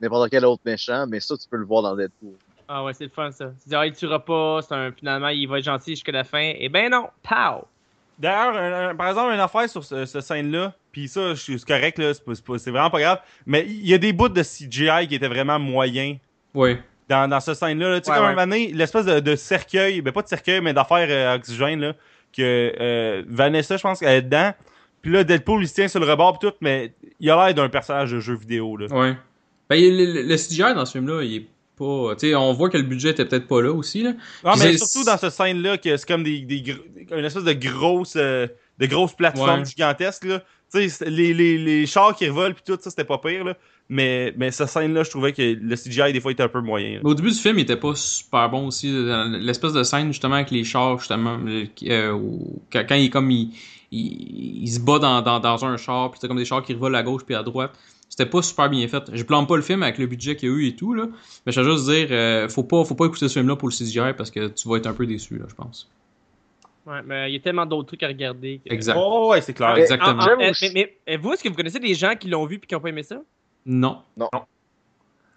n'importe quel autre méchant, mais ça, tu peux le voir dans Deadpool. Ah ouais, c'est le fun ça. Tu dis, ah, il tuera pas, c'est un, finalement, il va être gentil jusqu'à la fin. Eh ben non, pow! D'ailleurs, par exemple, une affaire sur ce, ce scène-là, puis ça, je suis c'est correct, là, c'est vraiment pas grave, mais il y a des bouts de CGI qui étaient vraiment moyens Ouais. dans, dans ce scène-là. là. Tu sais, Ouais, comme ouais. l'espèce de, de cercueil, ben pas de cercueil, mais d'affaires euh, oxygène, là, que euh, Vanessa, je pense qu'elle est dedans. Puis là, Deadpool, il se tient sur le rebord pis tout, mais il a l'air d'un personnage de jeu vidéo, là. Ouais. Ben, le, le, le CGI dans ce film-là, il est pas. Tu sais, on voit que le budget était peut-être pas là aussi, là. Non, mais surtout dans cette scène-là, que c'est comme des, des gr- une espèce de grosse, euh, de grosses plateformes Ouais. gigantesques, là. Les, les, les chars qui revolent pis tout, ça, c'était pas pire, là. Mais, mais cette scène-là, je trouvais que le CGI, des fois, était un peu moyen. au début du film, il était pas super bon aussi. L'espèce de scène, justement, avec les chars, justement, euh, quand, quand il comme. Il, il, se bat dans, dans, dans un char, puis c'est comme des chars qui revolent à gauche puis à droite. C'était pas super bien fait. Je blâme pas le film avec le budget qu'il y a eu et tout, là. Mais je veux juste dire, euh, faut pas, faut pas écouter ce film-là pour le CGI parce que tu vas être un peu déçu, là, je pense. Ouais, mais il y a tellement d'autres trucs à regarder. que- Exact. Oh, ouais, c'est clair. Mais- Exactement. Mais, mais, vous, est-ce que vous connaissez des gens qui l'ont vu et qui n'ont pas aimé ça? Non. Non.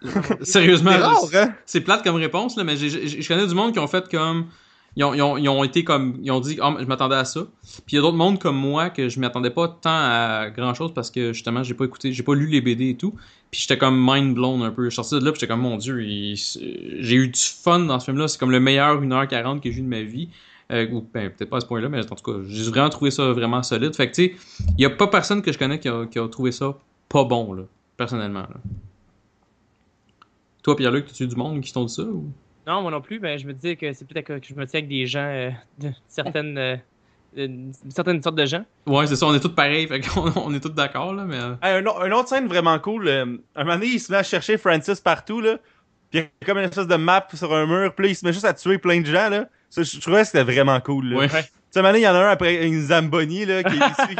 Sérieusement, C'est hein? c'est plate comme réponse, là, mais j'ai- j'ai- je connais du monde qui ont fait comme. Ils ont, ils ont, ils ont été comme. Ils ont dit, ah, je m'attendais à ça. Puis il y a d'autres mondes comme moi que je m'attendais pas tant à grand chose parce que justement, j'ai pas écouté, j'ai pas lu les BD et tout. Puis j'étais comme mind blown un peu. Je suis sorti de là, puis j'étais comme, mon dieu, il- j'ai eu du fun dans ce film-là. C'est comme le meilleur 1h40 que j'ai eu de ma vie. Euh, ou ben, peut-être pas à ce point-là, mais en tout cas, j'ai vraiment trouvé ça vraiment solide. Fait que tu sais, il y a pas personne que je connais qui a, qui a trouvé ça pas bon, là, personnellement. Là. Toi, Pierre-Luc, tu du monde qui t'ont dit ça? Ou? Non, moi non plus. Ben, je me disais que c'est peut-être que je me tiens avec des gens, euh, de certaines, euh, une certaine sorte de gens. Ouais, c'est ça, on est tous pareils, fait qu'on on est tous d'accord, là, mais... euh, Hey, un, autre scène vraiment cool. euh, un moment donné, il se met à chercher Francis partout, là. Puis il y a comme une espèce de map sur un mur. Puis là, il se met juste à tuer plein de gens, là. Ça, je, je trouvais que c'était vraiment cool, là. Ouais. Tu sais, il y en a un après une Zamboni, là, qui est ici.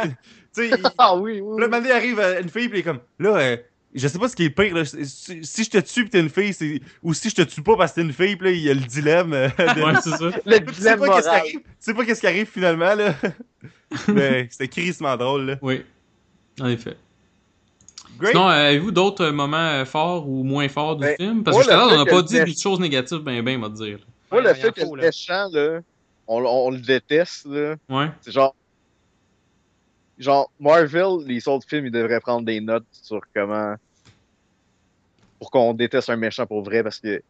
Tu sais, Ah oui, oui. Là, arrive euh, une fille, puis il est comme, là, euh, je sais pas ce qui est pire, là. Si, si je te tue, pis t'es une fille, c'est... ou si je te tue pas parce que t'es une fille, puis là, il y a le dilemme. euh, de- Ouais, c'est ça. Le tu sais dilemme pas qu'est-ce qui moral. arrive, tu sais pas qu'est-ce qui arrive finalement, là. Mais c'était crissement drôle, là. Oui, en effet. Great. Sinon, avez-vous d'autres moments forts ou moins forts du Ben, film? Parce que tout à l'heure, on n'a pas dit des choses négatives, ben, ben, on va te dire. Moi, le fait que le méchant, là, on, on le déteste, là. Ouais. C'est genre, genre, Marvel, les autres films, ils devraient prendre des notes sur comment. pour qu'on déteste un méchant pour vrai, parce que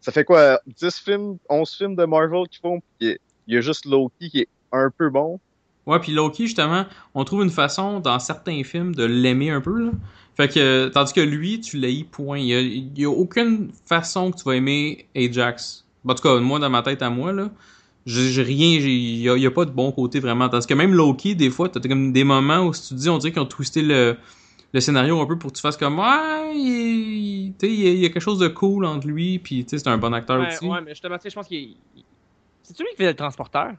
ça fait quoi, 10 films, 11 films de Marvel qu'ils font, il y a juste Loki qui est un peu bon. Ouais, puis Loki, justement, on trouve une façon dans certains films de l'aimer un peu. Là. Fait que, tandis que lui, tu l'as point. Il y a, il y a aucune façon que tu vas aimer Ajax. En tout cas, moi, dans ma tête à moi, là, j'ai rien, il y a, y a pas de bon côté vraiment. Tandis que même Loki, des fois, t'as comme des moments où si tu te dis, on dirait qu'ils ont twisté le, le scénario un peu pour que tu fasses comme, ouais, il, tu sais, il y a- il y a quelque chose de cool entre lui, puis tu sais, c'est un bon acteur Ouais, aussi. ouais, mais justement, tu sais, je pense qu'il. il- C'est lui qui faisait le transporteur?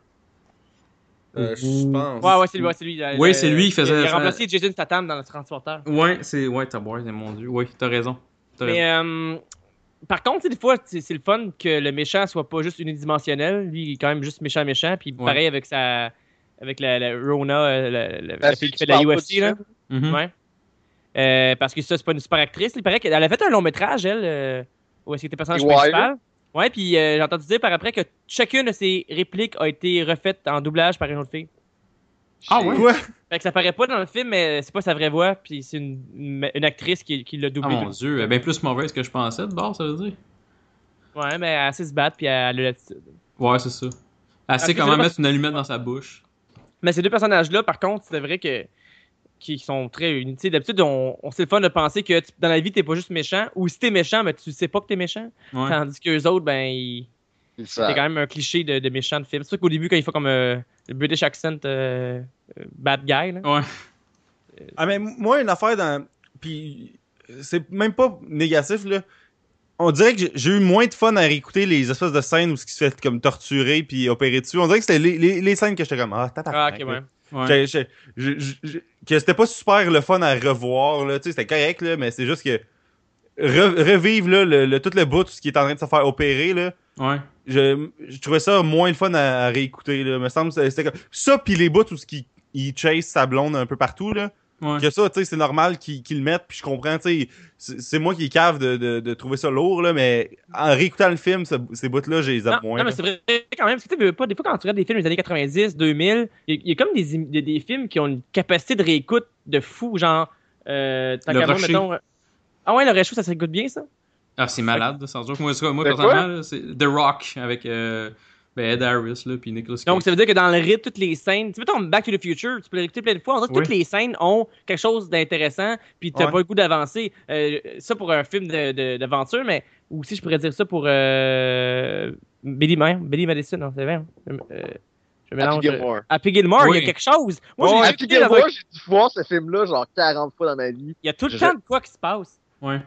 Euh, je pense. Ouais, ouais, c'est lui. Ouais, c'est lui, c'est lui qui faisait Il a remplacé Jason Statham dans le transporteur. Ouais, c'est, ouais, t'as boire, mon dieu. Oui, t'as raison. T'as raison. Mais euh, par contre, des fois, c'est le fun que le méchant soit pas juste unidimensionnel. Lui, il est quand même juste méchant, méchant. Puis Ouais. pareil avec sa. Avec la, la Rona, euh, la, la- La la fille qui fait de la UFC, là. Mhm. Ouais. Euh, parce que ça, c'est pas une super actrice. Il paraît qu'elle elle a fait un long métrage, elle, euh, où est-ce qu'elle était personnage principal. Ouais, puis euh, j'ai entendu dire par après que chacune de ses répliques a été refaite en doublage par une autre fille. Ah ouais? Quoi? Fait que ça paraît pas dans le film, mais c'est pas sa vraie voix, puis c'est une, une, une actrice qui, qui l'a Ah doublé. mon tout. dieu, elle est bien plus mauvaise que je pensais de bord, ça veut dire. Ouais, mais elle sait se battre, puis elle a l'attitude. Ouais, c'est ça. Elle sait comment mettre une allumette dans sa bouche. Mais ces deux personnages-là, par contre, c'est vrai que qui sont très unis. D'habitude, on, on c'est le fun de penser que tu- dans la vie, t'es pas juste méchant, ou si t'es méchant, mais tu sais pas que t'es méchant. Ouais. Tandis que les autres, ben, ils- Savent. quand même un cliché de, de méchant de film. C'est sûr qu'au début, quand il fait comme euh, le British accent euh, euh, bad guy, là. Ouais. Ah, mais moi, une affaire dans. Puis, c'est même pas négatif, là. On dirait que j'ai- eu moins de fun à réécouter les espèces de scènes où ce qui se fait comme torturer puis opérer dessus. On dirait que c'était les, les, les scènes que j'étais comme Ah, Ah, tabarnak, ok, ouais. Que c'était pas super le fun à revoir, là. Tu sais, c'était correct, là, mais c'est juste que. Re- revivre, là, le, le- tout le bout, tout ce qui est en train de se faire opérer, là. Ouais. Je, je trouvais ça moins le fun à, à réécouter, là. Me semble que c'était comme. Ça, puis les bouts, tout ce qui. Il chase sa blonde un peu partout, là. Ouais. Que ça, tu sais, c'est normal qu'ils le mettent, puis je comprends, tu sais. C'est moi qui est cave de, de, de trouver ça lourd, là, mais en réécoutant le film, ce- ces bouts-là, j'ai les Non, aime moins. non, mais c'est vrai quand même. Parce que tu sais, pas, des fois, quand tu regardes des films des années 90, 2000, il y, a- il y a comme des, im- des, des films qui ont une capacité de réécoute de fou. Genre, euh, Le mettons, euh, Ah ouais, le Rocher, ça s'écoute bien, ça? Ah, c'est malade, sans joke. Moi, c'est- moi C'est personnellement, c'est The Rock avec euh, ben, Ed Harris, là, puis Nicolas Cage. Donc, ça veut dire que dans le rythme, toutes les scènes. Tu mettons Back to the Future, tu peux le réécouter plein de fois. On dirait que Oui. toutes les scènes ont quelque chose d'intéressant, puis t'as Ouais. pas le goût d'avancer. Euh, ça pour un film de- de- d'aventure, mais aussi, je pourrais dire ça pour euh, Billy, May- Billy Madison. Non, c'est vrai. hein. Euh, je mélange. Happy Gilmore. Happy Gilmore, il y a quelque chose. Moi, Ouais, j'ai Happy Gilmore, dû voir ce film-là genre 40 fois dans ma vie. Il y a tout le Je- temps de quoi qui se passe. Ouais.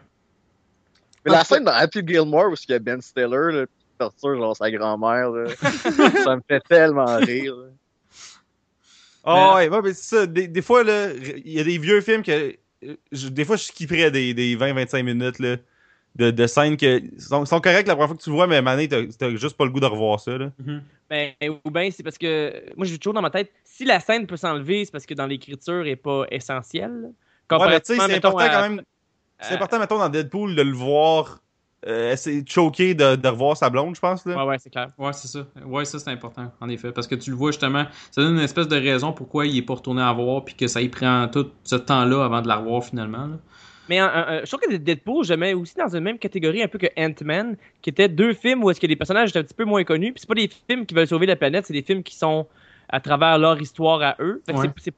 Mais la scène dans Happy Gilmore où il y a Ben Stiller, là, qui torture genre sa grand-mère, ça me fait tellement rire. là. Ah ouais, ouais, mais c'est ça. Des, des fois, là, il y a des vieux films que. je- des fois, je skipperais des, des 20-25 minutes, là. De, de scènes que sont, sont correctes la première fois que tu le vois, mais donné, t'as t'as juste pas le goût de revoir ça. Là. Mhm. Ben, ou bien c'est parce que moi j'ai toujours dans ma tête, si la scène peut s'enlever, c'est parce que dans l'écriture elle est pas essentielle. Ouais, mais tu sais, Comparativement, c'est mettons, important à- quand même. C'est important, mettons, dans Deadpool, de le voir euh, essayer de choquer, de, de revoir sa blonde, je pense. Là. Ouais, ouais, c'est clair. Ouais, c'est ça. Ouais, ça, c'est important, en effet. Parce que tu le vois, justement, ça donne une espèce de raison pourquoi il est pas retourné à voir, puis que ça y prend tout ce temps-là avant de la revoir, finalement. là. Mais euh, euh, je trouve que Deadpool, je mets aussi dans une même catégorie un peu que Ant-Man, qui étaient deux films où est-ce que les personnages étaient un petit peu moins connus. Puis c'est pas des films qui veulent sauver la planète, c'est des films qui sont à travers leur histoire à eux. Fait que Ouais. c'est-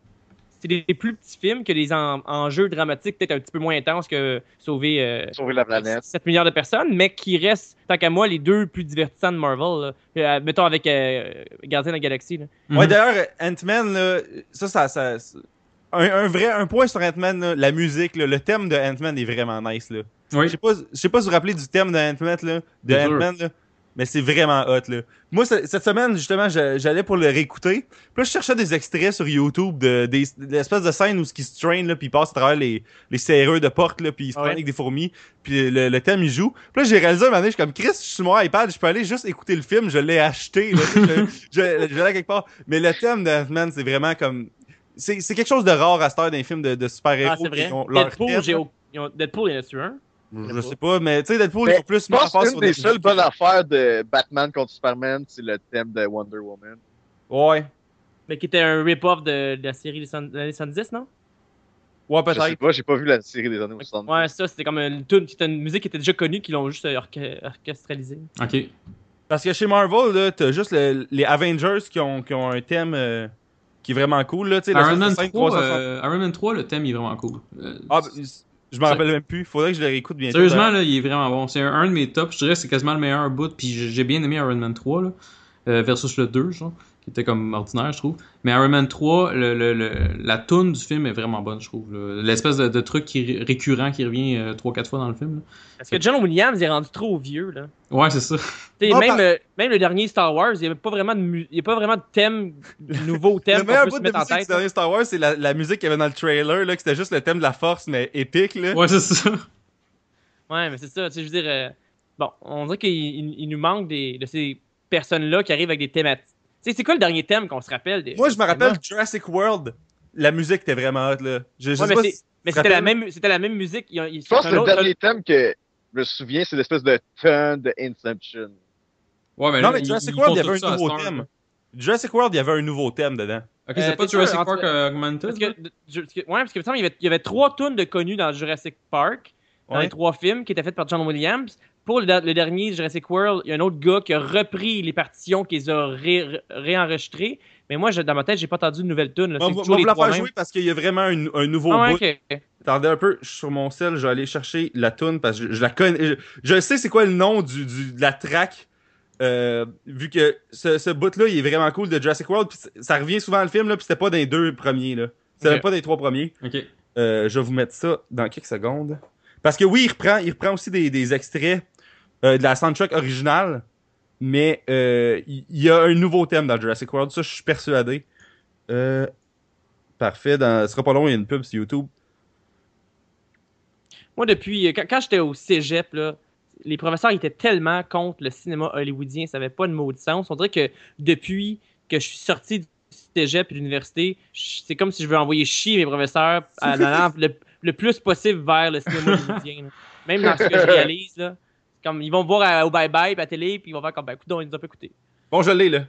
c'est des plus petits films que des en- enjeux dramatiques peut-être un petit peu moins intenses que sauver euh, Sauver la planète. 7 milliards de personnes, mais qui restent, tant qu'à moi, les deux plus divertissants de Marvel. là. Euh, mettons avec euh, Gardien de la Galaxie. là. Ouais, Mhm. d'ailleurs, Ant-Man, là, ça, ça, ça- un, un vrai un point sur Ant-Man, la musique, là, le thème de Ant-Man est vraiment nice. Là. Oui. Je sais pas, je sais pas si vous vous rappelez du thème de Ant-Man, là, de. Ant-Man, là, mais c'est vraiment hot. Là. Moi, ce- cette semaine, justement, j'allais pour le réécouter. Puis là, je cherchais des extraits sur YouTube de, des, de l'espèce de scène où ce qui se traîne, là, puis il passe à travers les, les serreux de porte, là, puis il se Ouais. prend avec des fourmis, puis le, le thème, il joue. Puis là, j'ai réalisé un moment donné, je suis comme, Chris, je suis sur mon iPad, je peux aller juste écouter le film, je l'ai acheté, là, je, je, je l'ai quelque part. Mais le thème de Ant-Man, c'est vraiment comme... C'est quelque chose de rare à cette heure d'un film de, de super-héros. Ah, c'est vrai. Deadpool, j'ai ils Deadpool, il y en a-tu un? Je sais pas, mais tu sais, Deadpool, Mais ils ont plus Je pense une des seules bonnes affaires de Batman contre Superman, c'est le thème de Wonder Woman. Ouais. Mais qui était un rip-off de, de la série des années 70, non? Ouais, Je sais peut-être. pas, j'ai pas vu la série des années 70. Ouais, ça, c'était comme une c'était une musique qui était déjà connue, qui l'ont juste euh, orche- orchestralisée. Ok. Parce que chez Marvel, là, t'as juste le- les Avengers qui ont, qui ont un thème euh, qui est vraiment cool. Là, tu sais, Iron Man, scène 3, 360. euh, Iron Man 3, le thème il est vraiment cool. Euh, Ah, je m'en rappelle même plus. Faudrait que je le réécoute bientôt. Sérieusement, là, il est vraiment bon. C'est un, un de mes tops. Je dirais que c'est quasiment le meilleur bout. Puis j'ai j'ai bien aimé Iron Man 3 là, euh, versus le 2, genre, qui était comme ordinaire, je trouve. Mais Iron Man 3, le, le, le- la tune du film est vraiment bonne, je trouve. L'espèce de, de truc qui, récurrent qui revient 3-4 fois dans le film. là. Parce que John Williams il est rendu trop vieux, là. Ouais, c'est ça. Ah, même, euh, même le dernier Star Wars, il n'y a pas vraiment de, mu- il y a pas vraiment de thème, de nouveau thème Le meilleur bout de musique du dernier Star Wars, c'est la, la musique qu'il y avait dans le trailer, là, que c'était juste le thème de la force, mais épique. Là. Ouais, c'est ça. Ouais, mais c'est ça. Tu sais, je veux dire, euh, bon, on dirait qu'il il- il nous manque des, de ces personnes-là qui arrivent avec des thématiques. Tu sais, c'est quoi le dernier thème qu'on se rappelle des- Moi, je me rappelle? Jurassic World. La musique était vraiment hot. Là. Je, je Ouais, sais mais pas si- c'était la même, c'était la même musique. Je pense que le autre- dernier thème que je me souviens, c'est l'espèce de ton de Inception. Ouais, mais Non, là, mais Jurassic World, il y avait un nouveau Star, thème. Jurassic World, il y avait un nouveau thème dedans. Ok, Euh, c'est pas t'es sûr, Jurassic Park cas- euh, Augmented. Parce que, je- parce que- ouais, parce que il y avait, il y avait trois tunes de connus dans Jurassic Park, dans Ouais. les trois films qui étaient faits par John Williams. Pour le, le dernier Jurassic World, il y a un autre gars qui a repris les partitions, qui les a ré- ré- réenregistrées. Mais moi, je- dans ma tête, j'ai pas entendu de nouvelle tune. On C'est va toujours vous les la trois faire jouer parce qu'il y a vraiment un, un nouveau Ah bout. Attendez un peu, je suis sur mon sel, je vais aller chercher la tune parce que je, je la connais. Je, je sais c'est quoi le nom du, du- de la track. euh, vu que ce, ce bout-là, il est vraiment cool de Jurassic World. puis ça revient souvent dans le film, là, puis c'était pas dans les deux premiers. là. C'était Ok. même pas dans les trois premiers. Ok. Euh, je vais vous mettre ça dans quelques secondes. Parce que oui, il reprend, il reprend aussi des, des extraits euh, de la soundtrack originale, mais euh, il il y, a un nouveau thème dans Jurassic World, ça je suis persuadé. Euh, parfait, dans, ce sera pas long, il y a une pub sur YouTube. Moi, depuis. euh, Quand, quand j'étais au cégep, là, les professeurs étaient tellement contre le cinéma hollywoodien, ça n'avait pas de mot de sens. On dirait que depuis que je suis sorti du cégep et de l'université, c'est comme si je veux envoyer chier mes professeurs en allant le, le plus possible vers le cinéma hollywoodien. là. Même dans ce que je réalise, là. Comme, ils vont voir à- au bye-bye, à la télé, puis ils vont faire comme, ben, écoute, ils nous ont pas écouté. Bon, je l'ai là.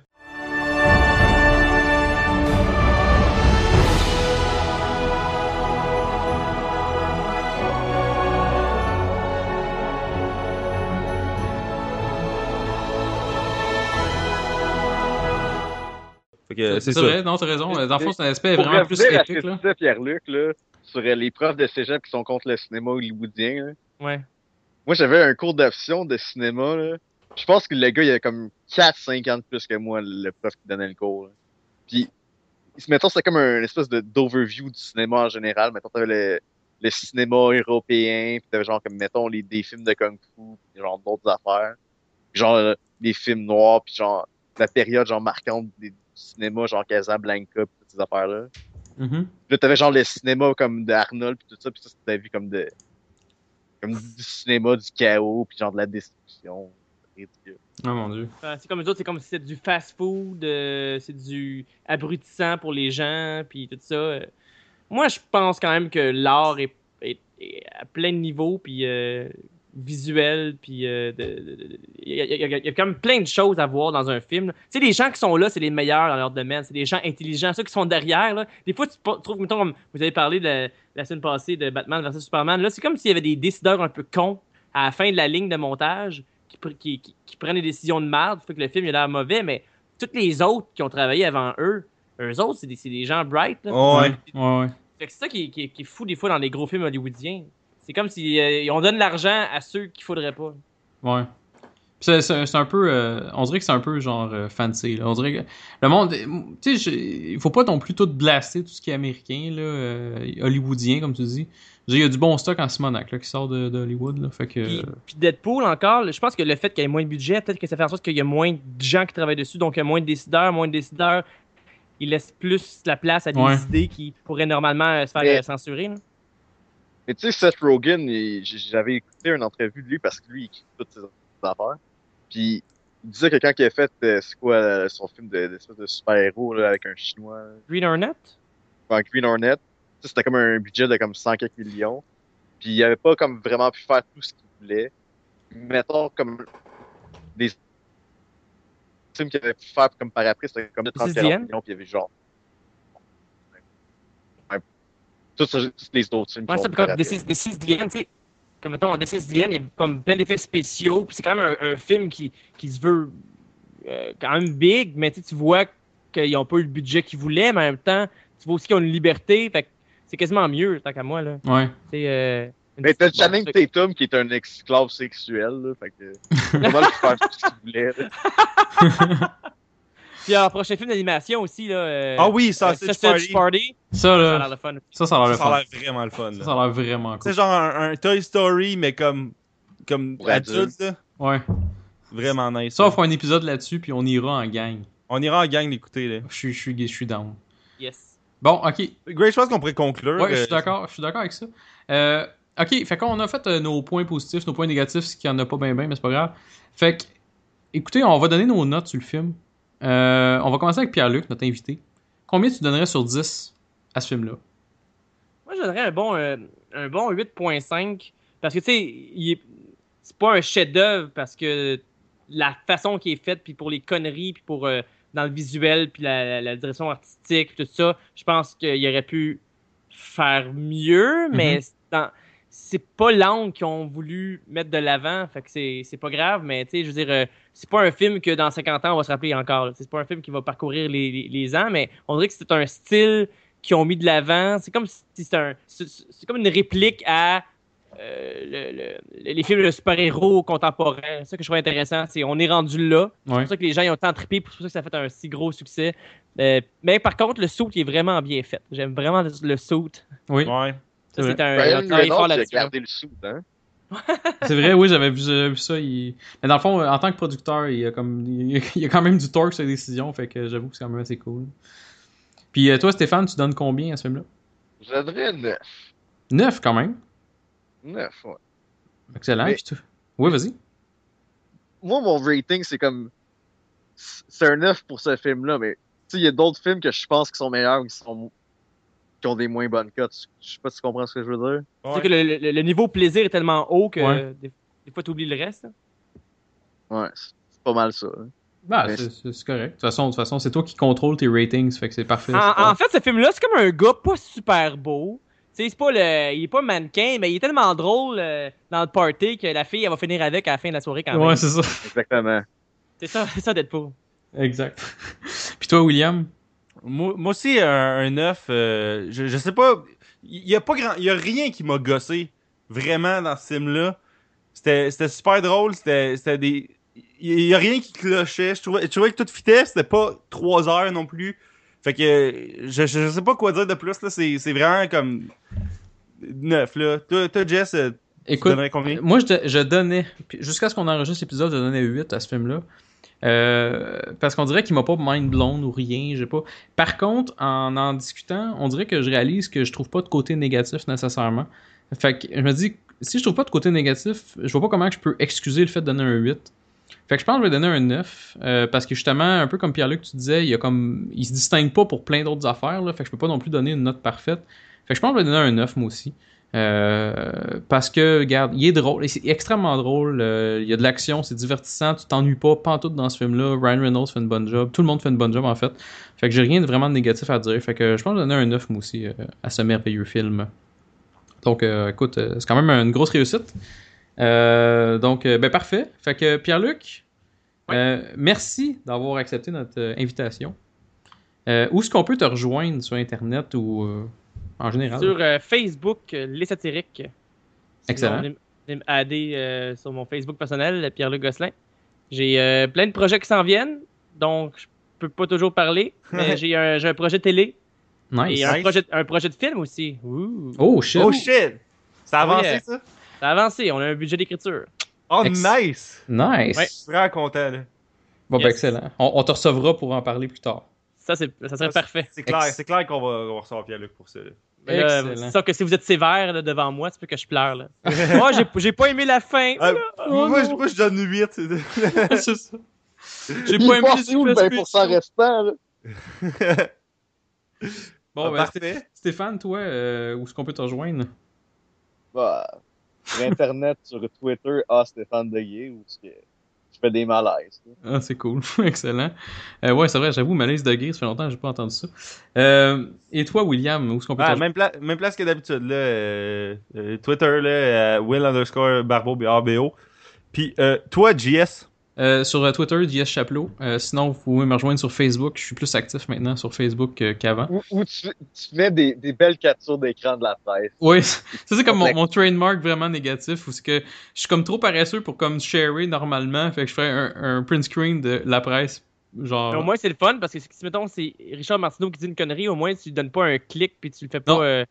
C'est vrai, non, t'as raison. Dans le fond, c'est un aspect Pour vraiment plus épique. Là. Pierre-Luc, là, sur euh, les profs de cégep qui sont contre le cinéma hollywoodien, là. Ouais. Moi, j'avais un cours d'option de cinéma, là. Je pense que le gars, il avait comme 4-5 ans de plus que moi, le prof qui donnait le cours. là. Puis, mettons, c'était comme un espèce d'overview du cinéma en général. Mettons, t'avais le, le cinéma européen, puis t'avais genre comme, mettons, les, des films de Kung Fu, puis genre d'autres affaires. Puis genre, euh, les films noirs, puis genre, la période, genre, marquante des, du cinéma, genre Casablanca, puis toutes ces affaires-là. Mhm. Puis Là, t'avais genre le cinéma comme de Arnold puis tout ça, puis ça, c'était vu comme de comme du cinéma, du chaos, puis genre de la destruction. Ridicule. Oh mon dieu. Enfin, c'est comme les autres, c'est comme si c'était du fast-food, euh, c'est du abrutissant pour les gens, puis tout ça. euh. Moi, je pense quand même que l'art est, est- est à plein de niveaux, puis euh, visuel, puis euh, il y, a- il y a- il y a quand même plein de choses à voir dans un film. Tu sais, les gens qui sont là, c'est les meilleurs dans leur domaine, c'est des gens intelligents. Ceux qui sont derrière, là, des fois, tu trouves, mettons, comme vous avez parlé de la, semaine passée de Batman versus Superman, là, c'est comme s'il y avait des décideurs un peu cons à la fin de la ligne de montage qui, pr- qui, qui- qui prennent des décisions de merde, fait que le film il a l'air mauvais, mais tous les autres qui ont travaillé avant eux, eux autres, c'est des, c'est des gens bright. Là. Ouais. Ouais, ouais. Fait que c'est ça qui est fou des fois dans les gros films hollywoodiens. C'est comme si euh, on donne l'argent à ceux qu'il faudrait pas. Ouais. C'est, c'est, c'est un peu. euh, on dirait que c'est un peu genre euh, fancy. Là. On dirait que le monde. Tu sais, il faut pas non plus tout blaster tout ce qui est américain, là, euh, hollywoodien, comme tu dis. Il y a du bon stock en Simonac là, qui sort de, de Hollywood. Là, fait que. Puis, puis Deadpool encore, je pense que le fait qu'il y ait moins de budget, peut-être que ça fait en sorte qu'il y a moins de gens qui travaillent dessus, donc il y a moins de décideurs, moins de décideurs. Ils laissent plus la place à des Ouais. idées qui pourraient normalement euh, se faire Mais- euh, censurer. là. Mais tu sais, Seth Rogen, il- j'avais écouté une entrevue de lui parce que lui, il écrit toutes ses affaires. Puis il disait que quand il a fait, euh, euh, son film de, de, de super-héros avec un chinois. Green Hornet? Enfin, Green Hornet. C'était comme un budget de comme 100 quelques millions. Puis il avait pas comme vraiment pu faire tout ce qu'il voulait. Mettons comme des films qu'il avait pu faire comme par après, c'était comme 30 millions, puis il y avait genre tous les autres films. Comme comme mettons, the End, il y a comme plein d'effets spéciaux. Puis c'est quand même un, un film qui, qui se veut euh, quand même big, mais tu vois qu'ils n'ont pas eu le budget qu'ils voulaient, mais en même temps, tu vois aussi qu'ils ont une liberté. Fait que c'est quasiment mieux, tant qu'à moi. Là. Ouais. Euh, Mais t'as Channing Tatum qui est un esclave sexuel, là. Fait que. Mal de faire ce qu'il voulait, là. Puis alors, prochain film d'animation aussi, là. euh, Ah oui, euh, Sausage Party. Party. Ça, Ça a là, l'air de fun. ça, ça a l'air Ça, le ça a fun. l'air vraiment le fun. Ça, là. ça a l'air vraiment cool. C'est genre un, un Toy Story, mais comme, comme adulte, là. Ouais. Vraiment nice. Ça, on là. fera un épisode là-dessus, puis on ira en gang. On ira en gang l'écouter, là. Je suis, je suis, je suis down. Yes. Bon, ok. Great, je pense qu'on pourrait conclure. Ouais, je euh, suis d'accord. Je suis d'accord avec ça. Euh, ok, fait qu'on a fait euh, nos points positifs, nos points négatifs, ce qu'il y en a pas bien, bien, mais c'est pas grave. Fait que, écoutez, on va donner nos notes sur le film. Euh, on va commencer avec Pierre-Luc, notre invité. Combien tu donnerais sur 10 à ce film-là? Moi, je donnerais un bon, euh, un bon 8.5 parce que, tu sais, c'est pas un chef-d'œuvre parce que la façon qui est faite, puis pour les conneries, puis pour euh, dans le visuel, puis la, la- la direction artistique, tout ça, je pense qu'il aurait pu faire mieux, mais dans- c'est pas l'angle qu'ils ont voulu mettre de l'avant, fait que c'est c'est pas grave, mais tu sais, je veux dire, euh, c'est pas un film que dans 50 ans on va se rappeler encore. C'est pas un film qui va parcourir les, les- les ans, mais on dirait que c'est un style qu'ils ont mis de l'avant. C'est comme si c'est un, c'est c'est comme une réplique à euh, le- le- les films de super-héros contemporains. C'est ça que je trouve intéressant. C'est on est rendu là. C'est pour ça que les gens ils ont tant trippé, c'est pour ça que ça a fait un si gros succès. Euh, mais par contre, le saut est vraiment bien fait. J'aime vraiment le, le saut. Oui. Ouais. Ça, C'est un, Ryan un travail fort Reynolds, il a là-dessus. gardé le sou, hein. C'est vrai, oui, j'avais vu, ça. il- Mais dans le fond, en tant que producteur, il y a, comme, il y a quand même du torque sur les décisions, fait que j'avoue que c'est quand même assez cool. Puis euh, toi, Stéphane, tu donnes combien à ce film-là? Je donnerais 9. 9 quand même? 9, ouais. Excellent. Mais- Puis tu- Oui, vas-y. Moi, mon rating, c'est comme. C'est un 9 pour ce film-là, mais. Tu sais, il y a d'autres films que je pense qui sont meilleurs ou qui sont. Qui ont des moins bonnes cotes. Je sais pas si tu comprends ce que je veux dire. C'est que le, le- le niveau plaisir est tellement haut que Ouais. des, des fois tu oublies le reste. là. Ouais, c'est pas mal ça. hein. Bah, c'est correct. De toute façon, de toute façon, c'est toi qui contrôles tes ratings, fait que c'est parfait. En, en fait, ce film-là, c'est comme un gars pas super beau. Tu sais, c'est pas le, il est pas mannequin, mais il est tellement drôle euh, dans le party que la fille, elle va finir avec à la fin de la soirée quand même. Ouais, c'est ça. Exactement. c'est ça, c'est ça Deadpool. Exact. Puis toi, William? Moi, moi aussi, un, un 9, euh, je, je sais pas. Il y a pas grand. Il y a rien qui m'a gossé vraiment dans ce film-là. C'était super drôle. C'était des. Il y a rien qui clochait. Je trouvais, je trouvais que tout fitait. C'était pas 3 heures non plus. Fait que je, je sais pas quoi dire de plus. là. C'est vraiment comme 9. Là. Toi, toi, Jess, euh, tu Écoute, donnerais combien? moi, je, je donnais, jusqu'à ce qu'on enregistre l'épisode, je donnais 8 à ce film-là. Euh, parce qu'on dirait qu'il m'a pas mind blown ou rien, j'ai pas. Par contre, en en discutant, on dirait que je réalise que je trouve pas de côté négatif nécessairement. Fait que je me dis, si je trouve pas de côté négatif, je vois pas comment je peux excuser le fait de donner un 8. Fait que je pense que je vais donner un 9, euh, parce que justement, un peu comme Pierre-Luc, tu disais, il y a comme, il se distingue pas pour plein d'autres affaires, là, fait que je peux pas non plus donner une note parfaite. Fait que je pense que je vais donner un 9 moi aussi. Euh, parce que, regarde, il est drôle, c'est extrêmement drôle, euh, il y a de l'action, c'est divertissant, tu t'ennuies pas, pantoute dans ce film-là, Ryan Reynolds fait une bonne job, tout le monde fait une bonne job en fait. Fait que j'ai rien de vraiment de négatif à dire, fait que je pense donner un 9 moi aussi euh, à ce merveilleux film. Donc, écoute, c'est quand même une grosse réussite. Donc, ben parfait. Fait que Pierre-Luc, merci d'avoir accepté notre invitation. Où est-ce qu'on peut te rejoindre sur Internet ou en général? Sur euh, Facebook, euh, Les Satiriques. Excellent. Adder euh, sur mon Facebook personnel, Pierre-Luc Gosselin. J'ai euh, plein de projets qui s'en viennent, donc je peux pas toujours parler, mais j'ai un, projet télé Nice. et un Nice. projet, un projet de film aussi. Ouh. Oh shit. Oh shit! Ça a Oh, avancé ça? Ça a avancé, on a un budget d'écriture. Oh Ex- nice! Nice. Ouais. Je suis vraiment content là. Bon, ben excellent. On, on te recevra pour en parler plus tard. Ça, c'est, ça serait parfait. C'est clair, clair qu'on va, on va recevoir Pierre-Luc pour ça. là. Mais là, ça que si vous êtes sévère là, devant moi, c'est peut que je pleure. Là. moi, j'ai, j'ai pas aimé la fin. Ah, Oh, moi, non. je, moi, je donne 8. c'est ça. J'ai Il pas aimé les où le effets 20% spéciaux? restant, là? Bon, Ah, ben, parfait. Stéphane, toi, euh, où est-ce qu'on peut te rejoindre? Bah, sur Internet, sur Twitter, à Stéphane Deguay, où ce que fais des malaises. Ah, c'est cool. Excellent. Euh, ouais, c'est vrai, j'avoue, malaise de guerre, ça fait longtemps que j'ai pas entendu ça. Euh, et toi, William, où est-ce qu'on peut Ah, même, pla- même place que d'habitude, là. euh, euh, Twitter, là, euh, Will underscore Barbeau, B-A-R-B-O. Puis, euh, toi, JS. Euh, sur euh, Twitter, JS Chapelot. Euh, sinon, vous pouvez me rejoindre sur Facebook. Je suis plus actif maintenant sur Facebook euh, qu'avant. Où, où tu, tu mets des, des belles captures d'écran de la presse. Oui, ça c'est comme mon, trademark vraiment négatif, où c'est que je suis comme trop paresseux pour comme sharer normalement, fait que je fais un, un print screen de la presse, genre... Mais au moins, c'est le fun parce que si, mettons, c'est Richard Martineau qui dit une connerie, au moins, tu lui donnes pas un clic puis tu le fais Non. pas euh,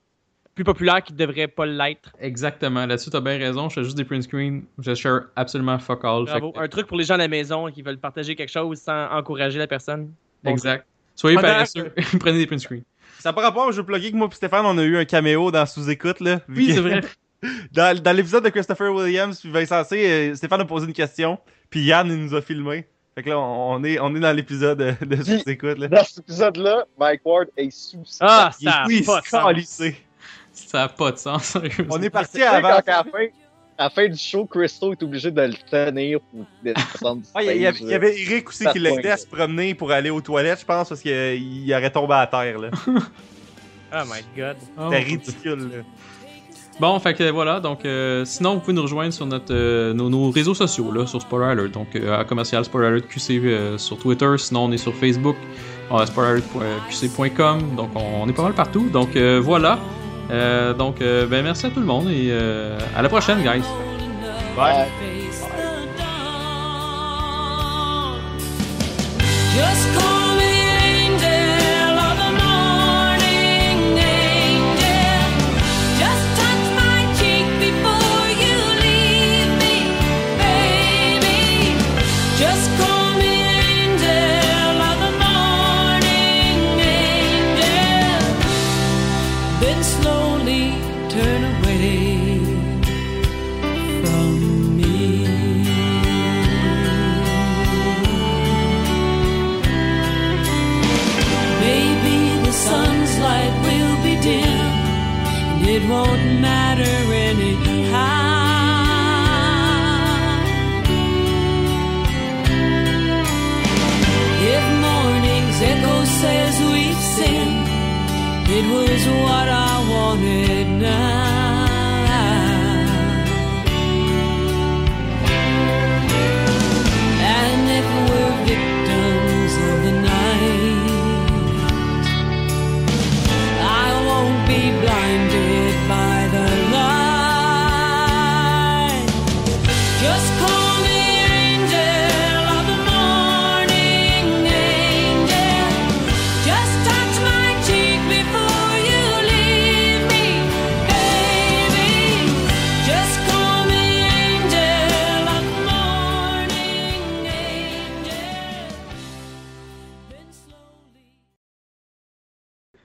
plus populaire qu'il devrait pas l'être. Exactement, là-dessus t'as bien raison, je fais juste des print screens, je share absolument fuck all. Bravo. que- Un truc pour les gens à la maison qui veulent partager quelque chose sans encourager la personne. Bon exact. Soyez paresseux, prenez des print screens. Ça pas rapport, je veux plugger que moi et Stéphane, on a eu un caméo dans Sous-Écoute, là. Oui, c'est vrai. Dans, dans l'épisode de Christopher Williams puis Vincent C, euh, Stéphane a posé une question, puis Yann, il nous a filmé. Fait que là, on, est, on est dans l'épisode de Sous-Écoute, là. Dans cet épisode-là, Mike Ward est sous. Ah, ça a pas de. Ça a pas de sens. On est parti avant. quand à la fin, à la fin du show, Crystal est obligé de le tenir pour descendre du Ah, il y, avait, y avait Eric aussi Ça qui l'aidait à se promener pour aller aux toilettes, je pense, parce qu'il il aurait tombé à terre, là. Oh my god. Oh, C'était ridicule, là. Bon, fait que voilà, donc euh, sinon vous pouvez nous rejoindre sur notre euh, nos, nos réseaux sociaux là, sur Spoiler Alert, donc euh, à commercial Spoiler Alert QC euh, sur Twitter, sinon on est sur Facebook, euh, spoileralertqc.com, donc on, on est pas mal partout, donc euh, voilà. Euh, donc euh, ben merci à tout le monde et euh, à la prochaine guys. Just what I wanted now.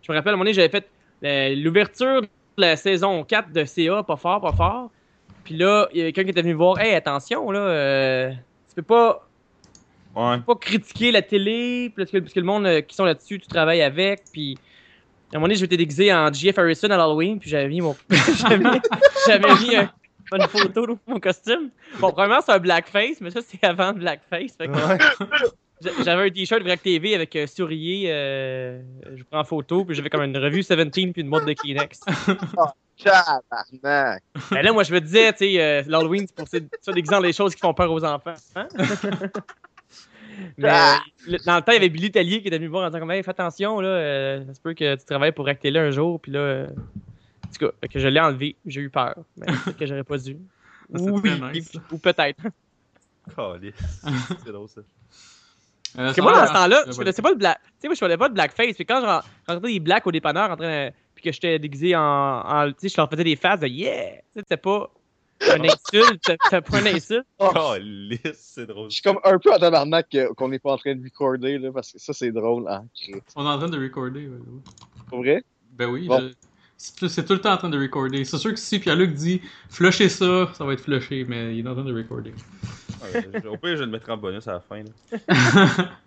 Je me rappelle, à un moment donné, j'avais fait euh, l'ouverture de la saison 4 de CA, pas fort, pas fort. Puis là, il y a quelqu'un qui était venu me voir, hey, attention, là, euh, tu peux pas, Ouais. pas critiquer la télé, parce que, parce que le monde euh, qui sont là-dessus, tu travailles avec. Puis à un moment donné, je m'étais déguisé en JF Harrison à l'Halloween, puis j'avais mis mon. j'avais mis, j'avais mis un- une photo de mon costume. Bon, premièrement, c'est un blackface, mais ça, c'est avant le blackface. Fait que Ouais. j'a- J'avais un t-shirt Vrac TV avec euh, sourier, euh, je prends photo, puis j'avais comme une revue 17 puis une boîte de Kleenex. Tabarnak. Mais là, moi, je me disais, tu sais, euh, l'Halloween, c'est pour ça l'exemple des choses qui font peur aux enfants. Hein? Mais Ah! euh, le- dans le temps, il y avait Billy Tellier qui était venu me voir en disant comme, hey, fais attention, là, euh, ça se peut que tu travailles pour Rack Télé un jour, puis là, euh, en tout cas, que je l'ai enlevé, j'ai eu peur, mais peut-être que j'aurais pas dû. Ça, Oui, nice. ou peut-être. C'est drôle, ça. Euh, Parce que moi, dans ce temps-là, euh, je connaissais pas le black. Tu sais, moi, je faisais pas de blackface. Puis quand je ren- rentrais des blacks au dépanneur, en train de- puis que j'étais déguisé en. en- tu sais, je leur faisais des faces de yeah! Tu sais, c'était pas une insulte. C'était pas une insulte. Calisse, c'est drôle. Je suis comme un peu en tabarnak que- qu'on n'est pas en train de recorder, là, parce que ça, c'est drôle, hein. On est en train de recorder, ouais. Pour vrai? Ben oui, Bon. je- c'est tout le temps en train de recorder. C'est sûr que si Pierre-Luc dit flusher ça, ça va être flushé, mais il est en train de recorder. Ouais, Au pire, je le mettre en bonus à la fin.